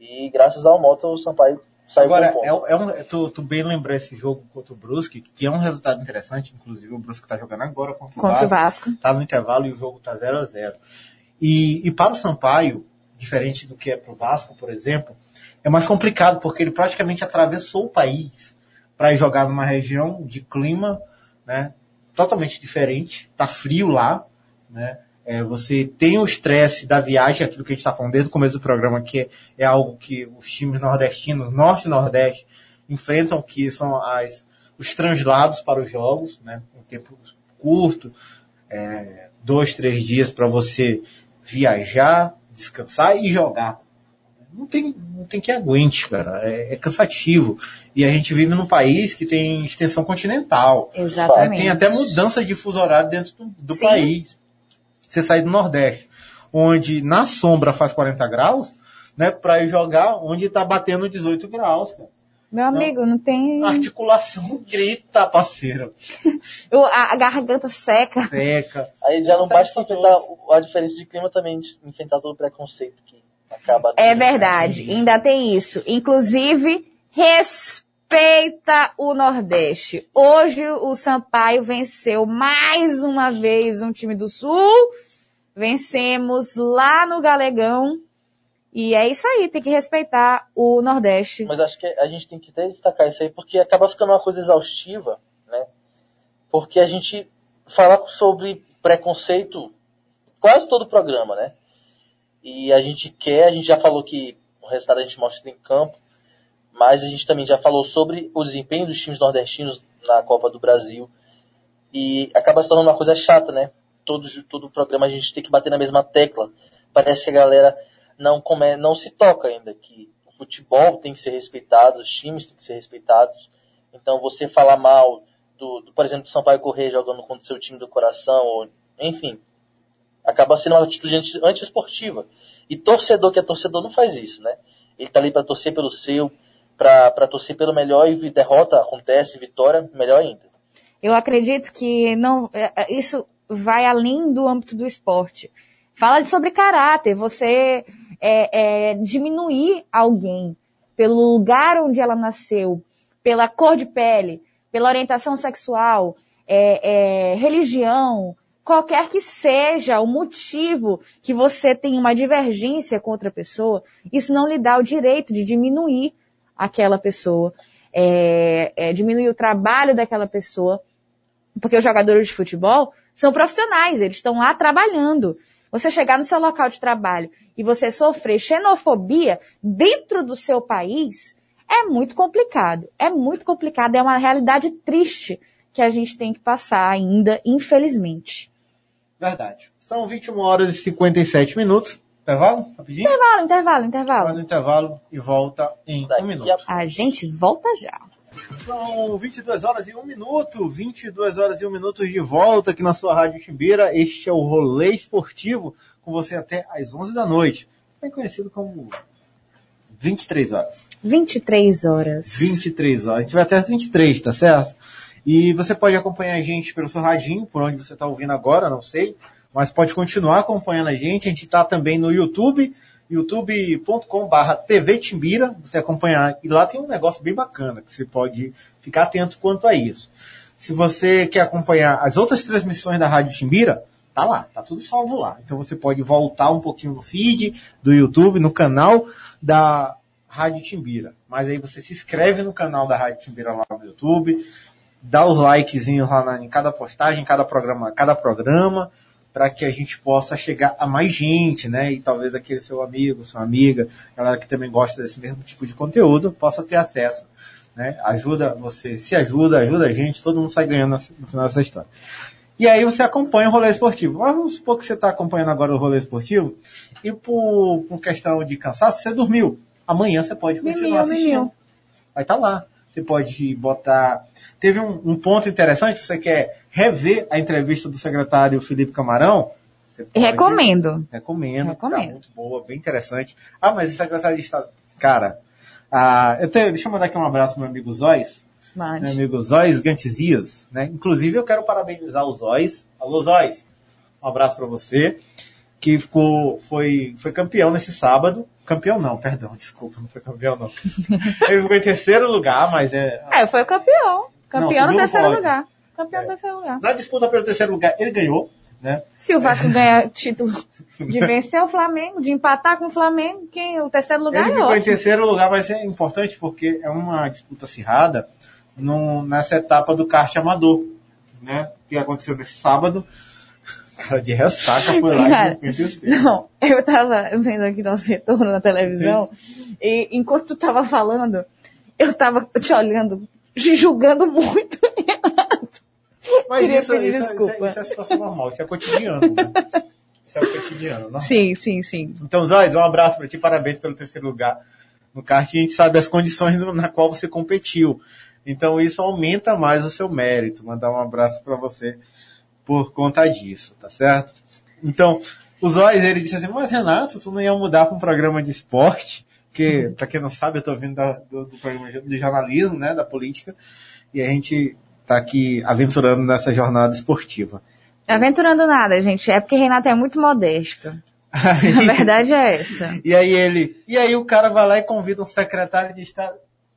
E graças ao Mota o Sampaio saiu Agora, com ponto. é, é um, tu, tu bem lembrou esse jogo contra o Brusque, que é um resultado interessante, inclusive o Brusque tá jogando agora contra o Contra o Vasco. Vasco. Tá no intervalo e o jogo tá 0 a 0 e, e para o Sampaio, diferente do que é pro Vasco, por exemplo, é mais complicado, porque ele praticamente atravessou o país para jogar numa região de clima, né, totalmente diferente, tá frio lá, né, é, você tem o estresse da viagem, aquilo que a gente está falando desde o começo do programa, que é, é algo que os times nordestinos, norte e nordeste, enfrentam, que são as, os translados para os jogos, né, um tempo curto, é, dois, três dias para você viajar, descansar e jogar. Não tem, não tem que aguente, cara. É, é cansativo. E a gente vive num país que tem extensão continental. Exatamente. É, tem até mudança de fuso horário dentro do, do país. Você sair do Nordeste, onde na sombra faz 40 graus, né, para ir jogar onde tá batendo 18 graus, cara. Meu amigo, não tem. A articulação grita, parceiro. A, a garganta seca. Seca. Aí já não basta enfrentar a diferença de clima também, de enfrentar todo o preconceito que acaba É verdade, ainda tem isso. Inclusive, respeita o Nordeste. Hoje o Sampaio venceu mais uma vez um time do Sul. Vencemos lá no Galegão. E é isso aí, tem que respeitar o Nordeste. Mas acho que a gente tem que até destacar isso aí, porque acaba ficando uma coisa exaustiva, né? Porque a gente fala sobre preconceito quase todo o programa, né? E a gente quer, a gente já falou que o resultado a gente mostra em campo, mas a gente também já falou sobre o desempenho dos times nordestinos na Copa do Brasil e acaba se tornando uma coisa chata, né? Todo, todo programa a gente tem que bater na mesma tecla. Parece que a galera não, come, não se toca ainda que o futebol tem que ser respeitado, os times têm que ser respeitados. Então você falar mal do, do por exemplo, do Sampaio Correia jogando contra o seu time do coração, ou, enfim, acaba sendo uma atitude anti-esportiva. E torcedor que é torcedor não faz isso, né? Ele tá ali para torcer pelo seu, para torcer pelo melhor e derrota acontece, vitória, melhor ainda. Eu acredito que não, é, é, isso vai além do âmbito do esporte. Fala sobre caráter, você é, é, diminuir alguém pelo lugar onde ela nasceu, pela cor de pele, pela orientação sexual, é, é, religião, qualquer que seja o motivo que você tem uma divergência com outra pessoa, isso não lhe dá o direito de diminuir aquela pessoa, é, é, diminuir o trabalho daquela pessoa, porque os jogadores de futebol são profissionais, eles estão lá trabalhando. Você chegar no seu local de trabalho e você sofrer xenofobia dentro do seu país, é muito complicado. É muito complicado, é uma realidade triste que a gente tem que passar ainda, infelizmente. Verdade. São 21 horas e 57 minutos. Intervalo? Rapidinho? Intervalo, intervalo, intervalo. Vai no intervalo e volta em um minuto. A gente volta já. São 22 horas e 1 minuto, 22 horas e 1 minuto de volta aqui na sua Rádio Chimbira. Este é o Rolê Esportivo, com você até às 11 da noite. Bem conhecido como 23 horas. 23 horas. 23 horas. A gente vai até as 23, tá certo? E você pode acompanhar a gente pelo seu radinho, por onde você está ouvindo agora, não sei. Mas pode continuar acompanhando a gente. A gente está também no YouTube, youtube.com.br TV Timbira, você acompanhar. E lá tem um negócio bem bacana, que você pode ficar atento quanto a isso. Se você quer acompanhar as outras transmissões da Rádio Timbira, tá lá, tá tudo salvo lá. Então você pode voltar um pouquinho no feed do YouTube, no canal da Rádio Timbira. Mas aí você se inscreve no canal da Rádio Timbira lá no YouTube, dá os likezinhos lá na, em cada postagem, cada programa, cada programa, para que a gente possa chegar a mais gente, né? E talvez aquele seu amigo, sua amiga, galera que também gosta desse mesmo tipo de conteúdo, possa ter acesso. Né? Ajuda você, se ajuda, ajuda a gente, todo mundo sai ganhando no final dessa história. E aí você acompanha o rolê esportivo. Mas vamos supor que você está acompanhando agora o rolê esportivo e por, por questão de cansaço, você dormiu. Amanhã você pode continuar assistindo. Vai estar tá lá. Você pode botar. Teve um, um, ponto interessante, você quer rever a entrevista do secretário Felipe Camarão? Recomendo. Recomendo. Recomendo. Tá muito boa, bem interessante. Ah, mas o secretário de Estado. Cara, ah, eu tenho, deixa eu mandar aqui um abraço pro meu amigo Zóis. Meu amigo Zóis Gantizias, né? Inclusive eu quero parabenizar o Zóis. Alô, Zóis. Um abraço para você. Que ficou, foi, foi campeão nesse sábado. Campeão não, perdão, desculpa, não foi campeão não. Ele ficou em terceiro lugar, mas é. É, foi campeão. Campeão não, no terceiro pode. lugar. Campeão é. terceiro lugar. Na disputa pelo terceiro lugar, ele ganhou. Né? Se o Vasco ganhar título de vencer o Flamengo, de empatar com o Flamengo, quem o terceiro lugar ele é ótimo. em terceiro lugar, mas é importante porque é uma disputa acirrada no, nessa etapa do kart amador, né? Que aconteceu nesse sábado. Cara de ressaca foi lá Cara, Não, eu tava vendo aqui nosso retorno na televisão Sim. e enquanto tu tava falando, eu tava te olhando, te julgando muito. Mas Queria isso, pedir isso, desculpa. Isso, é, isso é situação normal, isso é cotidiano. Né? Isso é o cotidiano, não? Sim, sim, sim. Então, Zóis, um abraço para ti, parabéns pelo terceiro lugar no kart. A gente sabe as condições na qual você competiu. Então isso aumenta mais o seu mérito. Mandar um abraço para você por conta disso, tá certo? Então, o Zóis, ele disse assim, mas Renato, tu não ia mudar para um programa de esporte? Porque, para quem não sabe, eu estou vindo da, do, do, programa de jornalismo, né, da política, e a gente está aqui aventurando nessa jornada esportiva. Aventurando nada, gente, é porque Renato é muito modesto. Aí, a verdade é essa. E aí ele, e aí o cara vai lá e convida um secretário de Estado.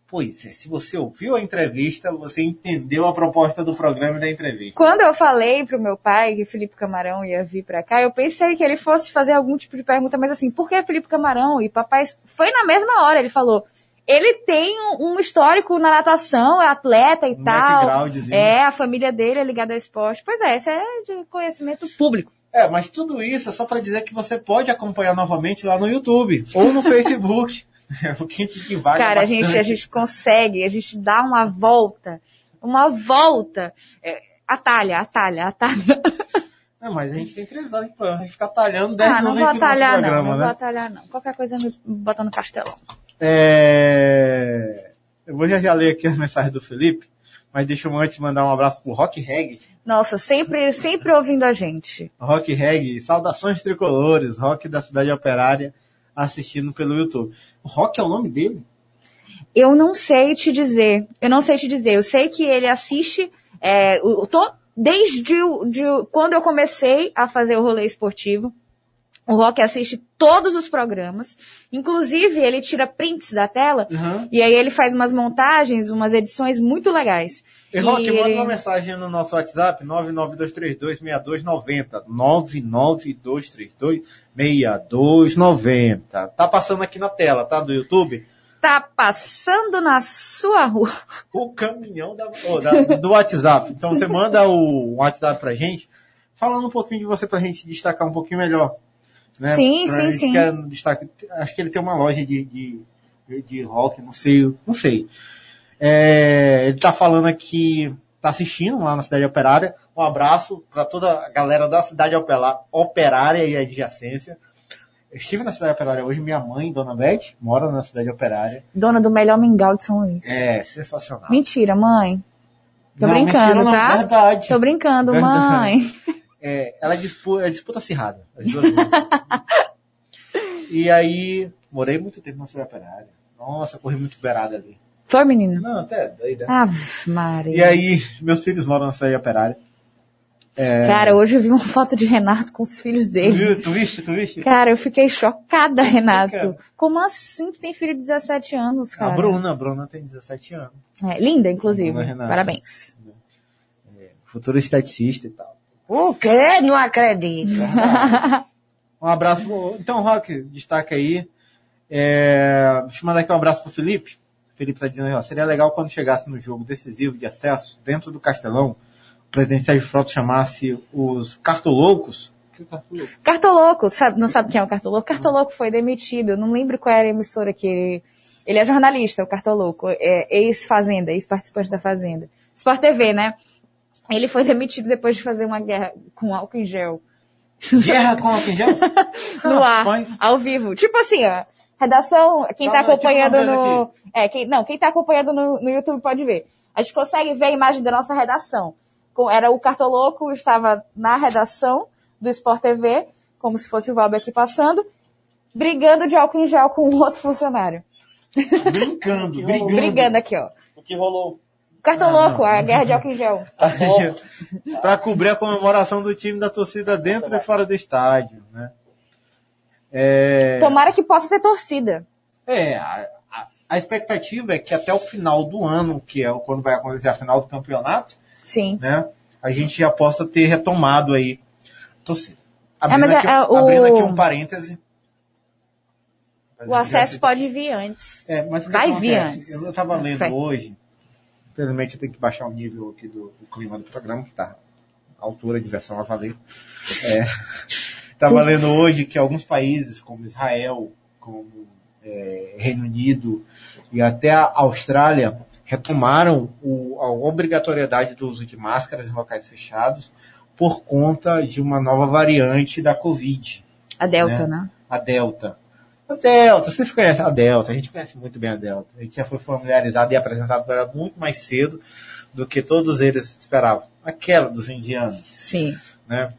Pois é, se você ouviu a entrevista, você entendeu a proposta do programa e da entrevista. Quando eu falei pro meu pai que Felipe Camarão ia vir para cá, eu pensei que ele fosse fazer algum tipo de pergunta, mas assim, por que Felipe Camarão? E papai foi na mesma hora, ele falou, ele tem um histórico na natação, é atleta e um tal. É, a família dele é ligada ao esporte. Pois é, isso é de conhecimento público. É, mas tudo isso é só para dizer que você pode acompanhar novamente lá no YouTube ou no Facebook. Porque a gente devaga Cara, a gente, a gente consegue, a gente dá uma volta, uma volta. É, atalha, atalha, atalha. Não, mas a gente tem três horas de programa, a gente fica talhando 10 Ah, não vou o atalhar não, não né? vou atalhar não. Qualquer coisa me bota no castelão. É... Eu vou já, já ler aqui as mensagens do Felipe, mas deixa eu antes mandar um abraço pro Rock Reg. Nossa, sempre, sempre ouvindo a gente. Rock Reg, saudações tricolores, Rock da Cidade Operária, assistindo pelo YouTube. O Rock é o nome dele? Eu não sei te dizer. Eu não sei te dizer. Eu sei que ele assiste. É, o- to- desde de, quando eu comecei a fazer o rolê esportivo, o Rock assiste todos os programas. Inclusive, ele tira prints da tela. Uhum. E aí ele faz umas montagens, umas edições muito legais. E Rock, E manda ele- uma mensagem no nosso WhatsApp, 992326290. 992326290. Tá passando aqui na tela, tá? Do YouTube. Tá passando na sua rua. O caminhão da, oh, da- do WhatsApp. Então você manda o WhatsApp pra gente, falando um pouquinho de você pra gente destacar um pouquinho melhor. Né? Sim, sim, sim. quer destaque, acho que ele tem uma loja de, de, de rock, não sei, não sei. É, ele tá falando aqui, tá assistindo lá na cidade operária. Um abraço para toda a galera da cidade operária e adjacência. Eu estive na cidade operária hoje, minha mãe, Dona Beth, mora na cidade operária. Dona do melhor mingau de São Luís. É, sensacional. Mentira, mãe. Tô Não, brincando, mentira não, tá? verdade. Tô brincando, Verdade. mãe. É, ela é disputa, é disputa acirrada. As duas e aí, morei muito tempo na operária. Nossa, corri muito beirada ali. Foi, menina? Não, até doida. Ave Maria. E aí, meus filhos moram na cidade operária. É, Cara, hoje eu vi uma foto de Renato com os filhos dele. viu, tu viste, tu viste? Cara, eu fiquei chocada, Renato. cara? Como assim tu tem filho de 17 anos, A cara? Bruna, a Bruna tem 17 anos. É, linda, inclusive. Bruna. Parabéns. Futuro esteticista e tal. O quê? Não acredito. Um abraço. Então, Rock, destaca aí. É, deixa eu mandar aqui um abraço pro Felipe. O Felipe tá dizendo aí, ó, seria legal quando chegasse no jogo decisivo de acesso dentro do Castelão, o presidente Sérgio Frota chamasse os cartoloucos. Que cartoloco? Cartoloco, sabe, não sabe quem é o Cartoloco? Cartoloco foi demitido, eu não lembro qual era a emissora que ele... Ele é jornalista, o Cartoloco, é ex-Fazenda, ex-participante da Fazenda. Sport TV, né? Ele foi demitido depois de fazer uma guerra com álcool em gel. Guerra com álcool em gel? no ar, ao vivo. Tipo assim, ó. Redação, quem tá Tá, acompanhando no. É, quem, não, quem tá acompanhando no, no YouTube pode ver. A gente consegue ver a imagem da nossa redação. Era o Cartoloco, estava na redação do Sport TV, como se fosse o Valber aqui passando, brigando de álcool em gel com um outro funcionário. Brincando, brigando. Brigando aqui, ó. O que rolou? Cartoloco, Ah, não. a guerra de álcool em gel. para cobrir a comemoração do time da torcida dentro e fora do estádio, né? É, Tomara que possa ter torcida. é a, a- a expectativa é que até o final do ano, que é quando vai acontecer a final do campeonato, Sim. né? A gente já possa ter retomado aí torcida. Abrindo, mas aqui, é- é o- abrindo aqui um parêntese. O acesso pode vir antes. É, mas o que Vai acontece? vir antes. Eu estava lendo Fé. hoje, infelizmente eu tenho que baixar o nível aqui do, do clima do programa, que está altura de versão a valer. Estava lendo hoje que alguns países, como Israel, como é, Reino Unido e até a Austrália, retomaram o- a obrigatoriedade do uso de máscaras em locais fechados por conta de uma nova variante da Covid A Delta, né? né? a Delta. A Delta, vocês conhecem a Delta, a gente conhece muito bem a Delta. A gente já foi familiarizado e apresentado para ela muito mais cedo do que todos eles esperavam. Aquela dos indianos, Sim. né?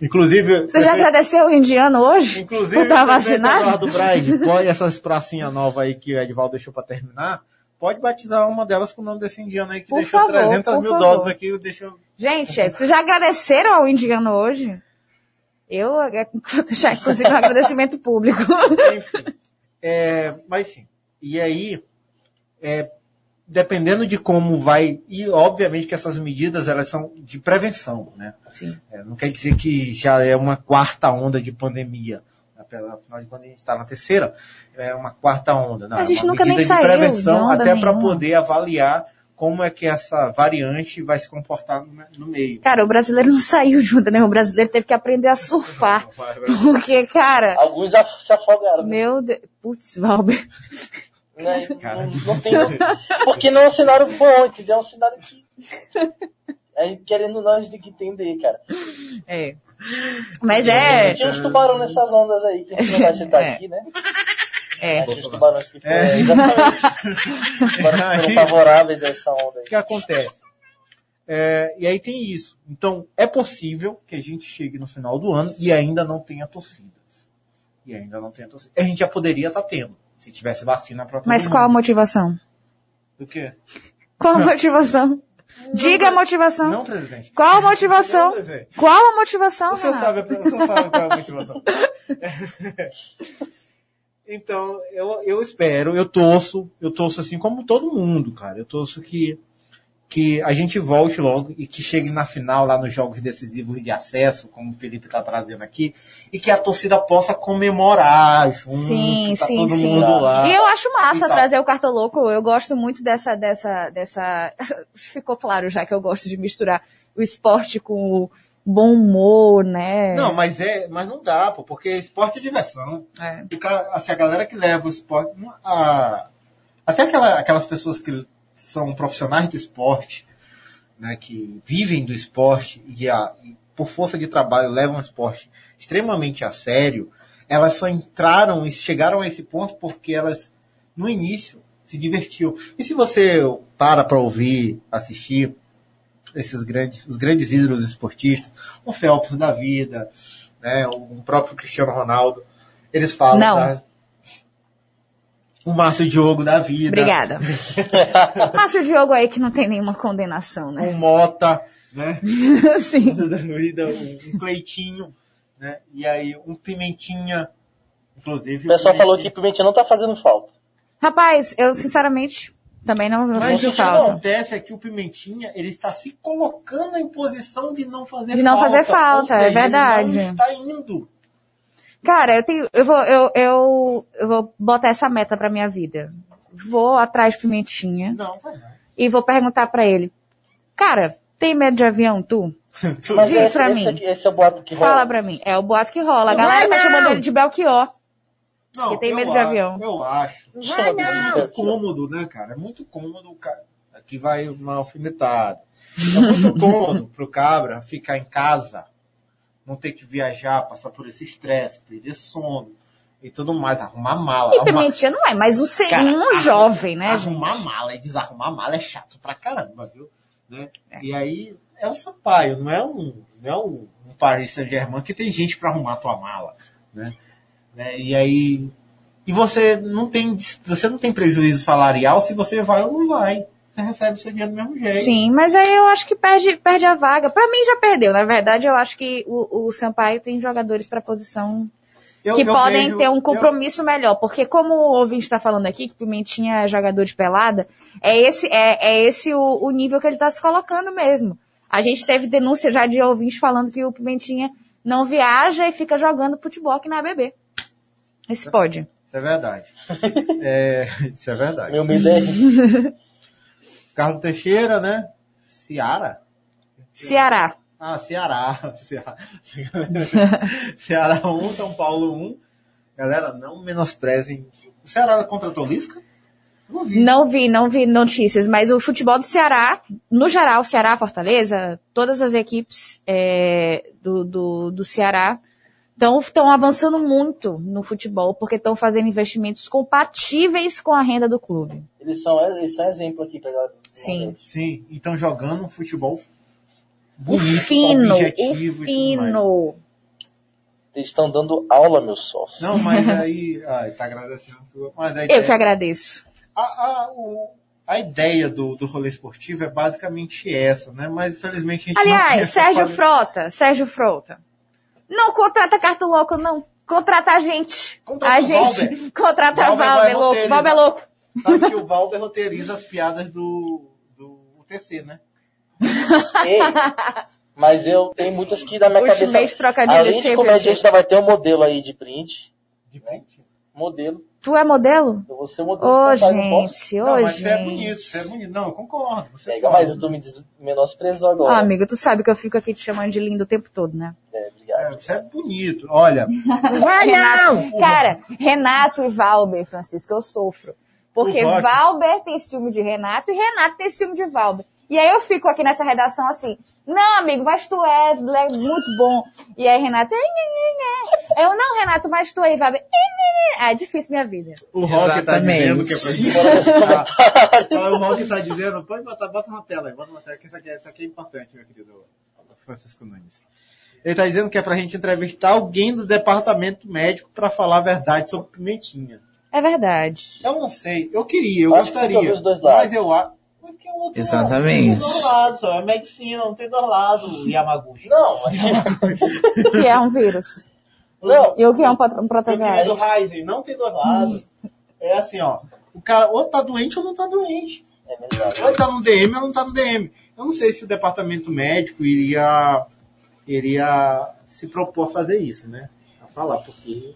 Inclusive, Você já agradeceu o indiano hoje? Inclusive, por estar o prefeito vacinado? Eduardo Braide, pode essas pracinhas novas aí que o Edvaldo deixou para terminar, pode batizar uma delas com o nome desse indiano aí que Por deixou favor, 300 por mil favor. doses aqui, deixou Gente, vocês já agradeceram ao indiano hoje? Eu é, deixar, inclusive, um agradecimento público. É, mas sim. E aí, é, dependendo de como vai, e obviamente que essas medidas elas são de prevenção, né? Sim. É, não quer dizer que já é uma quarta onda de pandemia. Afinal de contas, a gente está na terceira, é uma quarta onda. Não, A é gente uma nunca nem medida saiu de prevenção de onda até para poder avaliar como é que essa variante vai se comportar no, no meio. Cara, o brasileiro não saiu junto, né? O brasileiro teve que aprender a surfar. Porque, cara. Alguns se afogaram. né? Meu Deus. Putz, Valber. Né? Não, não tem. Porque não é um cenário bom, entendeu? É um cenário que. É, querendo gente tem que entender, cara. É. Mas é. Tinha uns tubarão nessas ondas aí, que a gente não vai citar É. aqui, né? É. Que foram, É. exatamente. Foram Aí- favoráveis a essa onda aí. O que acontece? É, e aí tem isso. Então, é possível que a gente chegue no final do ano e ainda não tenha torcidas. E ainda não tenha torcida. A gente já poderia estar tendo, se tivesse vacina para todo Mas mundo. qual a motivação? Do quê? Qual a motivação? Diga a motivação. Não, presidente. Qual a motivação? Não. Qual a motivação? Renato? sabe, sabe qual é a motivação. então, eu, eu espero, eu torço, eu torço assim como todo mundo, cara. Eu torço que, que a gente volte logo e que chegue na final lá nos jogos decisivos de acesso, como o Felipe está trazendo aqui, e que a torcida possa comemorar junto, Sim, tá sim, todo sim. mundo lá. E eu acho massa trazer o cartoloco. Eu gosto muito dessa, dessa, dessa. Ficou claro já que eu gosto de misturar o esporte com o bom humor, né? Não, mas é, mas não dá, pô, porque esporte é diversão. É. Assim, a galera que leva o esporte, a- até aquela- aquelas pessoas que são profissionais do esporte, né, que vivem do esporte e, a- e por força de trabalho levam o esporte extremamente a sério, elas só entraram e chegaram a esse ponto porque elas, no início, se divertiam. E se você para para ouvir, assistir esses grandes, os grandes ídolos esportistas, o Phelps da vida, né, o próprio Cristiano Ronaldo, eles falam Não. da- o Márcio Diogo da vida. Obrigada. Passa o Diogo aí que não tem nenhuma condenação, né? Um Mota, né? Sim. Da vida, um Cleitinho, né? E aí um Pimentinha, inclusive. O pessoal falou que Pimentinha não tá fazendo falta. Rapaz, eu sinceramente também não, não Mas o que falta. acontece é que o Pimentinha, ele está se colocando em posição de não fazer De não falta. fazer falta, é seja, verdade. Ele não está indo. Cara, eu tenho, eu vou, eu, eu, eu vou botar essa meta pra minha vida. Vou atrás de Pimentinha Não, vai não. e vou perguntar pra ele. Cara, tem medo de avião, tu? Mas Diz esse, pra esse, mim. aqui- esse é o boato que rola. Fala pra mim. É o boato que rola. A galera vai tá não. chamando ele de Belchior. Não, Que tem eu medo de acho- avião. Eu acho. Vai é não. muito cômodo, né, cara? É muito cômodo o cara. Aqui vai uma alfinetada. É muito cômodo pro cabra ficar em casa, não ter que viajar, passar por esse estresse, perder sono e tudo mais, arrumar mala. E arrumar, Pimentinha não é, mas o ser Cara, um jovem, né, gente? arrumar mala e desarrumar mala é chato pra caramba, viu? Né? É. E aí é o Sampaio, não é um, não é um, um Paris Saint-Germain que tem gente pra arrumar tua mala, né? Né? E aí e você não tem você não tem prejuízo salarial se você vai ou não vai. Você recebe seu dinheiro do mesmo jeito. Sim, mas aí eu acho que perde, perde a vaga. Pra mim já perdeu. Na verdade, eu acho que o, o Sampaio tem jogadores pra posição Eu- que eu podem vejo- ter um eu- compromisso melhor. Porque como o ouvinte está falando aqui, que Pimentinha é jogador de pelada, é esse, é, é esse o, o nível que ele está se colocando mesmo. A gente teve denúncia já de ouvintes falando que o Pimentinha não viaja e fica jogando futebol aqui na ABB. Esse pode. Isso é verdade. É, isso é verdade. Meu medo é Carlos Teixeira, né? Ciara? Ceará. Ah, Ceará. Ceará, Ceará 1, São Paulo 1. Galera, não menosprezem. O Ceará contratou Lisca? Não vi. Não vi, não vi notícias, mas o futebol do Ceará, no geral, Ceará, Fortaleza, todas as equipes é, do, do, do Ceará estão avançando muito no futebol, porque estão fazendo investimentos compatíveis com a renda do clube. Eles são, eles são exemplo aqui galera. Sim. Sim, e estão jogando um futebol O bonito, fino, objetivo o e tudo mais. fino. Eles estão dando aula, meus sócios. Não, mas aí. Ai, tá agradecendo. Mas Eu que agradeço. a, a, o- a ideia do, do rolê esportivo é basicamente essa, né? Mas infelizmente a gente não tem Aliás, essa Sérgio Frota, Sérgio Frota, não contrata cartão louco, não. Contrata a gente. Contrata a o gente Valber. contrata Valber Valber louco. roteirizar. Valber louco. Sabe que o Valber roteiriza as piadas do, do UTC, né? Ei, mas eu tenho muitas que na minha Os cabeça. meios trocadilhos Além de gente ainda vai ter um modelo aí de brinde. De frente. modelo. Tu é modelo? Eu vou ser modelo Ô, gente, ô, Não, mas você é bonito, você é bonito. Não, eu concordo. Você Pega, pode. mas tu me menosprezou agora. Ah, amigo, tu sabe que eu fico aqui te chamando de lindo o tempo todo, né? É. É, você é bonito. Olha, Vai não! Cara, Renato e Valber, Francisco, eu sofro. Porque. Valber tem ciúme de Renato e Renato tem ciúme de Valber. E aí eu fico aqui nessa redação assim, não, amigo, mas tu é, é muito bom. E aí Renato, "Ai, nhê, nhê, nhê." eu não, Renato, mas tu aí, Valber, "Ai, nhê, nhê." Ah, é difícil minha vida. o Rock tá Exatamente. dizendo que é pra gente. O Rock tá dizendo, pode botar, bota na tela aí, bota na tela, que isso aqui, é- isso aqui é importante, meu querido Francisco Nunes. Ele tá dizendo que é pra gente entrevistar alguém do departamento médico pra falar a verdade sobre pimentinha. É verdade. Eu não sei, eu queria, eu Acho que que gostaria. ouvir os dois lados. Mas eu acho. Mas que é outro Exatamente. Lado, tem dois lados, só. é medicina, não tem dois lados, Yamaguchi. Não, mas... O que é um vírus? não. E o que é um, um Eu protozoário? do Ryzen, não tem dois lados. É assim, ó. O cara ou tá doente ou não tá doente. É verdade. Ou ele tá no DM ou não tá no DM. Eu não sei se o departamento médico iria, iria se propor a fazer isso, né? A falar, porque.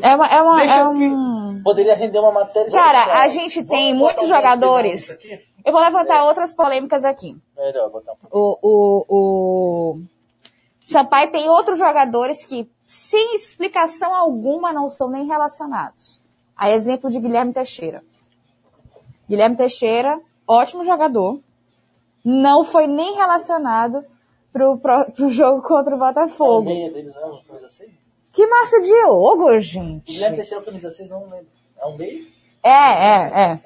É, uma, é, uma, é um... Poderia render uma matéria... Cara, a gente tem Vamos muitos um jogadores. Eu vou levantar outras polêmicas aqui. Melhor botar um. O, o, o Sampaio tem outros jogadores que, sem explicação alguma, não são nem relacionados. A exemplo de Guilherme Teixeira. Guilherme Teixeira, ótimo jogador, não foi nem relacionado pro, pro, pro jogo contra o É Botafogo. meia deles, não? Camisa 6? Que Márcio Diogo, gente. Guilherme Teixeira, camisa 6, não lembro. É um meio? É, é, é.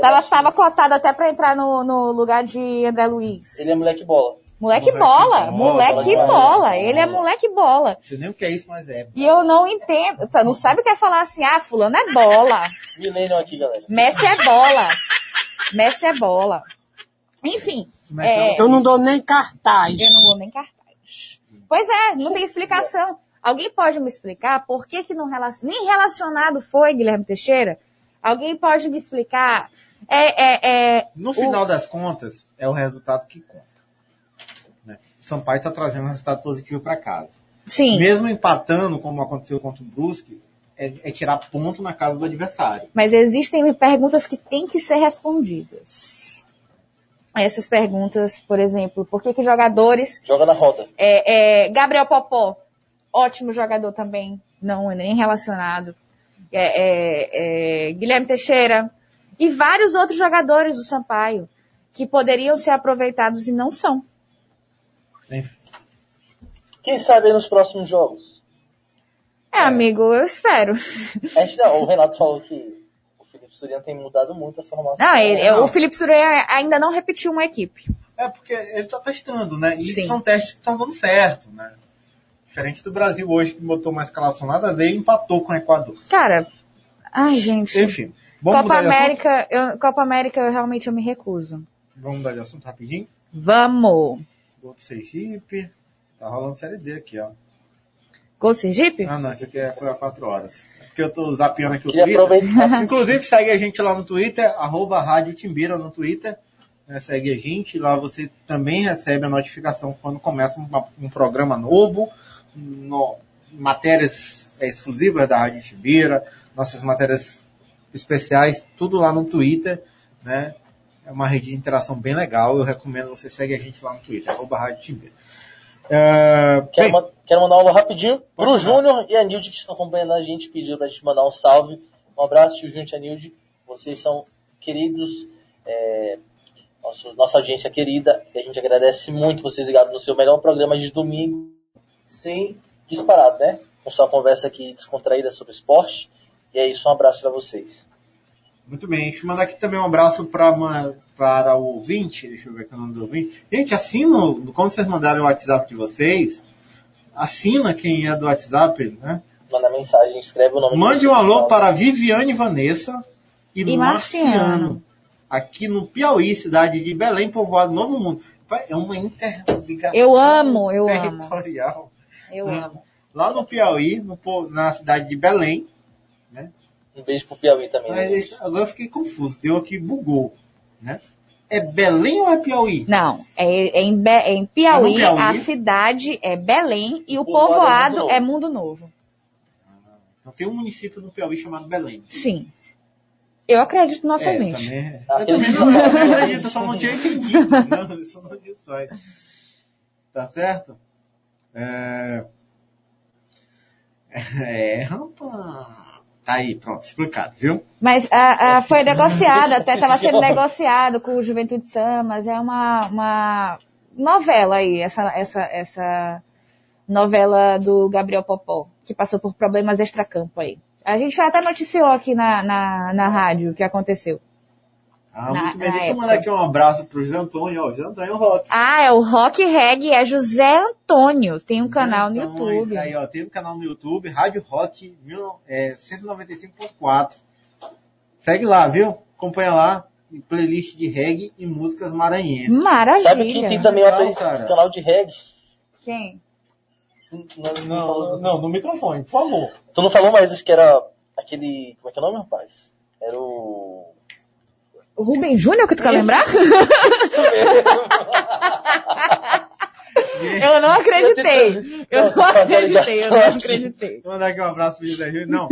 Tava, tava cotado até pra entrar no, no lugar de André Luiz. Ele é moleque bola. Moleque Moleque bola, bola, moleque bola. bola. Ele é moleque bola. Não sei nem o que é isso, mas é. E eu não entendo. Tá, Não sabe o que é falar assim, ah, fulano é bola. Millennium aqui, galera. Messi é bola. Messi é bola. Enfim, é, Eu não dou nem cartaz. eu não vou nem cartaz. Pois é, não tem explicação. Alguém pode me explicar por que que não relacion... nem relacionado foi Guilherme Teixeira? Alguém pode me explicar? É, é, é, No final das contas, é o resultado que conta. Né? O Sampaio está trazendo um resultado positivo para casa. sim, Mesmo empatando, como aconteceu contra o Brusque, é, é tirar ponto na casa do adversário. mas existem perguntas que têm que ser respondidas. Essas perguntas, por exemplo, por que que jogadores Joga na roda. É, é, Gabriel Popó, ótimo jogador também, não é nem relacionado. É, é, é, Guilherme Teixeira e vários outros jogadores do Sampaio que poderiam ser aproveitados e não são. Quem sabe nos próximos jogos? É, amigo, eu espero. A gente não, o Renato falou que Felipe Surian tem mudado muito essa formação. Não, ele- Não. o Felipe Sureia ainda não repetiu uma equipe. É porque ele está testando, né? E Sim. são testes que estão dando certo, né? Diferente do Brasil hoje, que botou uma escalação nada a ver e empatou com o Equador. Cara, ai gente. Enfim, vamos Copa mudar de assunto? América, eu, Copa América eu realmente eu me recuso. Vamos mudar de assunto rapidinho? Vamos. Gol do Sergipe. Tá rolando série D aqui, ó. Gol do Sergipe? Ah, não, isso aqui é- foi há quatro horas. Porque eu tô zapeando aqui o Queria Twitter. aproveitar. Inclusive, segue a gente lá no Twitter, arroba Rádio Timbira no Twitter. né, segue a gente, lá você também recebe a notificação quando começa um, um programa novo, no- matérias é, exclusivas da Rádio Timbira, nossas matérias especiais, tudo lá no Twitter, né? É uma rede de interação bem legal, eu recomendo você segue a gente lá no Twitter, arroba Rádio Timbira. É, Quero, ma- quero mandar um alô rapidinho pro Júnior e a Nilde que estão acompanhando a gente, pediu pra gente mandar um salve. Um abraço, tio Júnior e a Nilde. Vocês são queridos, é, nosso- nossa audiência querida, e a gente agradece muito vocês ligados no seu melhor programa de domingo, sem disparado, né? Com sua conversa aqui descontraída sobre esporte. E é isso, um abraço pra vocês. Muito bem, deixa eu mandar aqui também um abraço para para o ouvinte, deixa eu ver aqui o nome do ouvinte. Gente, assina, quando vocês mandarem o WhatsApp de vocês, assina quem é do WhatsApp, né? Manda mensagem, escreve o nome Mande de um alô para Viviane Vanessa e, E Marciano. Marciano. Aqui no Piauí, cidade de Belém, povoado Novo Mundo. É uma interligação Eu amo, eu amo. territorial. Eu Hum. amo. Lá no Piauí, no na cidade de Belém, Um beijo pro Piauí também. né? Mas agora eu fiquei confuso, deu aqui, bugou, né? É Belém ou é Piauí? Não, é, é em, Be- é em Piauí, É Piauí? a cidade é Belém e o povoado povoado é Mundo é Novo. Então tem um município no Piauí chamado Belém. Sim. Eu acredito no nosso É, ouvinte. também, eu também não, não acredito, eu só não tinha entendido. Não, eu só não disse aí. Tá certo? É... É, rapaz. Tá aí, pronto, explicado, viu? Mas a, a- foi negociado, até estava sendo negociado com o Juventude Samas. É uma, uma novela aí, essa, essa, essa novela do Gabriel Popó, que passou por problemas extracampo aí. A gente até noticiou aqui na, na, na rádio o que aconteceu. Ah, Na- muito bem. Deixa eu mandar aqui um abraço pro José Antônio, ó. José Antônio Rock. Ah, é o Rock Reg, é José Antônio. Tem um canal no Antônio, YouTube. Aí, ó, tem um canal no YouTube, Rádio Rock mil- é, 195.4. Segue lá, viu? Acompanha lá. Playlist de reggae e músicas maranhenses. Maravilha. Sabe quem tem também uma Legal, cara. canal de reggae? Quem? Não, Não, não, no microfone, por favor. Tu não falou mais isso que era aquele. Como é que é o nome, rapaz? Era o. O Rubem Júnior, que tu quer lembrar? Eu não acreditei. Eu não acreditei, eu não acreditei. Vou mandar aqui um abraço pro José Júnior. Não,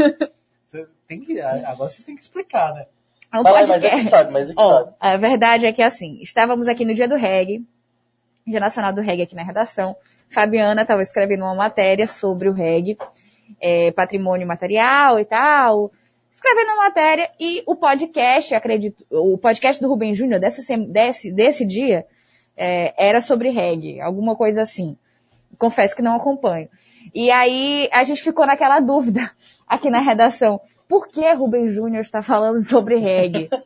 você tem que, agora você tem que explicar, né? É um Fala mas é que sabe, mas é que Ó, sabe. a verdade é que assim, estávamos aqui no dia do reggae, Dia Nacional do Reggae aqui na redação. Fabiana estava escrevendo uma matéria sobre o reggae, é, patrimônio material e tal. Escrevendo uma matéria e o podcast, acredito, o podcast do Rubem Júnior dessa sem- desse, desse dia é, era sobre reggae, alguma coisa assim. Confesso que não acompanho. E aí a gente ficou naquela dúvida aqui na redação. Por que Rubem Júnior está falando sobre reggae?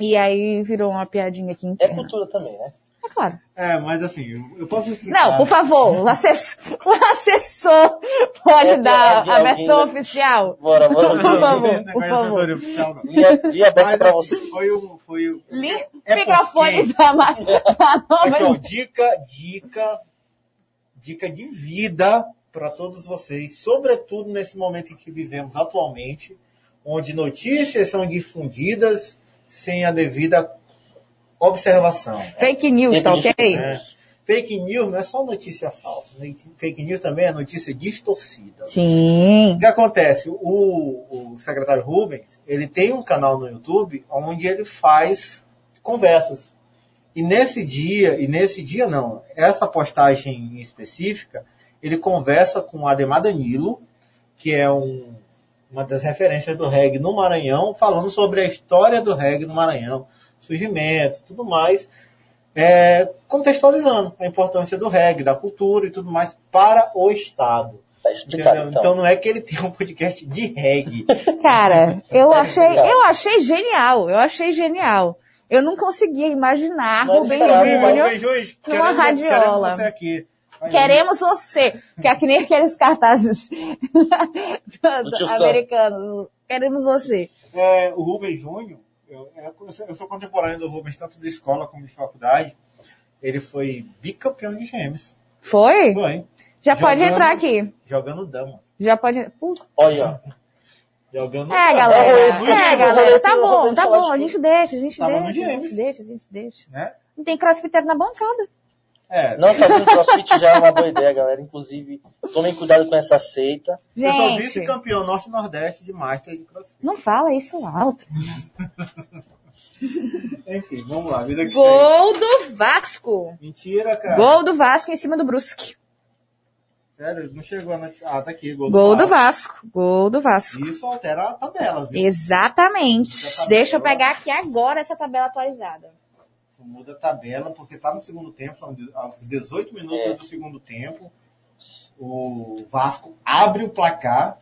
E aí virou uma piadinha aqui É interna. cultura também, né? É claro. É, mas assim, eu, posso explicar. Não, por favor, o assessor, o assessor pode É, dar é, a alguém- versão oficial? Bora, bora. Por favor, Não, por é favor. oficial, não. Via, via aberta Mas, pra assim, você. Foi o. Foi o Li- É microfone porque- da, da nova. Ó, dica, dica, dica de vida para todos vocês, sobretudo nesse momento em que vivemos atualmente, onde notícias são difundidas sem a devida observação. Fake news, tá ok? né? Fake news não é só notícia falsa, né? fake news também é notícia distorcida. Sim. O que acontece? O, o secretário Rubens, ele tem um canal no YouTube onde ele faz conversas. E nesse dia, e nesse dia não, essa postagem específica, ele conversa com o Ademar Danilo, que é um- uma das referências do reggae no Maranhão, falando sobre a história do reggae no Maranhão, surgimento, tudo mais, é, contextualizando a importância do reggae, da cultura e tudo mais para o Estado. Tá explicado, então. Então não é que ele tem um podcast de reggae. Cara, eu achei, legal. eu achei genial, eu achei genial. Eu não conseguia imaginar Não Rubem Júnior. Rubem numa queremos- radiola. Queremos você aqui. Vai, Queremos você, que é que nem aqueles cartazes americanos. Queremos você. É, o Rubens Júnior, eu, eu sou- eu sou contemporâneo do Rubens, tanto de escola como de faculdade. Ele foi bicampeão de gêmeos. Foi? Foi. Já pode Jogando- entrar aqui. Jogando dama. Já pode. Puta. Olha. Jogando É, dama. galera. É, que eu É, galera. Tá bom, tá bom. A gente deixa, a gente Tava deixa. A gente deixa, a gente deixa. Né? Não tem crossfiteiro na bancada. É, Não fazendo crossfit já é uma boa ideia, galera. Inclusive, tomem cuidado com essa seita. eu sou Gente, vice-campeão norte e nordeste de Master de CrossFit. não fala isso alto. Enfim, vamos lá, vida que segue. Gol do Vasco. Mentira, cara. Gol do Vasco em cima do Brusque. Sério, não chegou a notícia. Ah, tá aqui, gol, Gol do Vasco. Vasco. Gol do Vasco. Isso altera a tabela, viu? Exatamente. Tabela- Deixa eu pegar aqui agora essa tabela atualizada. Muda a tabela, porque tá no segundo tempo, são de- aos 18 minutos É. do segundo tempo. O Vasco abre o placar.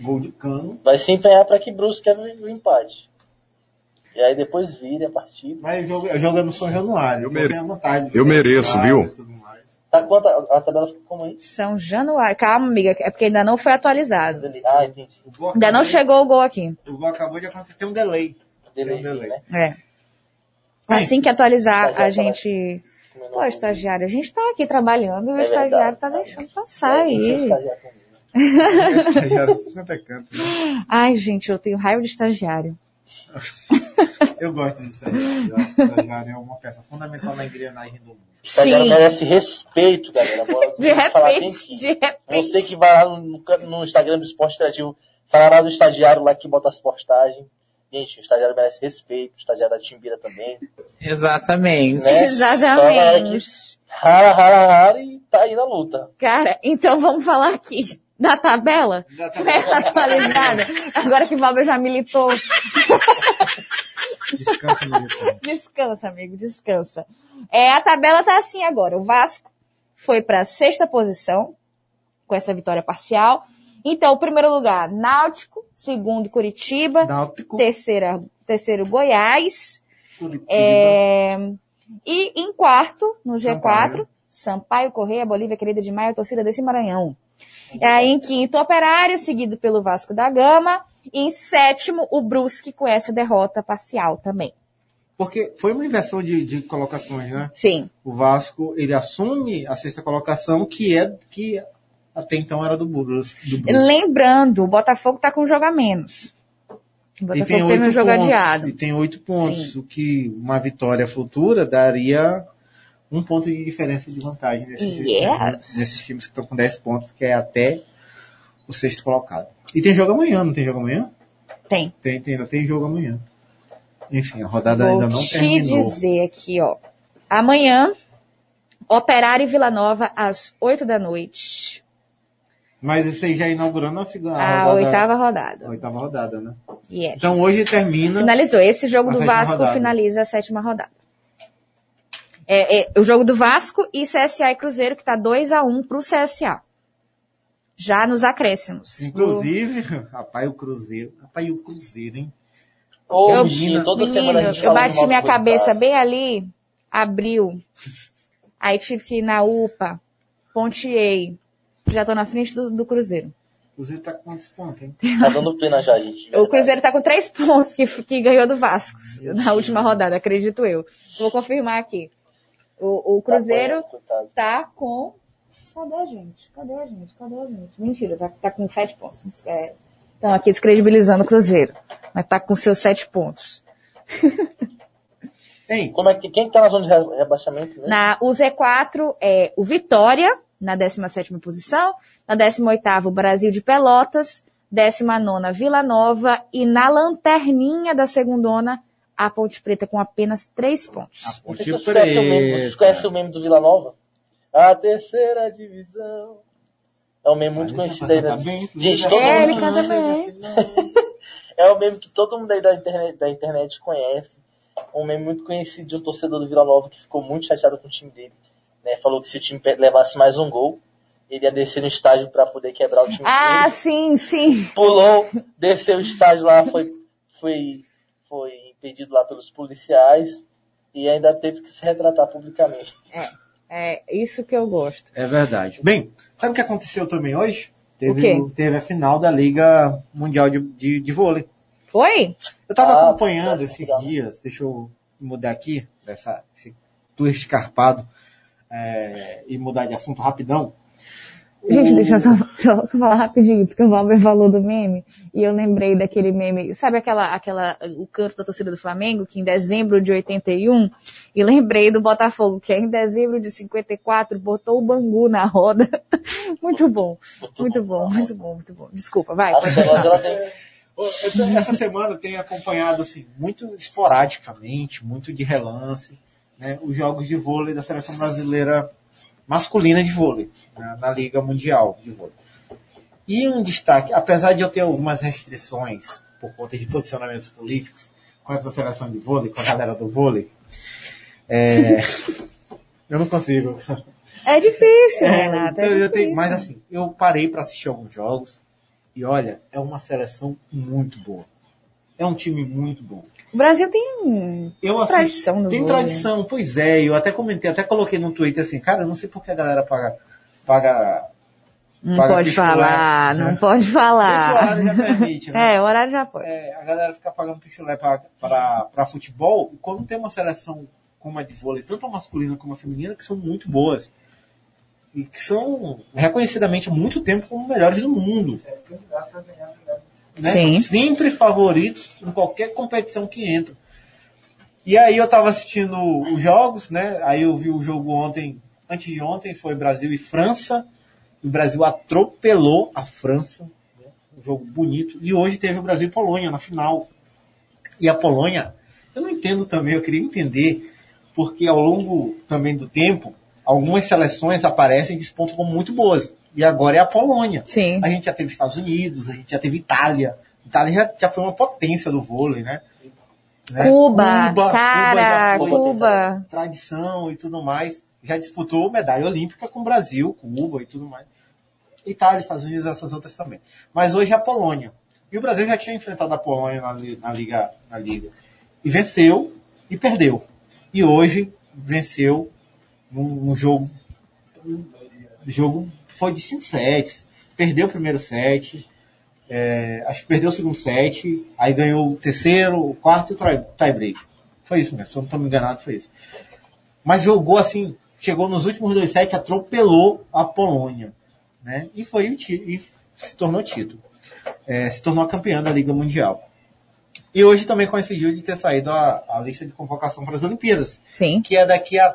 Gol de cano. Vai se empenhar para que Brusque quebre o empate. E aí depois vire a partida. Mas eu jogo, no São Januário. Eu mere- eu mereço, viu? Tá quanto a, a tabela ficou como aí? São Januário. Calma, amiga, é porque ainda não foi atualizado. Ah, entendi. Ainda não chegou o gol aqui. O gol acabou de acontecer. Tem um delay. Delay, Tem um delay. né? É. Assim que atualizar, a Estagiário gente. Pô, estagiário, a gente tá aqui trabalhando e o É estagiário verdade. tá deixando passar É, a gente é aí. estagiário. Estagiário de canto, né? Ai, gente, eu tenho raiva de estagiário. Eu gosto disso aí. Eu acho que o estagiário é uma peça fundamental na engrenagem do mundo. Estagiário Sim. merece respeito, galera. De repente, de repente. Você que vai lá no, no Instagram do Esporte Interativo, falará do estagiário lá que bota as postagens. Gente, o estagiário merece respeito, o estagiário da Timbira também. Exatamente. Né? Exatamente. Rara, rara, rara e tá aí na luta. Cara, então vamos falar aqui da tabela? atualizada. Agora que o Valber já militou. Descansa, irmão. Descansa, amigo, descansa. É, a tabela tá assim agora. O Vasco foi para sexta posição com essa vitória parcial. Então, o primeiro lugar, Náutico, segundo Curitiba, Náutico, terceira, terceiro Goiás, Curitiba. é, e em quarto, no G4, Sampaio. Sampaio Correia, Bolívia querida de Maio, torcida desse Maranhão. E aí, em quinto, Operário, seguido pelo Vasco da Gama. E em sétimo, o Brusque com essa derrota parcial também. Porque foi uma inversão de, de colocações, né? Sim. O Vasco, ele assume a sexta colocação, que é que até então era do Brusque. Lembrando, o Botafogo tá com um jogo a menos. O E Botafogo tem teve oito um jogo pontos. adiado. E tem oito pontos, o que uma vitória futura daria um ponto de diferença de vantagem nesses, Yes. nesses, times que estão com 10 pontos, que é até o sexto colocado. E tem jogo amanhã, não tem jogo amanhã? Tem. Tem, tem ainda tem jogo amanhã. Enfim, a rodada Vou ainda não te terminou. dizer aqui, ó. Amanhã, Operário e Vila Nova, às 8 da noite. Mas isso aí já inaugurando a segunda A, rodada- oitava rodada. a oitava rodada, né? Yes. Então hoje termina. Finalizou. Esse jogo do Vasco rodada. finaliza a sétima rodada. É, é, o jogo do Vasco e CSA e Cruzeiro, que tá 2 a 1 pro CSA. Já nos acréscimos. Inclusive, rapaz, o Cruzeiro. Rapaz, o Cruzeiro, hein? Ô, Eu- bichinho, toda Menino, semana a gente eu bati minha do cabeça resultado. bem ali, abriu. Aí tive que ir na UPA, ponteei. Já tô na frente do, do Cruzeiro. O Cruzeiro tá com quantos pontos, hein? Tá dando pena já, gente. O Cruzeiro tá com três pontos que, que ganhou do Vasco na última rodada, acredito eu. Vou confirmar aqui. O, o Cruzeiro Coitado. tá com. Cadê a gente? Cadê a gente? Cadê a gente? Mentira, tá, tá com sete pontos. É, Estão aqui descredibilizando o Cruzeiro. Mas tá com seus sete pontos. Hein? Como é que, quem que tá na zona de re- rebaixamento? Né? Na, o Z4 é o Vitória, na 17ª posição. Na 18ª, o Brasil de Pelotas. 19ª, Vila Nova. E na lanterninha da segundona, a Ponte Preta com apenas três pontos. Não sei se vocês conhecem, o meme, vocês conhecem o meme do Vila Nova? A terceira divisão. É um meme muito conhecido aí. Tá Né? Gente, todo É, mundo... ele canta bem. É um meme que todo mundo aí da internet, da internet conhece. Um meme muito conhecido de um torcedor do Vila Nova que ficou muito chateado com o time dele. Né? Falou que se o time levasse mais um gol, ele ia descer no estádio para poder quebrar o time Ah, dele. sim, sim. Pulou, desceu o estádio lá, foi, foi, foi impedido lá pelos policiais e ainda teve que se retratar publicamente. É isso que eu gosto. É verdade. Bem, sabe o que aconteceu também hoje? Teve, O quê? teve a final da Liga Mundial de, de, de Vôlei. Foi? Eu tava Ah, acompanhando tá, esses legal. dias, deixa eu mudar aqui, dessa, esse tour escarpado, é, e mudar de assunto rapidão. Gente, O- deixa eu só, só- só falar rapidinho, porque o Valber falou do meme, e eu lembrei daquele meme, sabe aquela, aquela, o canto da torcida do Flamengo, que em dezembro de 81, e lembrei do Botafogo, que em dezembro de 54 botou o Bangu na roda. muito bom, muito bom, muito bom, muito bom. Desculpa, vai. Essa semana eu tenho acompanhado assim, muito esporadicamente, muito de relance, né, os jogos de vôlei da seleção brasileira masculina de vôlei, né, na Liga Mundial de Vôlei. E um destaque, apesar de eu ter algumas restrições por conta de posicionamentos políticos com essa seleção de vôlei, com a galera do vôlei, é, eu não consigo. É difícil, É, Renata. então é eu tenho- mas assim, eu parei para assistir alguns jogos e olha, é uma seleção muito boa. É um time muito bom. O Brasil tem Eu assisto, tradição no tem vôlei, tradição, pois é. Eu até comentei, até coloquei no Twitter assim, cara, eu não sei por que a galera paga, paga Não paga pode falar, né? não pode falar. o horário já permite, né? É, o horário já pode. É, a galera fica pagando pichulé para futebol, e quando tem uma seleção como a de vôlei, tanto a masculina como a feminina, que são muito boas. E que são reconhecidamente há muito tempo como melhores do mundo. Né? Sim. Sempre favoritos em qualquer competição que entra. E aí eu tava assistindo os jogos, né? Aí eu vi o jogo ontem antes de ontem foi Brasil e França. O Brasil atropelou a França. né? Um jogo bonito. E hoje teve o Brasil e Polônia na final. E a Polônia, eu não entendo também, eu queria entender, porque ao longo também do tempo, algumas seleções aparecem e despontam como muito boas. E agora é a Polônia. Sim. A gente já teve Estados Unidos, a gente já teve Itália. Itália já, já foi uma potência do vôlei, né? Né? Cuba, Cuba cara, já foi Cuba. Tradição e tudo mais. Já disputou medalha olímpica com o Brasil, Cuba e tudo mais. Itália, Estados Unidos, essas outras também. Mas hoje é a Polônia. E o Brasil já tinha enfrentado a Polônia na, na liga, na liga. E venceu e perdeu. E hoje venceu num, num jogo. Jogo foi de 5 sets. Perdeu o primeiro set. é, acho que perdeu o segundo set. Aí ganhou o terceiro, o quarto e o tie- tie-break. Foi isso mesmo. Se eu não estou me enganado, foi isso. Mas jogou assim. Chegou nos últimos dois sets, atropelou a Polônia. Né? E foi o e se tornou título. É, se tornou a campeã da Liga Mundial. E hoje também coincidiu de ter saído a, a lista de convocação para as Olimpíadas. Sim. Que é daqui a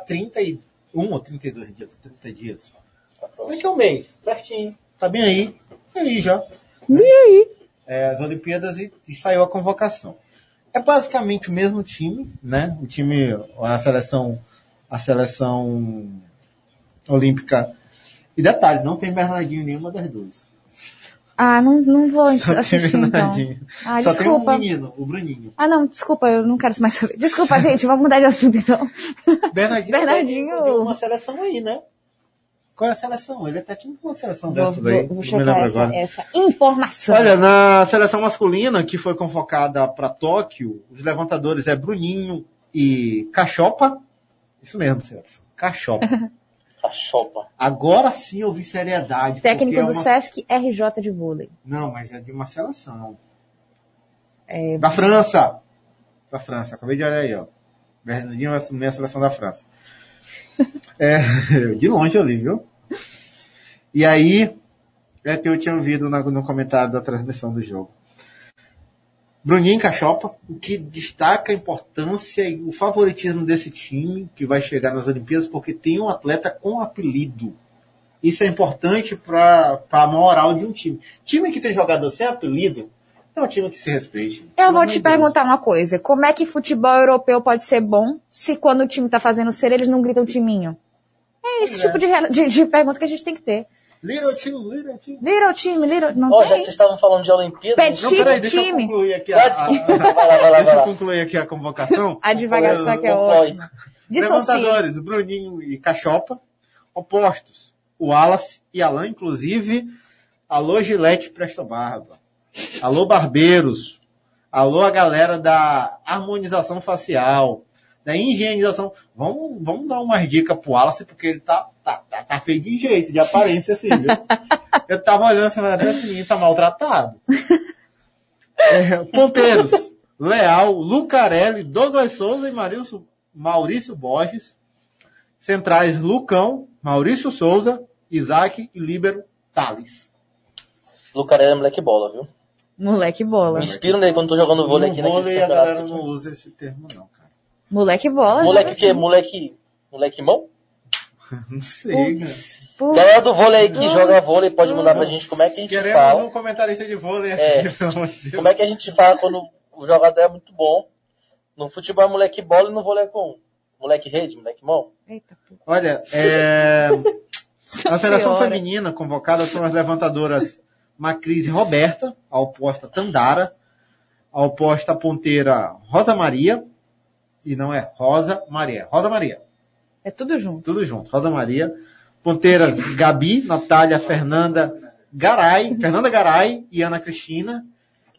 31 ou 32 dias, 30 dias. Daqui a um mês, pertinho. Tá bem aí. Aí já. E aí? É, as Olimpíadas e, e saiu a convocação. É basicamente o mesmo time, né? O time, a seleção, a seleção olímpica. E detalhe, não tem Bernardinho em nenhuma das duas. Ah, não, não vou Só tem assistir então. Ah, Só desculpa. tem um menino, o Bruninho. Ah, não, desculpa, eu não quero mais saber. Desculpa, gente, vamos mudar de assunto então. Bernardinho, Bernardinho. de uma seleção aí, né? Qual é a seleção? Ele é técnico de uma seleção Vou, dessas aí. vou, vou checar essa, agora. essa informação. Olha, na seleção masculina que foi convocada para Tóquio, os levantadores é Bruninho e Cachopa. Isso mesmo, senhores. Cachopa. Cachopa. Agora sim eu vi seriedade. Técnico é do uma- Sesc RJ de vôlei. Não, mas é de uma seleção. É, Da França. Da França. Acabei de olhar aí, ó. Bernardinho vai assumir a seleção da França. É, de longe eu li, viu? E aí, é que eu tinha ouvido no comentário da transmissão do jogo. Bruninho Cachopa, o que destaca a importância e o favoritismo desse time que vai chegar nas Olimpíadas, porque tem um atleta com apelido. Isso é importante para a moral de um time. Time que tem jogador sem apelido é um time que se respeite. Eu vou te de Deus. perguntar uma coisa. Como é que futebol europeu pode ser bom se quando o time tá fazendo ser, eles não gritam timinho? É esse Pois é. tipo de, de- de pergunta que a gente tem que ter. Little time, little time. Little time, little... Não Ó, já tem? que vocês estavam falando de Olimpíada, Petit Não, peraí, deixa eu time. concluir aqui a, a- vai lá, vai lá, deixa eu concluir aqui a convocação. A divagação que é ótima. Dissocia. Levantadores, Bruninho e Cachopa. Opostos, o Wallace e Alain, inclusive. Alô, Gilete Presto Barba. Alô, barbeiros. Alô, a galera da harmonização facial, da higienização. Vamos, vamos dar umas dicas pro Wallace, porque ele tá, tá, tá, tá feio de jeito, de aparência assim, viu? Eu tava olhando assim, mas esse menino tá maltratado. É, ponteiros, Leal, Lucarelli, Douglas Souza e Maurício, Maurício Borges. Centrais, Lucão, Maurício Souza, Isaac e Líbero Thales. Lucarelli é moleque bola, viu? Moleque bola. Me inspiro nele quando tô jogando vôlei no aqui naquele vôlei a galera não usa esse termo não, cara. Moleque bola. Moleque o quê? né? Moleque. Moleque mão? Não sei, cara. Galera do vôlei aí que joga vôlei pode mandar pra gente como é que a gente Queremos fala. um comentarista de vôlei aqui, É. pelo amor de Deus. Como é que a gente fala quando o jogador é muito bom? No futebol é moleque bola e no vôlei é com moleque rede, moleque mão? Eita. Olha, é... a seleção feminina convocada são as levantadoras Macris e Roberta, a oposta Tandara, a oposta ponteira Rosa Maria, e não é Rosa Maria, Rosa Maria. É tudo junto. Tudo junto. Rosa Maria. Ponteiras Gabi, Natália, Fernanda Garay, Fernanda Garay e Ana Cristina.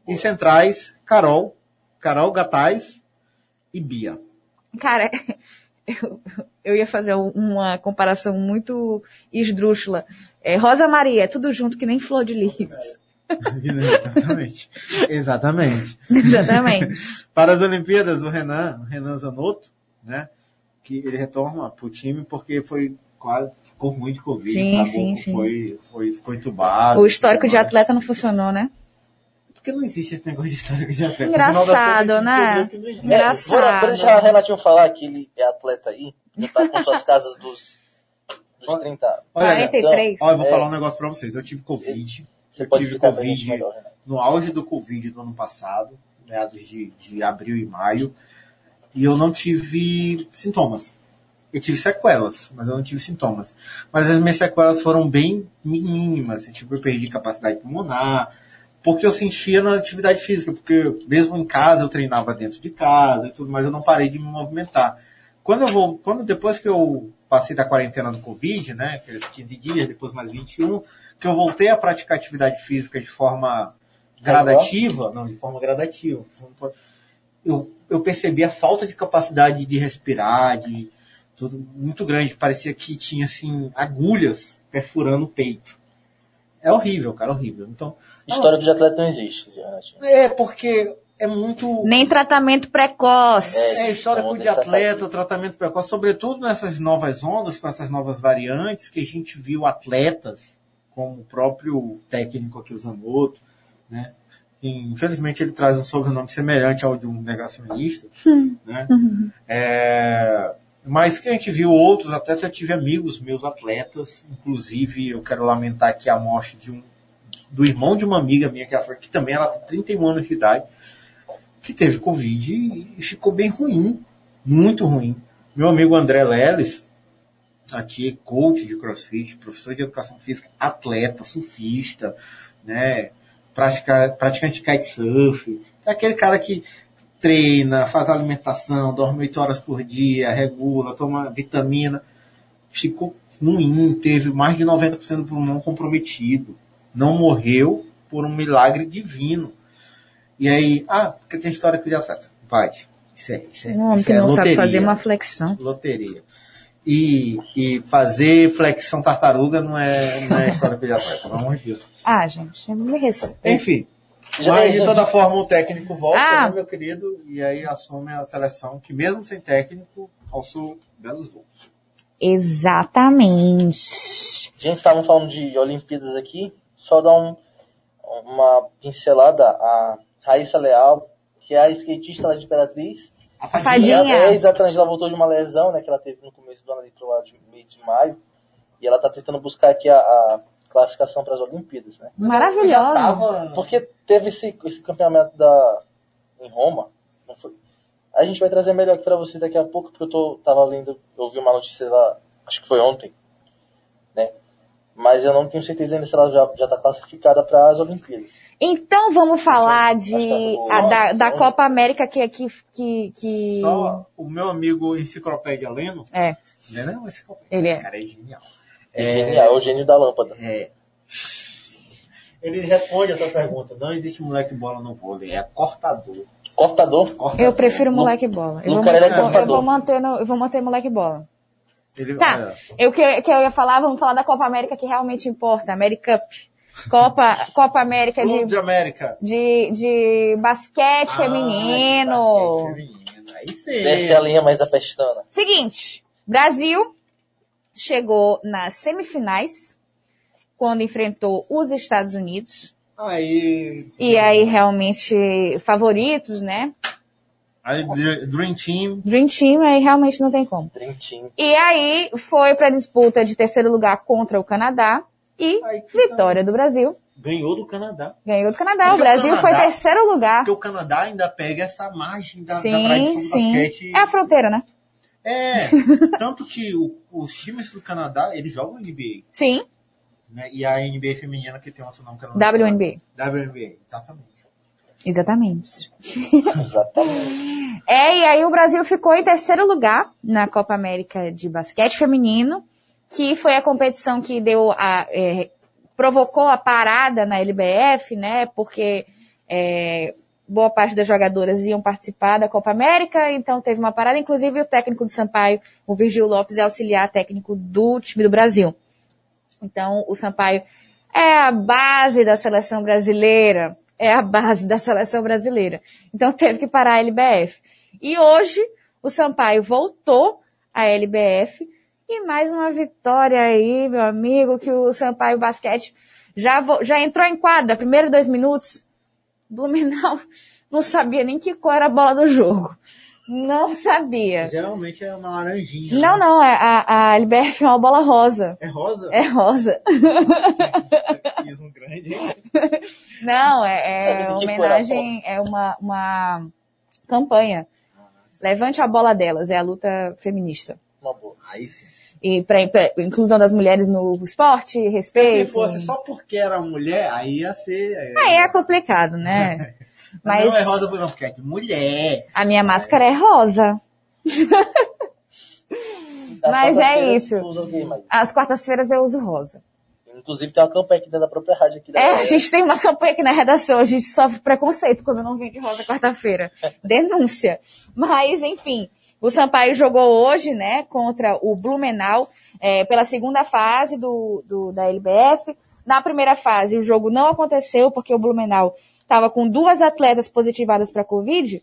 E centrais Carol, Carol Gataz e Bia. Cara, eu, eu ia fazer um- uma comparação muito esdrúxula. É, Rosa Maria, é tudo junto que nem flor de lis. Exatamente. Exatamente. Exatamente. Para as Olimpíadas, o Renan, o Renan Zanotto, né? Que ele retorna pro time porque foi quase, ficou ruim de Covid. Sim, acabou, sim, sim. Foi, foi, ficou entubado. O histórico de atleta não funcionou, né? Porque não existe esse negócio de histórico de atleta. Engraçado, contas, né? existe. É, vou, deixar o Engraçado. Renatinho falar que ele é atleta aí, já tá com suas casas dos dos 30. Olha, 43. Olha, eu vou É. falar um negócio pra vocês. Eu tive Covid. Você pode tive Covid melhor, Renato? no auge do Covid do ano passado, meados de, de abril e maio, e eu não tive sintomas. Eu tive sequelas, mas eu não tive sintomas. Mas as minhas sequelas foram bem mínimas. Tipo, eu perdi capacidade pulmonar, porque eu sentia na atividade física, porque mesmo em casa eu treinava dentro de casa e tudo, mas eu não parei de me movimentar. Quando eu vou, quando depois que eu passei da quarentena do Covid, né, aqueles 15 dias, depois mais 21, que eu voltei a praticar atividade física de forma gradativa, não, de forma gradativa. Eu, eu percebi a falta de capacidade de respirar, de tudo muito grande. Parecia que tinha assim agulhas perfurando o peito. É horrível, cara, horrível. Então, Histórico de atleta não existe, Renatinho. é porque é muito Nem tratamento precoce. é, histórico Vamos de deixar atleta, tratamento precoce, sobretudo nessas novas ondas, com essas novas variantes, que a gente viu atletas, como o próprio técnico aqui, o Zanotto, né? Infelizmente ele traz um sobrenome semelhante ao de um negacionista, né? É, mas que a gente viu outros atletas, eu tive amigos meus atletas, inclusive eu quero lamentar aqui a morte de um, do irmão de uma amiga minha, que, ela, que também ela tem 31 anos de idade, que teve Covid e ficou bem ruim, muito ruim. Meu amigo André Leles, aqui coach de crossfit, professor de educação física, atleta, surfista, né, pratica, praticante de kitesurf, é aquele cara que treina, faz alimentação, dorme 8 horas por dia, regula, toma vitamina, ficou ruim, teve mais de 90% do pulmão comprometido, não morreu por um milagre divino. E aí, ah, porque tem história de atleta. Vai, isso é, isso é, Um homem isso que é não sabe loteria. fazer uma flexão. Loteria. E, e fazer flexão tartaruga não é, não é história de atleta, pelo amor de Deus. Ah, gente, me respeita. Enfim. Já- Mas de toda forma o técnico volta, Ah. né, meu querido? E aí assume a seleção que mesmo sem técnico, alçou belos voos. Exatamente. Gente, estavam falando de Olimpíadas aqui, só dar um, uma pincelada. A Raíssa Leal, que é a skatista lá de Imperatriz, A Fadinha. ela, é, exatamente, ela voltou de uma lesão, né, que ela teve no começo do ano, ali pro lado de meio de maio, e ela tá tentando buscar aqui a, a classificação para as Olimpíadas, né? Maravilhosa. tava... Porque teve esse, esse campeonato da, em Roma, não foi? A gente vai trazer melhor aqui pra vocês daqui a pouco, porque eu tô, tava lendo, eu vi uma notícia lá, acho que foi ontem? Mas eu não tenho certeza ainda se ela já, já tá classificada para as Olimpíadas. Então vamos falar de que é a da, da. Copa América que aqui que, que Só o meu amigo Enciclopédia Leno, é é enciclopédia, Ele é. esse cara é genial. É, genial, é o gênio da lâmpada. É. Ele responde a tua pergunta. Não existe moleque bola no vôlei, é cortador. Cortador? cortador. eu prefiro moleque bola. Eu vou, é manter, eu vou manter no- eu vou manter moleque bola. Ele, Tá. olha, Eu que, que eu ia falar, vamos falar da Copa América que realmente importa, America Cup. Copa Copa América de de América. de, de basquete Ah, feminino. basquete feminino. Aí sim. Desce a linha mais apestana. Seguinte, Brasil chegou nas semifinais quando enfrentou os Estados Unidos. Aí, E aí realmente favoritos, né? Aí Dr- Dream Team. Dream Team aí realmente não tem como. Dream Team. E aí foi pra disputa de terceiro lugar contra o Canadá e Aí vitória do Brasil. Ganhou do Canadá. Ganhou do Canadá. Porque O o Brasil foi Canadá- terceiro lugar. Porque o Canadá ainda pega essa margem da, da Sim, tradição do sim. basquete. É a fronteira, né? É, tanto que o- os times do Canadá, eles jogam NBA. Sim, Né? E a NBA feminina que tem outro nome que eu não. WNBA. WNBA, exatamente. Exatamente. Exatamente. É, e aí o Brasil ficou em terceiro lugar na Copa América de Basquete Feminino, que foi a competição que deu a, é, provocou a parada na LBF, né? Porque é, boa parte das jogadoras iam participar da Copa América, então teve uma parada. Inclusive o técnico do Sampaio, o Virgil Lopes, é auxiliar técnico do time do Brasil. Então o Sampaio é a base da seleção brasileira. É a base da seleção brasileira. Então teve que parar a LBF. E hoje o Sampaio voltou à LBF e mais uma vitória aí, meu amigo, que o Sampaio Basquete já, já entrou em quadra, primeiro dois minutos. Blumenau não sabia nem que cor era a bola do jogo. Não sabia. Geralmente é uma laranjinha. Não, né? não, é- a, a LBF é uma bola rosa. É rosa? É rosa. Sexismo grande, hein? Não, é, é que homenagem, é uma, uma campanha. Levante a bola delas, é a luta feminista. Uma boa. Aí sim. E para inclusão das mulheres no esporte, Se respeito. fosse só porque era mulher, aí ia ser. Aí é complicado, né? Mas não é rosa por não, porque é de mulher. a minha máscara é rosa. Mas é isso. Às quartas-feiras eu uso rosa. Inclusive tem uma campanha aqui dentro da própria rádio aqui da É, a gente tem uma campanha aqui na redação, a gente sofre preconceito quando não vem de rosa quarta-feira. Denúncia. Mas, enfim, o Sampaio jogou hoje, né, contra o Blumenau, é, pela segunda fase do, do- da LBF. Na primeira fase, o jogo não aconteceu porque o Blumenau estava com duas atletas positivadas para Covid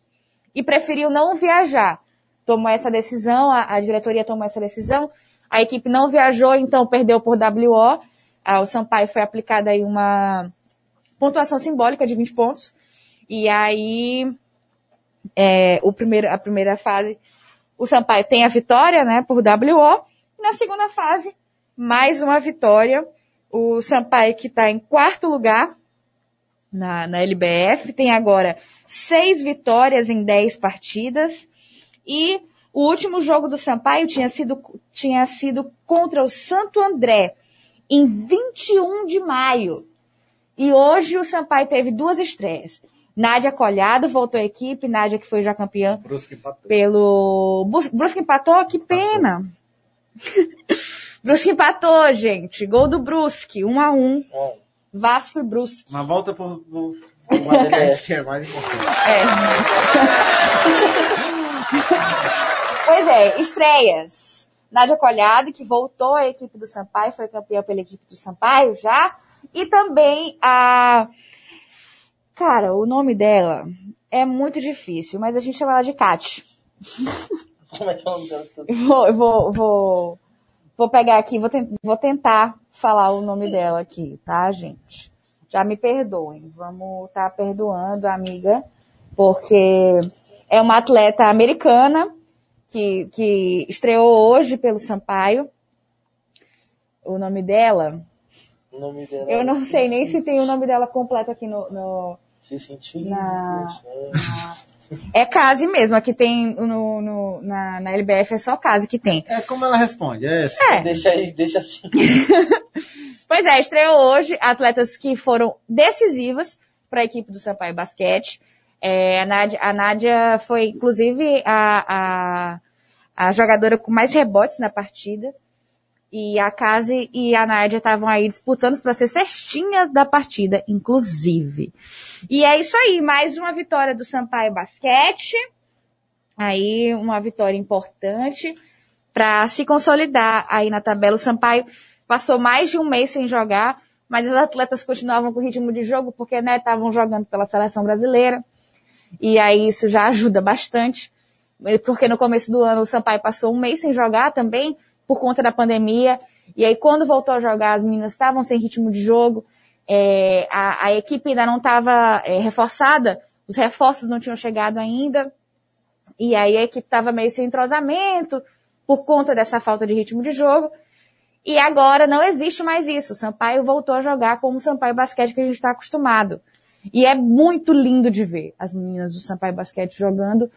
e preferiu não viajar. Tomou essa decisão, a, a diretoria tomou essa decisão, a equipe não viajou, então perdeu por WO. Ao Sampaio foi aplicada aí uma pontuação simbólica de 20 pontos. E aí, é, o primeiro, a primeira fase, o Sampaio tem a vitória, né, por WO. Na segunda fase, mais uma vitória. O Sampaio que está em quarto lugar na, na LBF, tem agora seis vitórias em 10 partidas. E o último jogo do Sampaio tinha sido, tinha sido contra o Santo André, em 21 de maio. E hoje o Sampaio teve duas estreias. Nádia Colhado voltou à equipe, Nádia que foi já campeã Brusque empatou. pelo... Brusque empatou? Que pena! Brusque empatou, gente. Gol do Brusque, 1 a 1 Bom, Vasco e Brusque. Mas volta por, por, por uma DBF que é mais importante. É. pois é, estreias. Nádia Colhado, que voltou à equipe do Sampaio, foi campeã pela equipe do Sampaio já. E também a. Cara, o nome dela é muito difícil, mas a gente chama ela de Kat. como é que é o nome dela? Vou, vou, vou, vou pegar aqui, vou, ten- vou tentar falar o nome dela aqui, tá, gente? Já me perdoem. Vamos estar perdoando a amiga, porque é uma atleta americana que, que estreou hoje pelo Sampaio. O nome dela, O nome dela. eu não sei nem se tem o nome dela completo aqui no, no- Se sentir. Na- se sentir. é Case mesmo, aqui tem no, no- na, na LBF é só Case que tem. É como ela responde, é esse. É. Deixa aí, deixa assim. Pois é, estreou hoje atletas que foram decisivas para a equipe do Sampaio Basquete. É, a, Nádia, a Nádia foi, inclusive, a, a, a jogadora com mais rebotes na partida. E a Case e a Nádia estavam aí disputando para ser cestinha da partida, inclusive. E é isso aí, mais uma vitória do Sampaio Basquete. Aí, uma vitória importante para se consolidar aí na tabela. O Sampaio passou mais de um mês sem jogar, mas os atletas continuavam com o ritmo de jogo porque, né, estavam jogando pela seleção brasileira. E aí isso já ajuda bastante, porque no começo do ano o Sampaio passou um mês sem jogar também, por conta da pandemia. E aí quando voltou a jogar, as meninas estavam sem ritmo de jogo, é, a, a equipe ainda não estava reforçada, os reforços não tinham chegado ainda. E aí a equipe estava meio sem entrosamento, por conta dessa falta de ritmo de jogo. E agora não existe mais isso. O Sampaio voltou a jogar como o Sampaio Basquete que a gente está acostumado. E é muito lindo de ver as meninas do Sampaio Basquete jogando.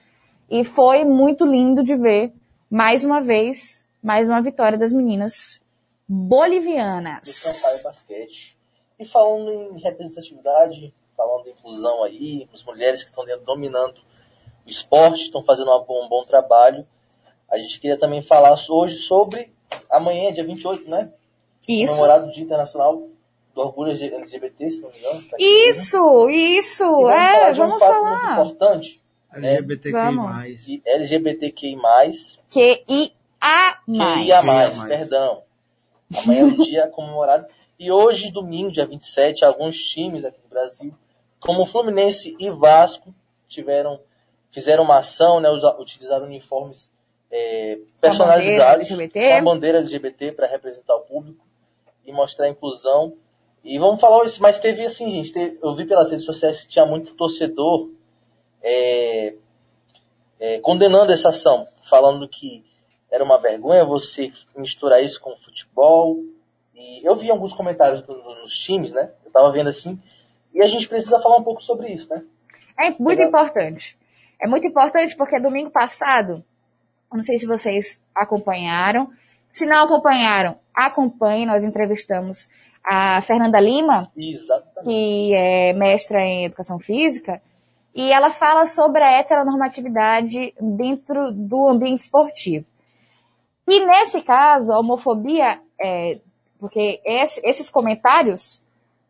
E foi muito lindo de ver, mais uma vez, mais uma vitória das meninas bolivianas. Sampaio Basquete. E falando em representatividade, falando em inclusão aí, as mulheres que estão dentro dominando o esporte, estão fazendo um bom trabalho. A gente queria também falar hoje sobre amanhã, dia 28, né? Isso. Comemorado o Dia Internacional do Orgulho LGBT, se não me engano. tá aqui Isso, isso, mesmo. E vamos é, falar de um fato falar. muito importante, LGBTQI+. e LGBTQI+, Q-I-A+. QIA+, perdão. Amanhã é o dia comemorado. E hoje, domingo, dia 27, alguns times aqui do Brasil, como Fluminense e Vasco, tiveram, fizeram uma ação, né, utilizaram uniformes é, personalizados bandeira LGBT. com a bandeira LGBT para representar o público e mostrar a inclusão. E vamos falar isso, mas teve assim, gente, teve- eu vi pelas redes sociais que tinha muito torcedor é, é, condenando essa ação, falando que era uma vergonha você misturar isso com futebol. E eu vi alguns comentários nos times, né? Eu tava vendo assim. E a gente precisa falar um pouco sobre isso, né? É muito importante. É muito importante porque domingo passado, não sei se vocês acompanharam, se não acompanharam, acompanhem, nós entrevistamos a Fernanda Lima, Exatamente. que é mestra em educação física, e ela fala sobre a heteronormatividade dentro do ambiente esportivo. E nesse caso, a homofobia, é, porque esse- esses comentários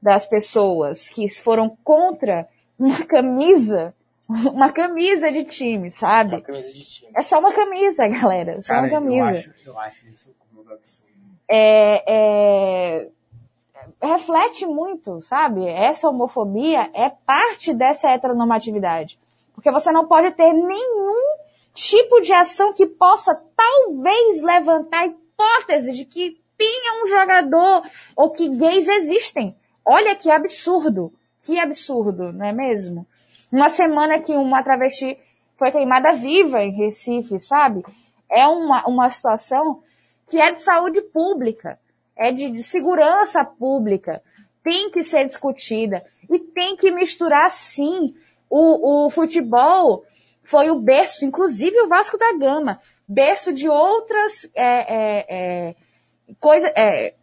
das pessoas que foram contra uma camisa, uma camisa de time, sabe? Uma camisa de time. É só uma camisa, galera. Só Cara, uma camisa. Eu acho, eu acho isso como um absurdo. É, é, reflete muito, sabe? Essa homofobia é parte dessa heteronormatividade. Porque você não pode ter nenhum tipo de ação que possa talvez levantar a hipótese de que tenha um jogador ou que gays existem. Olha que absurdo. Que absurdo, não é mesmo? Uma semana que uma travesti foi queimada viva em Recife, sabe? É uma, uma situação que é de saúde pública, é de, de segurança pública, tem que ser discutida e tem que misturar sim. O, o futebol foi o berço, inclusive o Vasco da Gama, berço de outras é, é, é, coisa, é,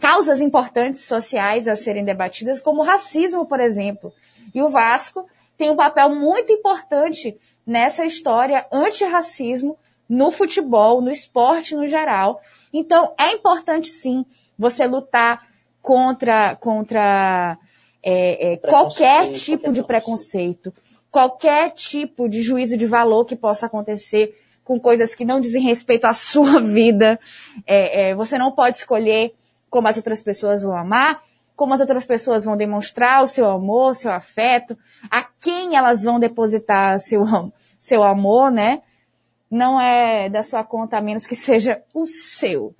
causas importantes sociais a serem debatidas, como o racismo, por exemplo. E o Vasco tem um papel muito importante nessa história antirracismo no futebol, no esporte no geral. Então, é importante sim você lutar contra, contra é, é, qualquer tipo de preconceito, qualquer tipo de juízo de valor que possa acontecer com coisas que não dizem respeito à sua vida. É, é, você não pode escolher como as outras pessoas vão amar, como as outras pessoas vão demonstrar o seu amor, seu afeto, a quem elas vão depositar seu, seu amor, né? Não é da sua conta a menos que seja o seu.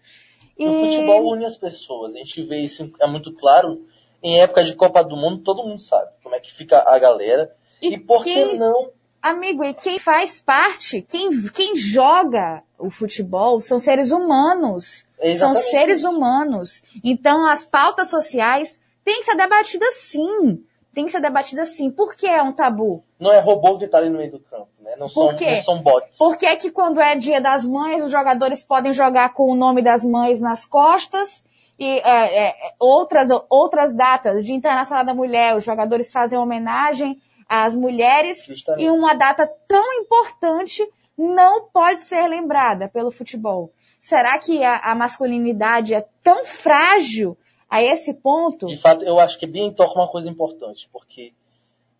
E O futebol une as pessoas. A gente vê isso, é muito claro. Em época de Copa do Mundo, todo mundo sabe como é que fica a galera. E, por que não? Amigo, e quem faz parte, quem, quem joga o futebol são seres humanos. É São exatamente seres humanos. Então, as pautas sociais têm que ser debatidas sim. Tem que ser debatidas sim. Por que é um tabu? Não é robô que tá ali no meio do campo, né? Não são, não são bots. Por que que quando é dia das mães, os jogadores podem jogar com o nome das mães nas costas? E é, é, outras, outras datas, Dia Internacional da Mulher, os jogadores fazem homenagem às mulheres Justamente. e uma data tão importante não pode ser lembrada pelo futebol. Será que a, a masculinidade é tão frágil a esse ponto? De fato, eu acho que bem toca uma coisa importante, porque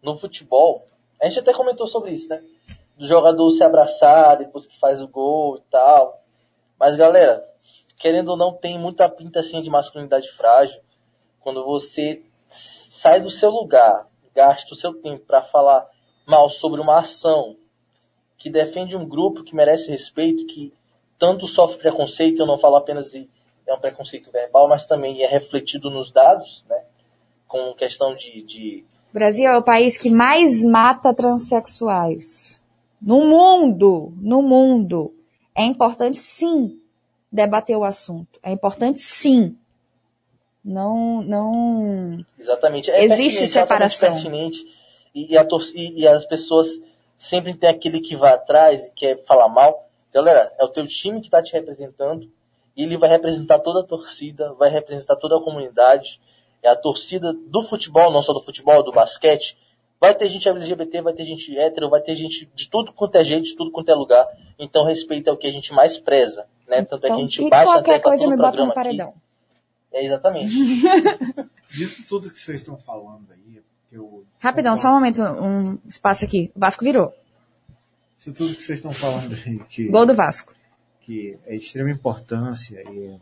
no futebol, a gente até comentou sobre isso, né? Do jogador se abraçar depois que faz o gol e tal. Mas galera, querendo ou não, tem muita pinta assim de masculinidade frágil. Quando você sai do seu lugar, gasta o seu tempo para falar mal sobre uma ação que defende um grupo que merece respeito, que tanto sofre preconceito, eu não falo apenas de é um preconceito verbal, mas também é refletido nos dados, né? Com questão de, de O Brasil é o país que mais mata transexuais. No mundo, no mundo. É importante sim debater o assunto. É importante sim. Não, não. Exatamente. É Existe pertinente, separação. pertinente. E, e a e- e as pessoas sempre tem aquele que vai atrás e quer falar mal. Galera, é o teu time que está te representando. E ele vai representar toda a torcida, vai representar toda a comunidade. É a torcida do futebol, não só do futebol, do basquete. Vai ter gente LGBT, vai ter gente hétero, vai ter gente de tudo quanto é jeito, de tudo quanto é lugar. Então respeito é o que a gente mais preza. Né? Tanto é que a Então, gente bate qualquer tecla coisa me o bota no programa aqui. É exatamente. Disso tudo que vocês estão falando aí, eu Rapidão, só um momento, um espaço aqui. O Vasco virou. Isso tudo que vocês estão falando aí, que, Gol do Vasco. que é de extrema importância, e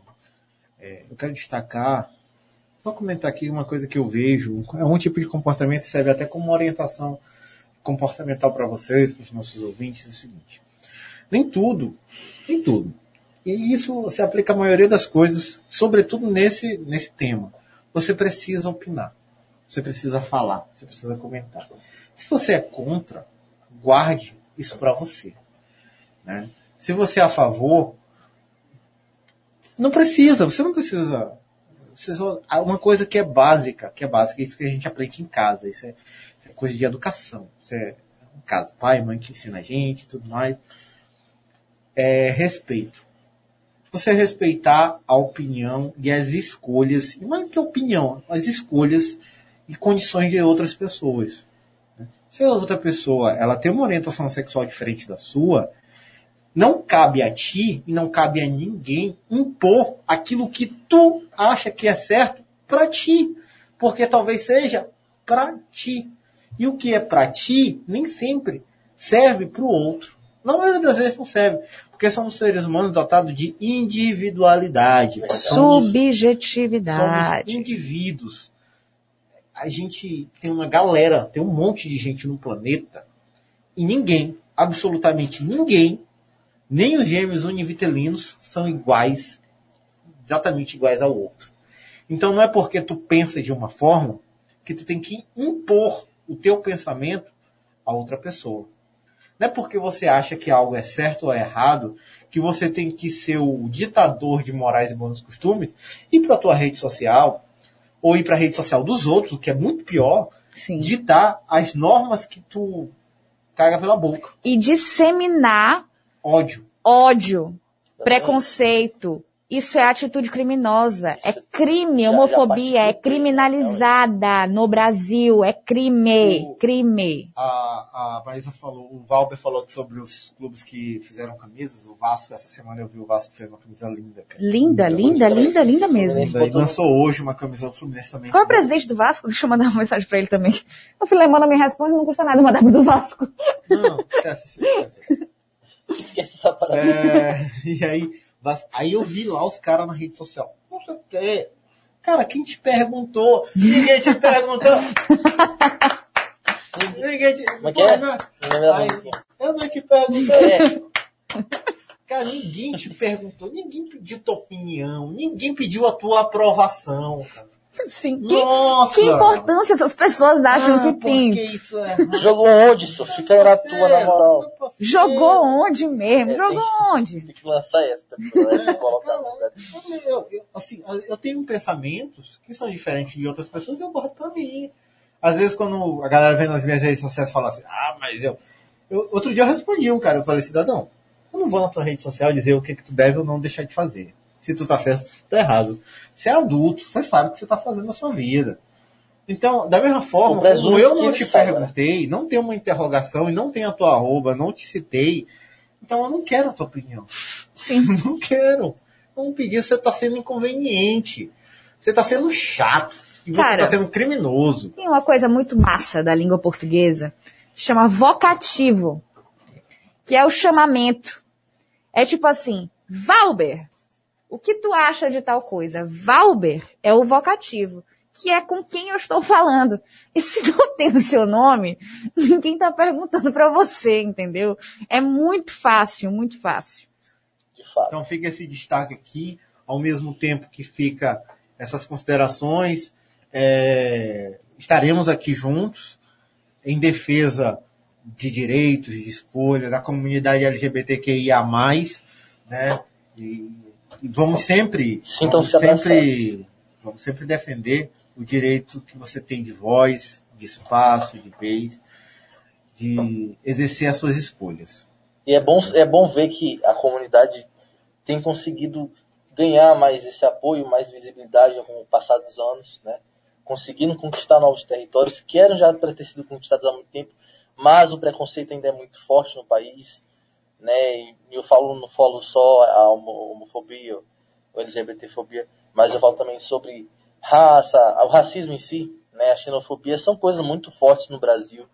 é, eu quero destacar, só comentar aqui uma coisa que eu vejo, é um tipo de comportamento que serve até como uma orientação comportamental para vocês, para os nossos ouvintes, é o seguinte, nem tudo, nem tudo, e isso se aplica à maioria das coisas, sobretudo nesse, nesse tema, você precisa opinar, você precisa falar, você precisa comentar. Se você é contra, guarde isso para você. Né? Se você é a favor, não precisa, você não precisa. precisa uma coisa que é básica, que é básica, isso que a gente aprende em casa, isso é, isso é coisa de educação. Isso é em casa, pai, mãe que ensina a gente, tudo mais. É respeito. Você respeitar a opinião e as escolhas, e mais que opinião, as escolhas e condições de outras pessoas. Se a outra pessoa ela tem uma orientação sexual diferente da sua, não cabe a ti e não cabe a ninguém impor aquilo que tu acha que é certo para ti, porque talvez seja para ti. E o que é para ti nem sempre serve para o outro. Na maioria das vezes não serve, porque somos seres humanos dotados de individualidade. Somos, Subjetividade. somos indivíduos. A gente tem uma galera, tem um monte de gente no planeta e ninguém, absolutamente ninguém, nem os gêmeos univitelinos são iguais, exatamente iguais ao outro. Então não é porque tu pensa de uma forma que tu tem que impor o teu pensamento a outra pessoa. Não é porque você acha que algo é certo ou é errado que você tem que ser o ditador de morais e bons costumes ir para a tua rede social ou ir para a rede social dos outros, o que é muito pior, Sim. ditar as normas que tu caga pela boca. E disseminar Ódio. ódio, preconceito. Isso é atitude criminosa. É crime, já- já homofobia é partiu do crime, criminalizada no Brasil. É crime, crime. A, a Maísa falou, o Valber falou sobre os clubes que fizeram camisas, o Vasco, essa semana eu vi o Vasco fez uma camisa linda. Cara. Linda, linda, linda, linda mesmo. Linda. E lançou hoje uma camisa do Fluminense também. Qual é o presidente do Vasco? Deixa eu mandar uma mensagem pra ele também. O Filemão não me responde, não custa nada mandar pro do Vasco. Não, esquece, esquece. Esquece essa parada. É, e aí, Vas- aí eu vi lá os caras na rede social. Não sei o quê. Cara, quem te perguntou? Ninguém te perguntou. Ninguém te... Como é é? Não- Aí, eu não te perguntei. É, Cara, ninguém te perguntou, ninguém pediu tua opinião, ninguém pediu a tua aprovação. Cara. Sim. Que, Nossa! que importância essas pessoas acham Ah, que tem? que isso é? Jogou onde, isso? Fica na tua, na moral. Jogou onde mesmo? É, Jogou onde? Tem que lançar essa colocar. Eu, eu, assim, eu tenho pensamentos que são diferentes de outras pessoas e eu guardo pra mim. Às vezes quando a galera vem nas minhas redes sociais e fala assim, ah, mas eu, eu... Outro dia eu respondi um cara, eu falei, cidadão, eu não vou na tua rede social dizer o que, que tu deve ou não deixar de fazer. Se tu tá certo, se tu tá errado. Você é adulto, você sabe o que você tá fazendo na sua vida. Então, da mesma forma, como eu não te sabe, né? perguntei, não tem uma interrogação e não tem a tua arroba, não te citei, então eu não quero a tua opinião. Sim. Não quero. Não pedir, você tá sendo inconveniente. Você tá sendo chato. E você Cara. tá sendo criminoso. Tem uma coisa muito massa da língua portuguesa, que chama vocativo, que é o chamamento. É tipo assim, Valber, o que tu acha de tal coisa? Valber é o vocativo, que é com quem eu estou falando. E se não tem o seu nome, ninguém tá perguntando pra você, entendeu? É muito fácil, muito fácil. Então fica esse destaque aqui, ao mesmo tempo que fica essas considerações. é, estaremos aqui juntos em defesa de direitos, de escolha, da comunidade LGBTQIA+, né? E vamos sempre, vamos sempre, vamos sempre defender o direito que você tem de voz, de espaço, de vez, de exercer as suas escolhas. E é bom, é bom ver que a comunidade tem conseguido ganhar mais esse apoio, mais visibilidade com o passar dos anos, né? Conseguindo conquistar novos territórios que eram já para ter sido conquistados há muito tempo, mas o preconceito ainda é muito forte no país, né? E eu falo não falo só a homo- homofobia, ou LGBTfobia, mas eu falo também sobre raça, o racismo em si, né? A xenofobia são coisas muito fortes no Brasil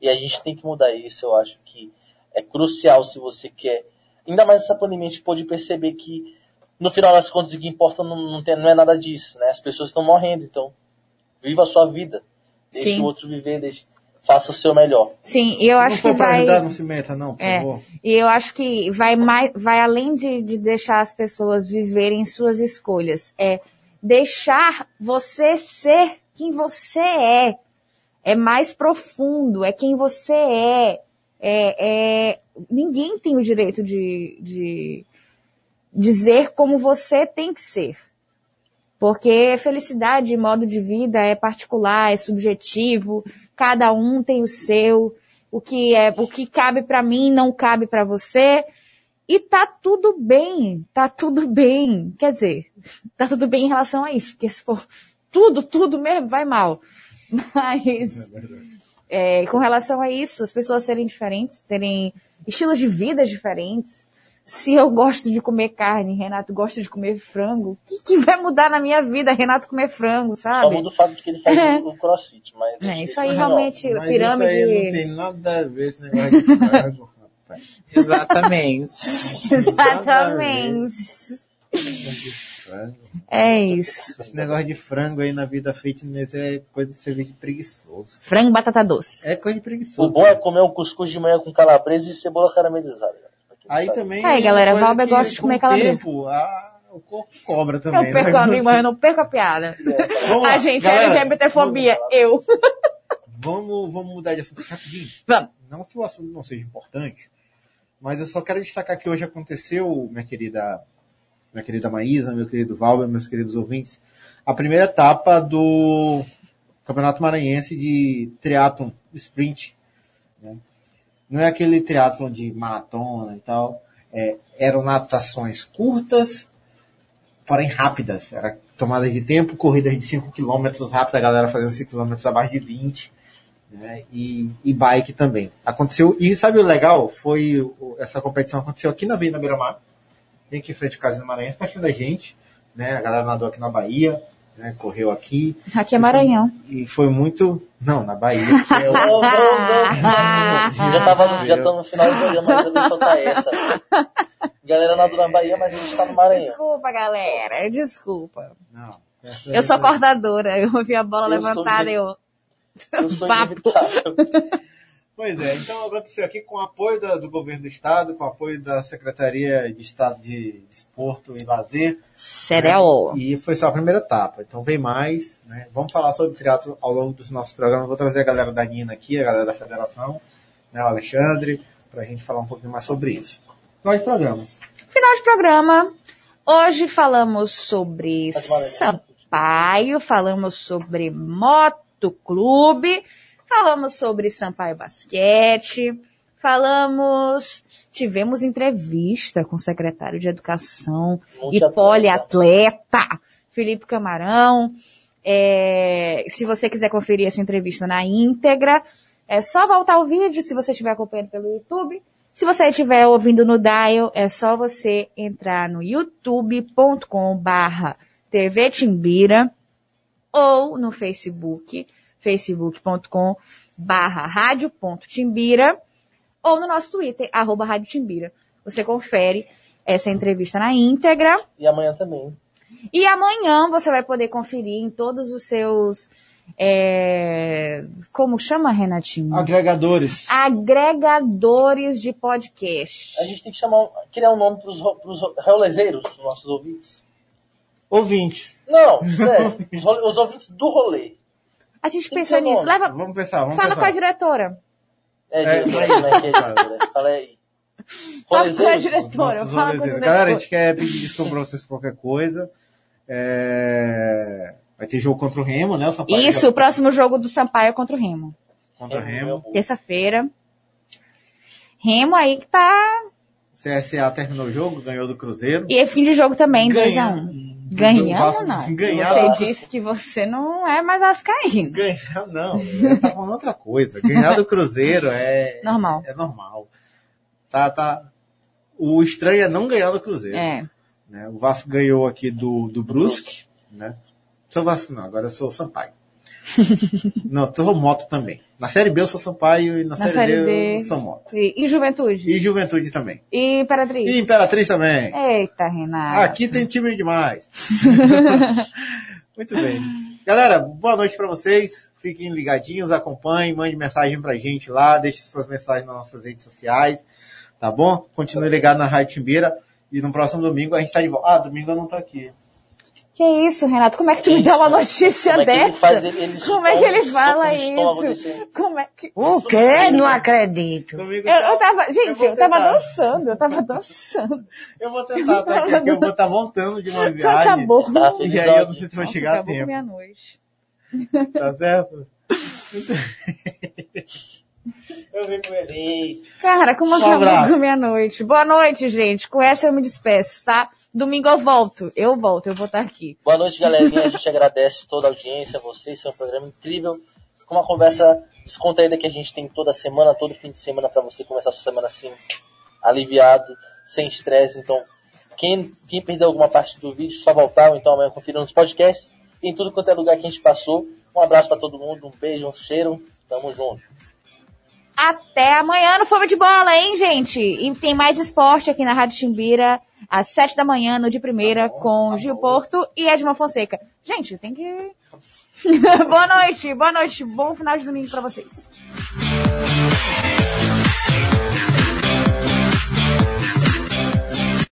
e a gente tem que mudar isso. Eu acho que é crucial se você quer. Ainda mais essa pandemia, a gente pôde perceber que no final das contas o que importa não, não, tem- não é nada disso, né? As pessoas estão morrendo, então viva a sua vida, deixe Sim. o outro viver, deixe, faça o seu melhor. Sim, e eu Se acho não for que vai... ajudar, não se meta, não, por É. favor. E eu acho que vai mais, vai além de, de deixar as pessoas viverem suas escolhas. É deixar você ser quem você é. É mais profundo, é quem você é. É, é, ninguém tem o direito de, de dizer como você tem que ser. Porque felicidade, modo de vida é particular, é subjetivo, cada um tem o seu, o que é, o que cabe para mim não cabe para você. E tá tudo bem, tá tudo bem. Quer dizer, tá tudo bem em relação a isso, porque se for tudo, tudo mesmo, vai mal. Mas, é, com relação a isso, as pessoas serem diferentes, terem estilos de vida diferentes. Se eu gosto de comer carne, Renato gosta de comer frango, o que, que vai mudar na minha vida, Renato comer frango, sabe? Só muda o fato de que ele faz o crossfit, mas... É, isso aí realmente, Mas pirâmide... Isso aí não tem nada a ver esse negócio de frango, rapaz. Exatamente. Exatamente. É isso. Esse negócio de frango aí na vida fitness é coisa de serviço de preguiçoso. Frango batata doce. É coisa de O preguiçoso. bom é comer um cuscuz de manhã com calabresa e cebola caramelizada. Aí também. Aí, galera, coisa Valber gosta de com comer o calabresa. tempo, a- o corpo cobra Eu também. perco né? a amigo, mas eu não perco a piada. Vamos A lá, gente galera, é LGBTfobia. Eu. Vamos, vamos mudar de assunto rapidinho. Vamos. Não que o assunto não seja importante, mas eu só quero destacar que hoje aconteceu, minha querida, minha querida Maísa, meu querido Valber, meus queridos ouvintes, a primeira etapa do Campeonato Maranhense de triatlon sprint. né? Não é aquele triatlon de maratona e tal. É, eram natações curtas, porém rápidas. Era tomadas de tempo, corridas de 5 km rápidas, a galera fazendo 5 km abaixo de 20 né, e, e bike também. Aconteceu, e sabe o legal? Foi, essa competição aconteceu aqui na Avenida Mar, bem aqui em frente ao Casino Maranhense, pertinho da gente, né, a galera nadou aqui na Bahia, né, correu aqui, Aqui é Maranhão. e foi muito, não, na Bahia, que é o- Não, não, não. Já tava, já estamos no final do programa, mas eu vou soltar essa. Galera nadou na Bahia, mas a gente tá no Maranhão. Desculpa, galera. Desculpa. não, Eu sou aí- coordenadora. Eu ouvi a bola Eu levantada e eu... Eu sou. Pois é, então aconteceu aqui com o apoio da- do governo do estado, com o apoio da Secretaria de Estado de Desporto e Lazer, Cereal. E foi só a primeira etapa. Então vem mais, né? Vamos falar sobre teatro ao longo dos nossos programas. Vou trazer a galera da Nina aqui, a galera da Federação, né, o Alexandre, pra gente falar um pouquinho mais sobre isso. Final de programa. Final de programa. Hoje falamos sobre Maranhão. Sampaio, falamos sobre Motoclube, falamos sobre Sampaio Basquete, falamos... Tivemos entrevista com o secretário de Educação e Multiatleta. poliatleta, Felipe Camarão. É, se você quiser conferir essa entrevista na íntegra, é só voltar o vídeo se você estiver acompanhando pelo YouTube. Se você estiver ouvindo no Dial, é só você entrar no youtube.com barra TV Timbira ou no Facebook, facebook.com barra rádio.timbira ou no nosso Twitter, arroba Rádio Timbira. Você confere essa entrevista na íntegra. E amanhã também. E amanhã você vai poder conferir em todos os seus. é, como chama, Renatinho? Agregadores. Agregadores de podcast. A gente tem que chamar, criar um nome pros ro- rolezeiros, os nossos ouvintes. Ouvintes. Não, sério. Os, os ouvintes do rolê. A gente Tem que pensa nisso. Leva, Vamos pensar, vamos fala com a pensar. diretora. É, É, diretor, né? Que é diretor, Fala aí. Fala com a diretora. Fala com a diretora. Galera, a gente quer pedir desculpa pra vocês por qualquer coisa. É, Vai ter jogo contra o Remo, né? O Sampaio Isso, já- o próximo jogo do Sampaio é contra o Remo. Contra o Remo. Terça-feira. Remo aí que tá. O CSA terminou o jogo, ganhou do Cruzeiro. E é fim de jogo também, Ganha- 2x1. Ganhamos Vasco- não. ganhar- Você disse que você não é mais vascaíno. Ganhar não, eu tava falando outra coisa. Ganhar do Cruzeiro é Normal. é normal. Tá, tá. O estranho é não ganhar do Cruzeiro. É. né? O Vasco ganhou aqui do, do Brusque, né? Sou Vasco não, agora eu sou Sampaio. não, sou Moto também. Na Série B eu sou Sampaio e na, Na série, Série D, eu sou Moto. E, e Juventude? E Juventude também. E Imperatriz? E Imperatriz também. Eita, Renato. Aqui tem time demais. Muito bem. Galera, boa noite pra vocês. Fiquem ligadinhos, acompanhem, mande mensagem pra gente lá, deixe suas mensagens nas nossas redes sociais, tá bom? Continue ligado na Rádio Timbira e no próximo domingo a gente tá de volta. Ah, domingo eu não tô aqui. Que isso, Renato? Como é que tu me dá uma notícia Como é dessa? faz? Ele- ele Como é que ele fala isso? desse- Como é que... O quê? Não acredito. Comigo Eu, tá- eu tava, gente, vou eu, tava dançando, eu tava dançando. Eu vou tentar, tá? Que aqui eu vou estar voltando de uma Já viagem. acabou. Tá E aí eu não sei se Nossa, vai chegar a tempo. meia-noite. Tá certo? Eu vim com ele. Cara, como Um acabou com meia-noite? Boa noite, gente. Com essa eu me despeço, tá? Domingo eu volto. Eu volto, eu vou estar aqui. Boa noite, galerinha. A gente agradece toda a audiência, vocês. Foi um programa incrível. Com uma conversa descontraída que a gente tem toda semana, todo fim de semana, para você começar a sua semana assim, aliviado, sem estresse. Então, quem, quem perdeu alguma parte do vídeo, só voltar ou então amanhã conferir nos podcasts. E em tudo quanto é lugar que a gente passou. Um abraço para todo mundo, um beijo, um cheiro. Tamo junto. Até amanhã no Fome de Bola, hein, gente? E tem mais esporte aqui na Rádio Timbira, às sete da manhã, no de primeira, com Gil Porto e Edmond Fonseca. Gente, tem que... boa noite, boa noite. Bom final de domingo pra vocês.